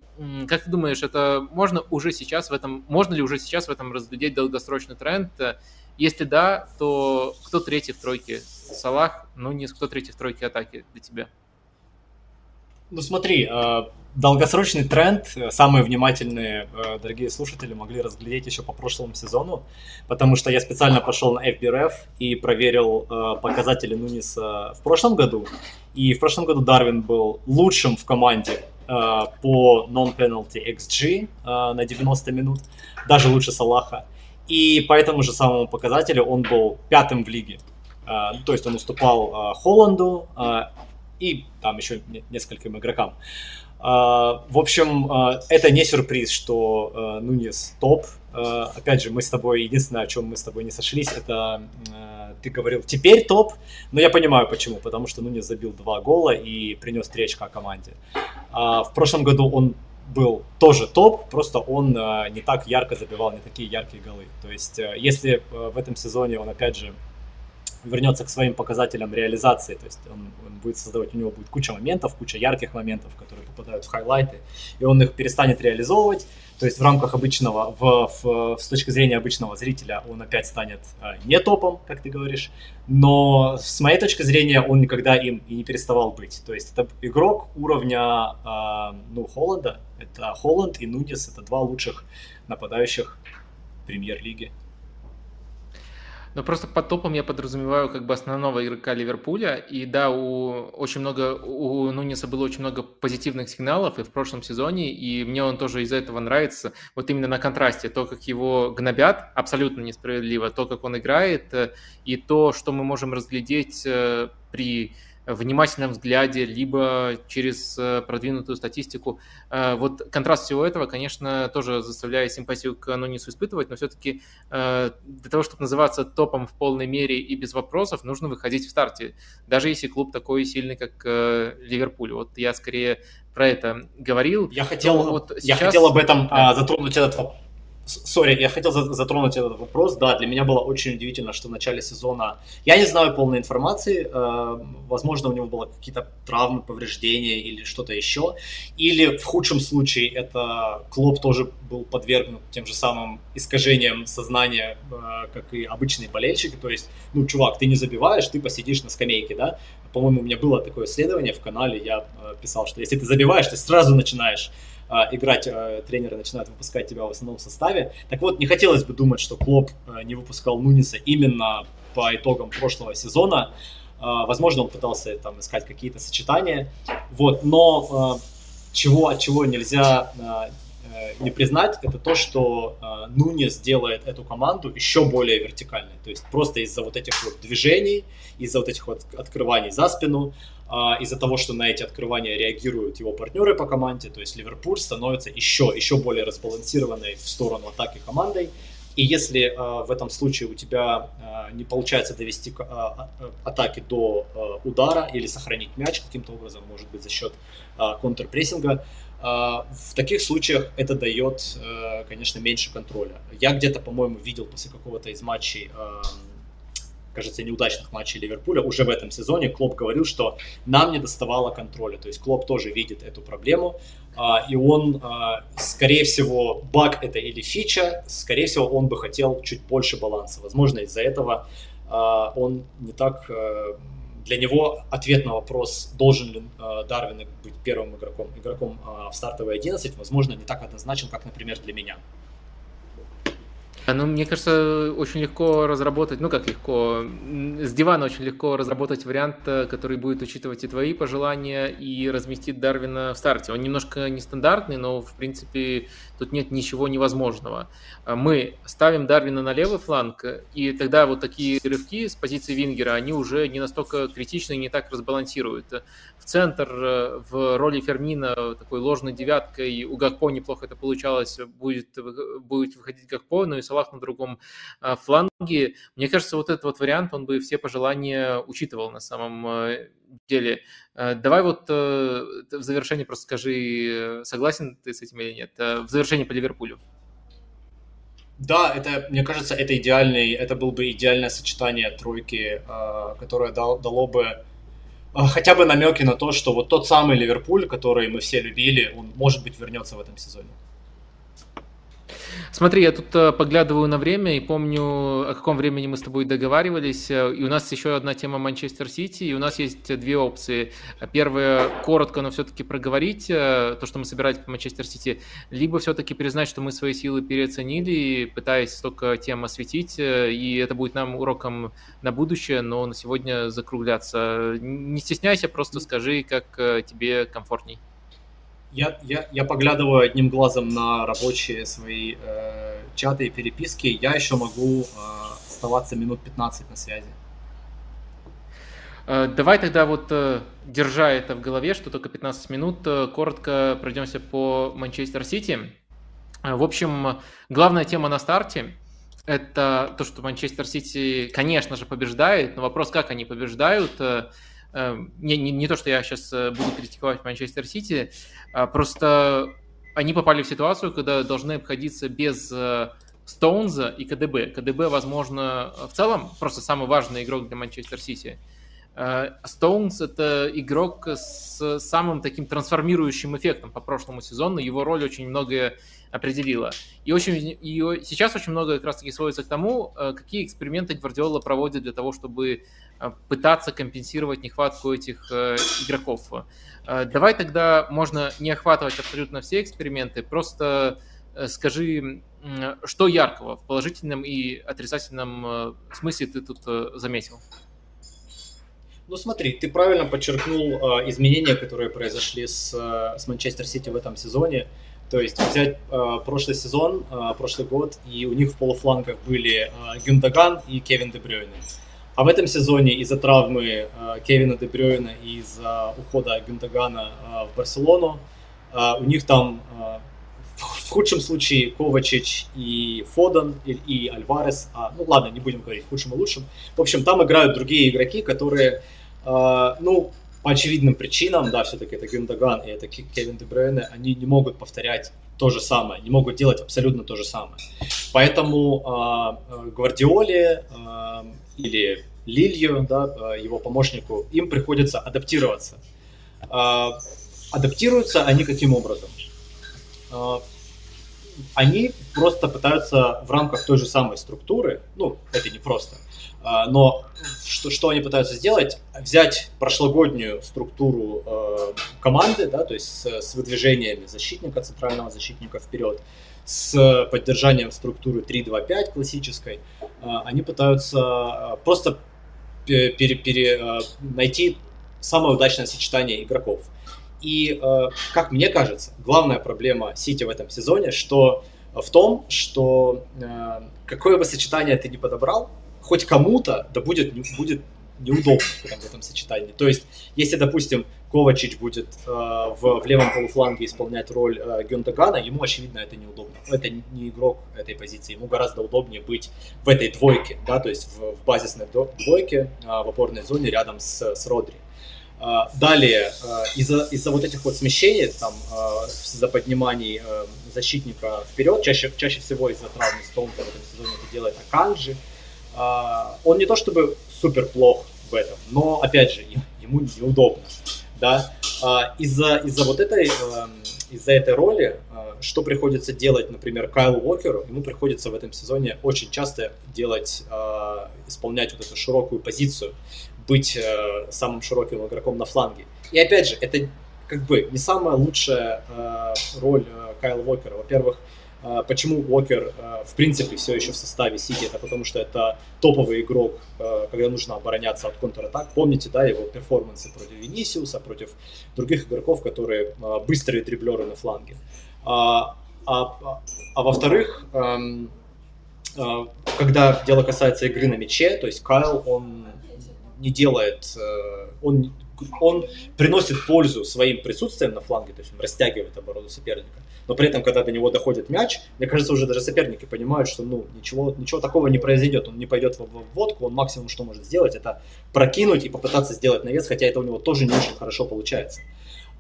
как ты думаешь, это можно уже сейчас в этом, можно ли уже сейчас в этом разглядеть долгосрочный тренд? Если да, то кто третий в тройке? Салах, Нунес, кто третий в тройке атаки для тебя? Ну смотри, долгосрочный тренд э, самые внимательные, э, дорогие слушатели, могли разглядеть еще по прошлому сезону, потому что я специально пошел на FBRF и проверил э, показатели Нуниса в прошлом году. И в прошлом году Дарвин был лучшим в команде по non-penalty XG на 90 минут, даже лучше Салаха. И по этому же самому показателю он был пятым в лиге. То есть он уступал Холланду и там еще нескольким игрокам. А, в общем, а, это не сюрприз, что а, Нунес топ. Опять же, мы с тобой, единственное, о чем мы с тобой не сошлись, это ты говорил теперь топ, но я понимаю почему, потому что Нунес забил два гола и принес три очка команде. В прошлом году он был тоже топ, просто он не так ярко забивал, не такие яркие голы. То есть, если в этом сезоне он, опять же, вернется к своим показателям реализации, то есть он, он будет создавать, у него будет куча моментов, куча ярких моментов, которые попадают в хайлайты, и он их перестанет реализовывать, то есть в рамках обычного, в, в, с точки зрения обычного зрителя он опять станет э, не топом, как ты говоришь, но с моей точки зрения он никогда им и не переставал быть. То есть это игрок уровня э, ну, Холланда, это Холланд и Нунис, это два лучших нападающих премьер-лиги. Но просто под топом я подразумеваю как бы основного игрока Ливерпуля. И да, у очень много у Нуниса было очень много позитивных сигналов и в прошлом сезоне, и мне он тоже из-за этого нравится. Вот именно на контрасте то, как его гнобят, абсолютно несправедливо, то, как он играет, э, и то, что мы можем разглядеть э, при внимательном взгляде, либо через э, продвинутую статистику. Э, вот контраст всего этого, конечно, тоже заставляет симпатию к Нунису испытывать, но все-таки э, для того, чтобы называться топом в полной мере и без вопросов, нужно выходить в старте, даже если клуб такой сильный, как Ливерпуль. Вот я скорее про это говорил. Я хотел, вот сейчас... я хотел об этом да. затронуть этот Сори, я хотел затронуть этот вопрос. Да, для меня было очень удивительно, что в начале сезона... Я не знаю полной информации. Э, возможно, у него было какие-то травмы, повреждения или что-то еще. Или в худшем случае это Клоп тоже был подвергнут тем же самым искажениям сознания, э, как и обычные болельщики. То есть, ну, чувак, ты не забиваешь, ты посидишь на скамейке, да? По-моему, у меня было такое исследование в канале, я э, писал, что если ты забиваешь, ты сразу начинаешь играть, а, тренеры начинают выпускать тебя в основном составе. Так вот, не хотелось бы думать, что Клоп а, не выпускал Нуниса именно по итогам прошлого сезона. Возможно, он пытался там искать какие-то сочетания. Вот, но чего, от чего нельзя не признать, это то, что Нунис делает эту команду еще более вертикальной. То есть просто из-за вот этих вот движений, из-за вот этих вот открываний за спину, а, из-за того, что на эти открывания реагируют его партнеры по команде, то есть Ливерпуль становится еще, еще более разбалансированной в сторону атаки командой. И если э, в этом случае у тебя э, не получается довести э, атаки до э, удара или сохранить мяч каким-то образом, может быть за счет э, контрпрессинга, э, в таких случаях это дает, э, конечно, меньше контроля. Я где-то, по-моему, видел после какого-то из матчей э, кажется, неудачных матчей Ливерпуля уже в этом сезоне Клоп говорил, что нам не доставало контроля. То есть Клоп тоже видит эту проблему, а, и он, а, скорее всего, баг это или фича, скорее всего, он бы хотел чуть больше баланса. Возможно, из-за этого а, он не так для него ответ на вопрос, должен ли Дарвин быть первым игроком, игроком в стартовой 11, возможно, не так однозначен, как, например, для меня. Ну, мне кажется, очень легко разработать, ну как легко, с дивана очень легко разработать вариант, э, который будет учитывать и твои пожелания, и разместит Дарвина в старте. Он немножко нестандартный, но, в принципе, тут нет ничего невозможного. А мы ставим Дарвина на левый фланг, и тогда вот такие рывки с позиции Вингера, они уже не настолько критичны и не так разбалансируют. В центр, э, в роли Фермина, такой ложной девяткой, у Гакпо неплохо это получалось, будет, будет выходить Гакпо, но и Салах на другом а, фланге. Мне кажется, вот этот вот вариант, он бы все пожелания учитывал на самом э, деле. Э, давай вот э, в завершении просто скажи, согласен ты с этим или нет, в завершении по Ливерпулю. Да, это, мне кажется, это идеальный, это был бы идеальное сочетание тройки, которое дало бы хотя бы намеки на то, что вот тот самый Ливерпуль, который мы все любили, он, может быть, вернется в этом сезоне. Смотри, я тут э, поглядываю на время и помню, о каком времени мы с тобой договаривались. Э, и у нас еще одна тема Манчестер Сити, и у нас есть две опции. Первая, коротко, но все-таки проговорить э, то, что мы собирались по Манчестер Сити, либо все-таки признать, что мы свои силы переоценили, пытаясь столько тем осветить, и это будет нам уроком на будущее, но на сегодня закругляться. Не стесняйся, просто скажи, как тебе комфортней я, я, я поглядываю одним глазом на рабочие свои э, чаты и переписки. Я еще могу э, оставаться минут 15 на связи. Э, давай тогда вот, э, держа это в голове, что только 15 минут, э, коротко пройдемся по Манчестер Сити. В общем, главная тема на старте – это то, что Манчестер Сити, конечно же, побеждает, но вопрос, как они побеждают – не, не, не то, что я сейчас э, буду критиковать Манчестер Сити, а просто они попали в ситуацию, когда должны обходиться без э, Стоунза и КДБ. КДБ, возможно, в целом просто самый важный игрок для Манчестер Сити. Стоунс – это игрок с самым таким трансформирующим эффектом по прошлому сезону. Его роль очень многое определила. И, очень, и сейчас очень много как раз-таки сводится к тому, э, какие эксперименты Гвардиола проводит для того, чтобы э, пытаться компенсировать нехватку этих э, игроков. Давай тогда можно не охватывать абсолютно все эксперименты, просто скажи, что яркого в положительном и отрицательном смысле ты тут заметил? Ну смотри, ты правильно подчеркнул э, изменения, которые произошли с, э, с Манчестер Сити в этом сезоне. То есть взять э, прошлый сезон, э, прошлый год, и у них в полуфлангах были э, Гюндаган и Кевин Дебрёйне. А в этом сезоне из-за травмы э, Кевина Дебрёйна и из-за ухода Гюндагана э, в Барселону, э, у них там э, в худшем случае Ковачич и Фодан, и, и Альварес, а, ну ладно, не будем говорить в худшем и лучшем. В общем, там играют другие игроки, которые, э, ну, по очевидным причинам, да, все-таки это Гюндаган и это Кевин Дебрейне, они не могут повторять то же самое, не могут делать абсолютно то же самое. Поэтому э, Гвардиоле э, или Лилью, да, его помощнику, им приходится адаптироваться. Э, адаптируются они каким образом? Э, они просто пытаются в рамках той же самой структуры, ну, это не просто, а, но что, что они пытаются сделать? Взять прошлогоднюю структуру э, команды, да, то есть с, с выдвижениями защитника, центрального защитника вперед, с поддержанием структуры 3-2-5 классической, э, они пытаются просто пере, пере, найти самое удачное сочетание игроков. И, э, как мне кажется, главная проблема Сити в этом сезоне, что в том, что э, какое бы сочетание ты ни подобрал, хоть кому-то да будет, будет неудобно в этом сочетании. То есть, если, допустим, Ковачич будет э, в, в левом полуфланге исполнять роль э, Гюндагана, ему, очевидно, это неудобно. Это не игрок этой позиции. Ему гораздо удобнее быть в этой двойке, да, то есть в, в базисной двойке, э, в опорной зоне рядом с, с Родри. Э, далее, э, из-за из вот этих вот смещений, там, э, из-за подниманий защитника вперед, чаще, чаще всего из-за травмы Стоунта в этом сезоне это делает Аканджи, а, он не то чтобы супер плох в этом, но, опять же, ему неудобно, да, а, из-за из вот этой, из-за этой роли, а, что приходится делать, например, Кайлу Уокеру, ему приходится в этом сезоне очень часто делать, исполнять вот эту широкую позицию, быть э, самым широким игроком на фланге. И опять же, это как бы не самая лучшая э, роль э, Кайла Уокера. Во-первых, а, почему Уокер, а, в принципе, все еще в составе Сити? Это потому что это топовый игрок, а, когда нужно обороняться от контратак. Помните, да, его перформансы против Винисиуса, против других игроков, которые быстрые дриблеры на фланге. А, а, а во-вторых, когда дело касается игры на мяче, то есть Кайл, он не делает, э, он он приносит пользу своим присутствием на фланге, то есть он растягивает оборону соперника. Но при этом, когда до него доходит мяч, мне кажется, уже даже соперники понимают, что ну, ничего, ничего такого не произойдет. Он не пойдет в обводку, он максимум, что может сделать, это прокинуть и попытаться сделать навес, хотя это у него тоже не очень хорошо получается.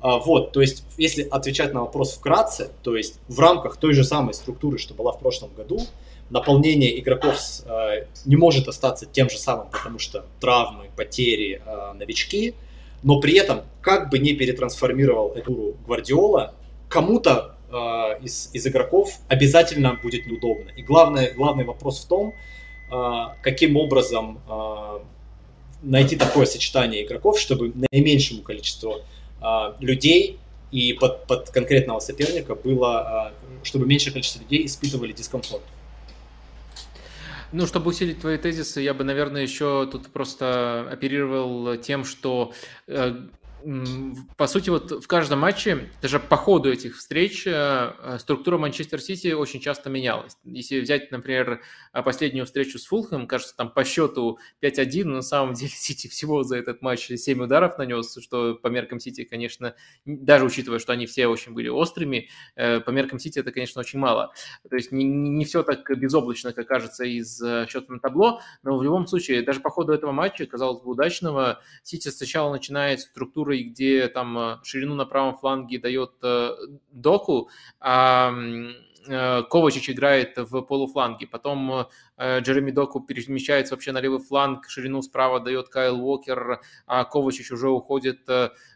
А, вот, то есть, если отвечать на вопрос вкратце, то есть в рамках той же самой структуры, что была в прошлом году, наполнение игроков э, не может остаться тем же самым, потому что травмы, потери, э, новички – но при этом, как бы не перетрансформировал эту Гвардиола, кому-то э, из, из игроков обязательно будет неудобно. И главное, главный вопрос в том, каким образом найти такое сочетание игроков, чтобы наименьшему количеству людей и под, под конкретного соперника было, чтобы меньшее количество людей испытывали дискомфорт. Ну, чтобы усилить твои тезисы, я бы, наверное, еще тут просто оперировал тем, что э, по сути, вот в каждом матче, даже по ходу этих встреч, э, структура Манчестер Сити очень часто менялась. Если взять, например, последнюю встречу с Фулхэм, кажется, там по счету 5-1, но на самом деле <laughs> Сити всего за этот матч 7 ударов нанес, что по меркам Сити, конечно, даже учитывая, что они все очень были острыми, э, по меркам Сити это, конечно, очень мало. То есть не, не все так безоблачно, как кажется из э, счета на табло, но в любом случае, даже по ходу этого матча, казалось бы, удачного, Сити сначала начинает структурой которой, где там э, ширину на правом фланге дает э, Доку, а Ковачич играет в полуфланге, потом Джереми Доку перемещается вообще на левый фланг, ширину справа дает Кайл Уокер, а Ковачич уже уходит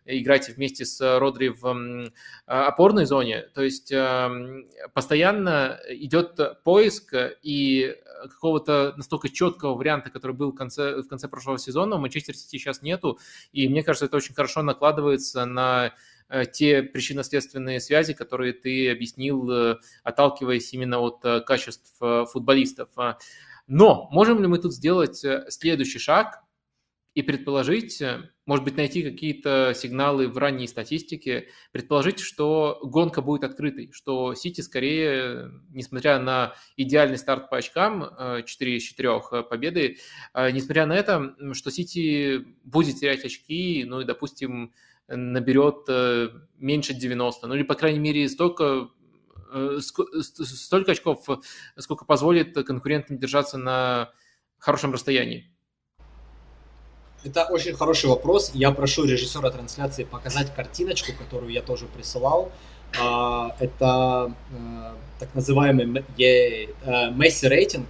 играть вместе с Родри в опорной зоне. То есть постоянно идет поиск и какого-то настолько четкого варианта, который был в конце, в конце прошлого сезона, у Манчестер Сити сейчас нету, и мне кажется, это очень хорошо накладывается на э, те причинно-следственные связи, которые ты объяснил, э, отталкиваясь именно от э, качеств футболистов. Но можем ли мы тут сделать следующий шаг и предположить, может быть, найти какие-то сигналы в ранней статистике, предположить, что гонка будет открытой, что Сити скорее, несмотря на идеальный старт по очкам, 4 э, из 4 э, победы, э, несмотря на это, что Сити будет терять очки, ну и, допустим, наберет меньше 90, ну или, по крайней мере, столько столько очков, сколько позволит конкурентам держаться на хорошем расстоянии. Это очень хороший вопрос. Я прошу режиссера трансляции показать картиночку, которую я тоже присылал. А, это э, так называемый э, Месси рейтинг,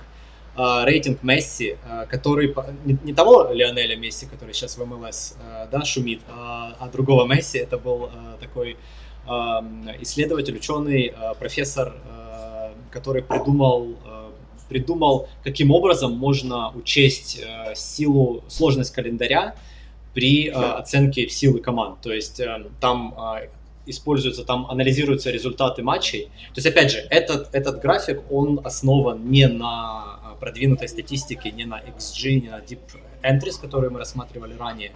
рейтинг Месси, а, который не того Лионеля Месси, который сейчас в МЛС да, шумит, а другого Месси. Это был такой исследователь, ученый, профессор, который придумал придумал, каким образом можно учесть э, силу, сложность календаря при э, оценке силы команд. То есть э, там используются, там анализируются результаты матчей. То есть, опять же, этот, этот график, он основан не на продвинутой статистике, не на XG, не на Deep Entries, которые мы рассматривали ранее,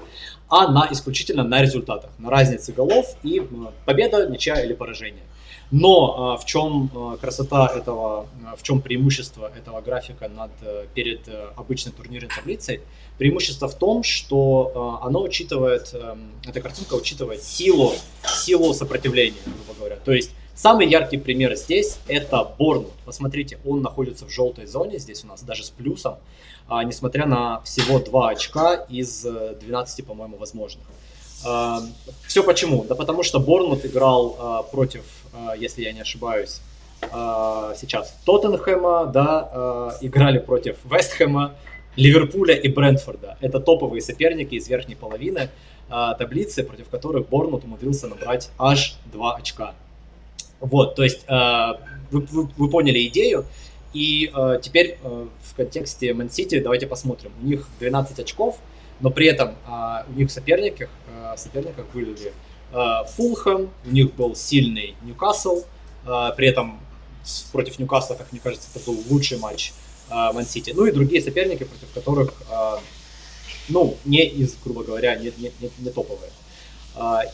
а на исключительно на результатах, на разнице голов и победа, ничья или поражение. Но а, в чем а, красота этого, в чем преимущество этого графика над, э, перед э, обычной турнирной таблицей? Преимущество в том, что оно учитывает, эм, эта картинка учитывает силу, силу сопротивления, грубо говоря. То есть Самый яркий пример здесь это Борнут. Посмотрите, он находится в желтой зоне, здесь у нас даже с плюсом, а, несмотря на всего 2 очка из 12, э, по-моему, возможных. А, все почему? Да потому что Борнут играл а, против если я не ошибаюсь, сейчас Тоттенхэма, да, играли против Вестхэма, Ливерпуля и Брентфорда. Это топовые соперники из верхней половины таблицы, против которых Борнмут умудрился набрать аж 2 очка. Вот, то есть вы, вы, вы поняли идею. И э, теперь э, в контексте Ман Сити давайте посмотрим. У них 12 очков, но при этом э, у них в соперниках, э, соперниках были Э, Фулхэм, у них был сильный Ньюкасл, э, при этом против Ньюкасла, как мне кажется, это был лучший матч э, Ман-Сити. Ну и другие соперники, против которых, ну, не из, грубо говоря, не, не, не, не топовые.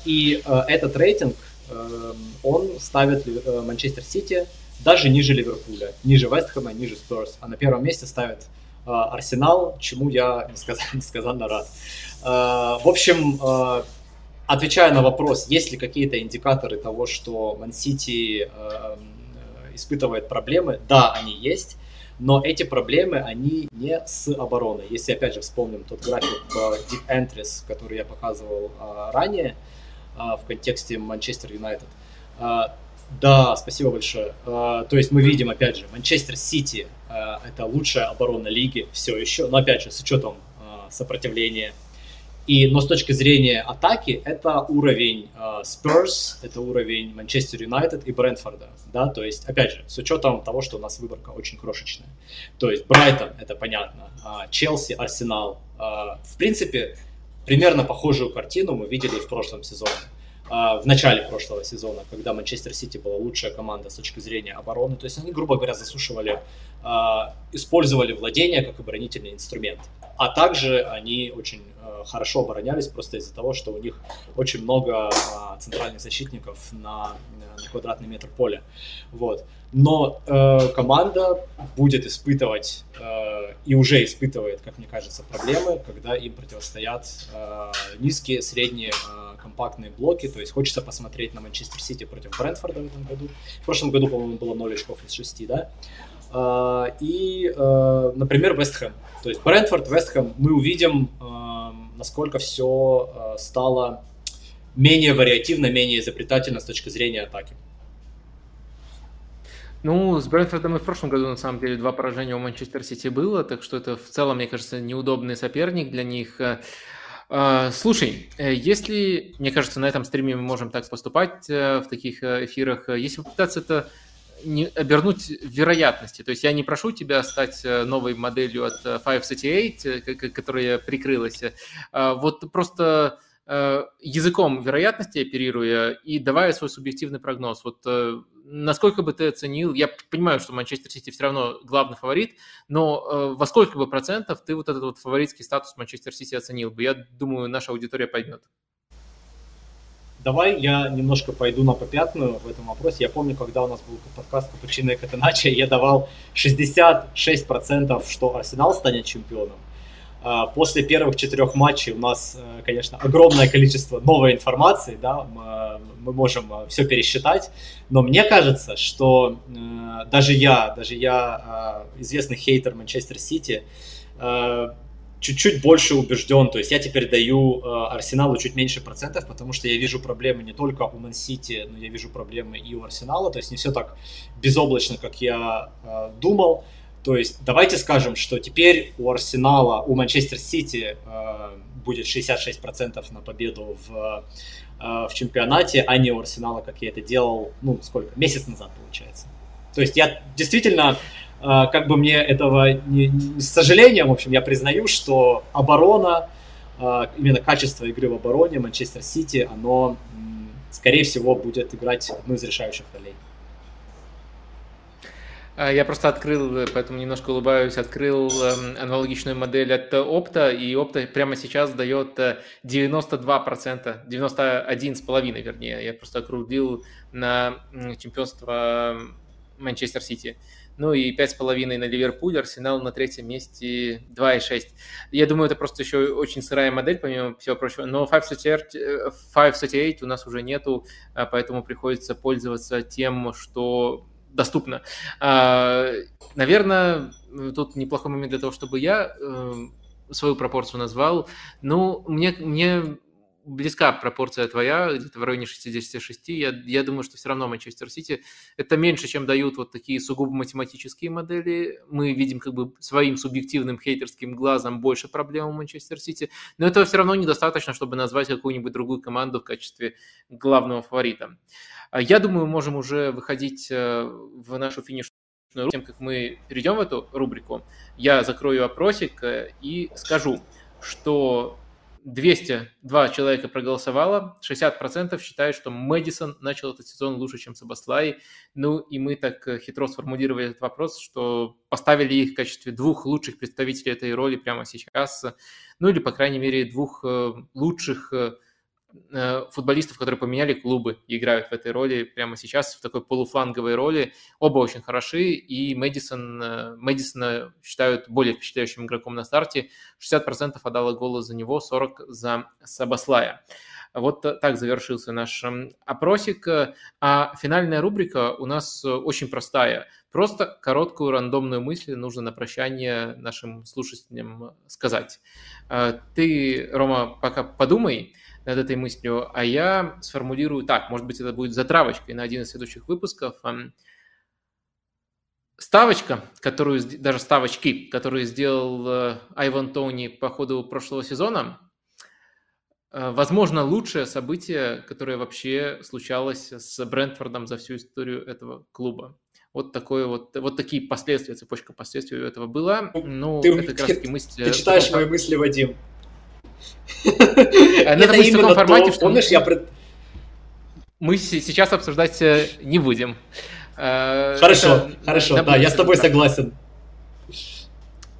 И этот рейтинг, он ставит Манчестер Сити даже ниже Ливерпуля, ниже Вестхэма, ниже Спurs, а на первом месте ставит Арсенал, чему я <laughs> несказанно, несказанно рад. В общем, Отвечая на вопрос, есть ли какие-то индикаторы того, что Ман-Сити э, испытывает проблемы, да, они есть, но эти проблемы, они не с обороной. Если, опять же, вспомним тот график Deep Entries, который я показывал э, ранее э, в контексте Манчестер Юнайтед, э, да, спасибо большое. Uh, то есть мы видим, опять же, Манчестер Сити это лучшая оборона лиги все еще, но опять же, с учетом сопротивления и, но с точки зрения атаки, это уровень Spurs, это уровень Манчестер Юнайтед и Брентфорда. Да? То есть, опять же, с учетом того, что у нас выборка очень крошечная. То есть, Брайтон, это понятно, Челси, Арсенал. В принципе, примерно похожую картину мы видели в прошлом сезоне. в начале прошлого сезона, когда Манчестер Сити была лучшая команда с точки зрения обороны. То есть они, грубо говоря, засушивали, использовали владение как оборонительный инструмент. А также они очень хорошо оборонялись просто из-за того, что у них очень много а, центральных защитников на, на квадратный метр поля. Вот. Но э, команда будет испытывать э, и уже испытывает, как мне кажется, проблемы, когда им противостоят э, низкие, средние, э, компактные блоки. То есть хочется посмотреть на Манчестер Сити против Брентфорда в этом году. В прошлом году, по-моему, было 0 очков из 6, да? Uh, и, uh, например, Вестхэм. То есть Брентфорд, Вестхэм мы увидим uh, насколько все э, стало менее вариативно, менее изобретательно с точки зрения атаки. Ну, с Брэнфордом и в прошлом году, на самом деле, два поражения у Манчестер Сити было, так что это в целом, мне кажется, неудобный соперник для них. Э, э, слушай, если, мне кажется, на этом стриме мы можем так поступать в таких эфирах, если попытаться это не, обернуть вероятности. То есть я не прошу тебя стать э, новой моделью от 538, э, которая прикрылась. А вот просто э, языком вероятности оперируя и давая свой субъективный прогноз. Вот насколько бы ты оценил, я понимаю, что Манчестер Сити все равно главный фаворит, но во сколько бы процентов ты вот этот вот фаворитский статус Манчестер Сити оценил бы? Я думаю, наша аудитория поймет. Давай я немножко пойду на попятную в этом вопросе. Я помню, когда у нас был подкаст по причине как иначе, я давал 66%, что Арсенал станет чемпионом. А, после первых четырех матчей у нас, э, конечно, огромное количество новой информации, да, мы можем э, все пересчитать, но мне кажется, что э, даже я, даже я, известный хейтер Манчестер Сити, чуть-чуть больше убежден. То есть я теперь даю э, Арсеналу чуть меньше процентов, потому что я вижу проблемы не только у Ман-Сити, но я вижу проблемы и у Арсенала. То есть не все так безоблачно, как я э, думал. То есть давайте скажем, что теперь у Арсенала, у Манчестер Сити э, будет 66% на победу в, э, в чемпионате, а не у Арсенала, как я это делал, ну, сколько, месяц назад, получается. То есть я действительно как бы мне этого не, не, с сожалением, в общем, я признаю, что оборона, а, именно качество игры в обороне Манчестер Сити, оно, скорее всего, будет играть одну из решающих ролей. А, я просто открыл, поэтому немножко улыбаюсь, открыл эм, аналогичную модель от Opta, и Opta прямо сейчас дает 92%, 91,5% вернее. Я просто округлил на чемпионство Манчестер Сити ну и 5,5 на Ливерпуль, Арсенал на третьем месте 2,6. Я думаю, это просто еще очень сырая модель, помимо всего прочего, но 538 у нас уже нету, а, поэтому приходится пользоваться тем, что доступно. А, наверное, тут неплохой момент для того, чтобы я э, свою пропорцию назвал. Ну, мне, мне близка пропорция твоя, где-то в районе 66. Я, я думаю, что все равно Манчестер Сити это меньше, чем дают вот такие сугубо математические модели. Мы видим как бы своим субъективным хейтерским глазом больше проблем у Манчестер Сити, но этого все равно недостаточно, чтобы назвать какую-нибудь другую команду в качестве главного фаворита. А я думаю, мы можем уже выходить э, в нашу финишную тем, как мы перейдем в эту рубрику, я закрою опросик э, и скажу, что 202 человека проголосовало, 60% считают, что Мэдисон начал этот сезон лучше, чем Сабаслай. Ну и мы так э, хитро сформулировали этот вопрос, что поставили их в качестве двух лучших представителей этой роли прямо сейчас. Ну или, по крайней мере, двух э, лучших э, футболистов, которые поменяли клубы играют в этой роли прямо сейчас, в такой полуфланговой роли. Оба очень хороши, и Мэдисон, э, Мэдисона считают более впечатляющим игроком на старте. 60% отдало голос за него, 40% за Сабаслая. Вот так завершился наш эм, опросик. А финальная рубрика у нас очень простая. Просто короткую рандомную мысль нужно на прощание нашим слушателям сказать. Э, ты, Рома, пока подумай, над этой мыслью, а я сформулирую так, может быть, это будет затравочкой на один из следующих выпусков. Ставочка, которую, даже ставочки, которые сделал э, Айван Тони по ходу прошлого сезона, э, возможно, лучшее событие, которое вообще случалось с Брентфордом за всю историю этого клуба. Вот, такое вот, вот такие последствия, цепочка последствий у этого была. Ну, ты, это как раз <laughs> таки мысль... Ты читаешь мои мысли, Вадим. Это именно формате, что помнишь, я мы сейчас обсуждать э, не будем. Э, хорошо, хорошо, да, я с тобой согласен.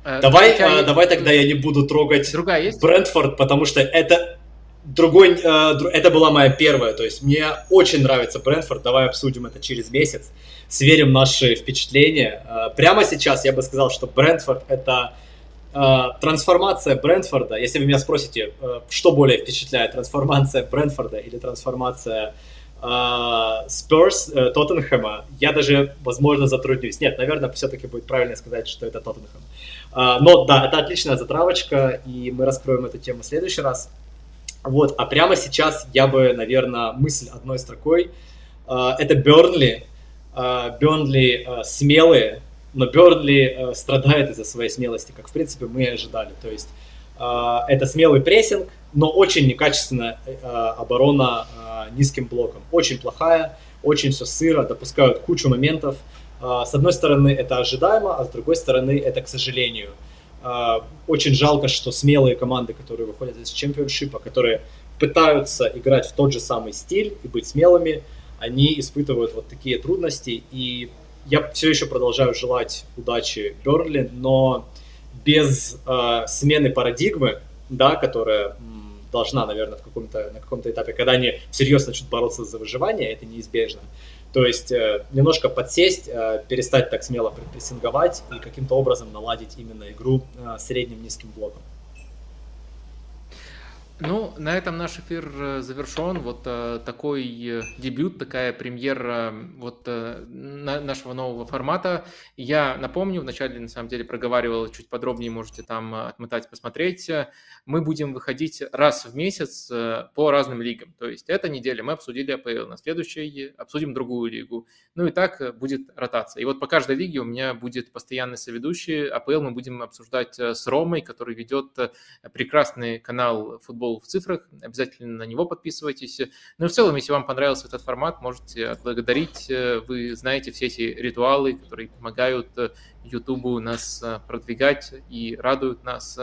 Э, давай, давай тогда я не буду трогать? Брентфорд, потому что это другой, это была моя первая, то есть мне очень нравится Брентфорд, давай обсудим это через месяц, сверим наши впечатления. Прямо сейчас я бы сказал, что Брентфорд это а, трансформация Брентфорда, если вы меня спросите, э, что более впечатляет, трансформация Брентфорда или трансформация uh, Тоттенхэма, я даже, возможно, затруднюсь. Нет, наверное, все-таки будет правильно сказать, что это Тоттенхэм. Но да, это отличная затравочка, и мы раскроем эту тему в следующий раз. Вот, а прямо сейчас я бы, наверное, мысль одной строкой. Uh, это Бернли. Бернли смелые, но Бернли страдает из-за своей смелости, как в принципе мы и ожидали. То есть это смелый прессинг, но очень некачественная оборона низким блоком. Очень плохая, очень все сыро, допускают кучу моментов. С одной стороны это ожидаемо, а с другой стороны это, к сожалению, очень жалко, что смелые команды, которые выходят из чемпионшипа, которые пытаются играть в тот же самый стиль и быть смелыми, они испытывают вот такие трудности. И я все еще продолжаю желать удачи Берли, но без э, смены парадигмы, да, которая должна, наверное, в каком-то, на каком-то этапе, когда они всерьез начнут бороться за выживание, это неизбежно. То есть э, немножко подсесть, э, перестать так смело прессинговать и каким-то образом наладить именно игру э, средним низким блоком. Ну, на этом наш эфир завершен. Вот э, такой дебют, такая премьера вот э, на, нашего нового формата. Я напомню, вначале на самом деле проговаривал чуть подробнее, можете там отмотать, посмотреть. Мы будем выходить раз в месяц э, по разным лигам. То есть эта неделя мы обсудили АПЛ, на следующей обсудим другую лигу. Ну и так будет ротация. И вот по каждой лиге у меня будет постоянный соведущий. АПЛ мы будем обсуждать с Ромой, который ведет прекрасный канал футбол в цифрах, обязательно на него подписывайтесь. Ну и в целом, если вам понравился этот формат, можете отблагодарить. Вы знаете все эти ритуалы, которые помогают Ютубу нас продвигать и радуют нас.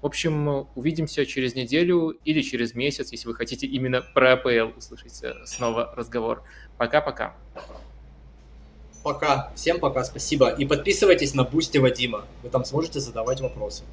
В общем, увидимся через неделю или через месяц, если вы хотите именно про АПЛ услышать снова разговор. Пока-пока. Пока. Всем пока, спасибо. И подписывайтесь на Бусти Вадима. Вы там сможете задавать вопросы.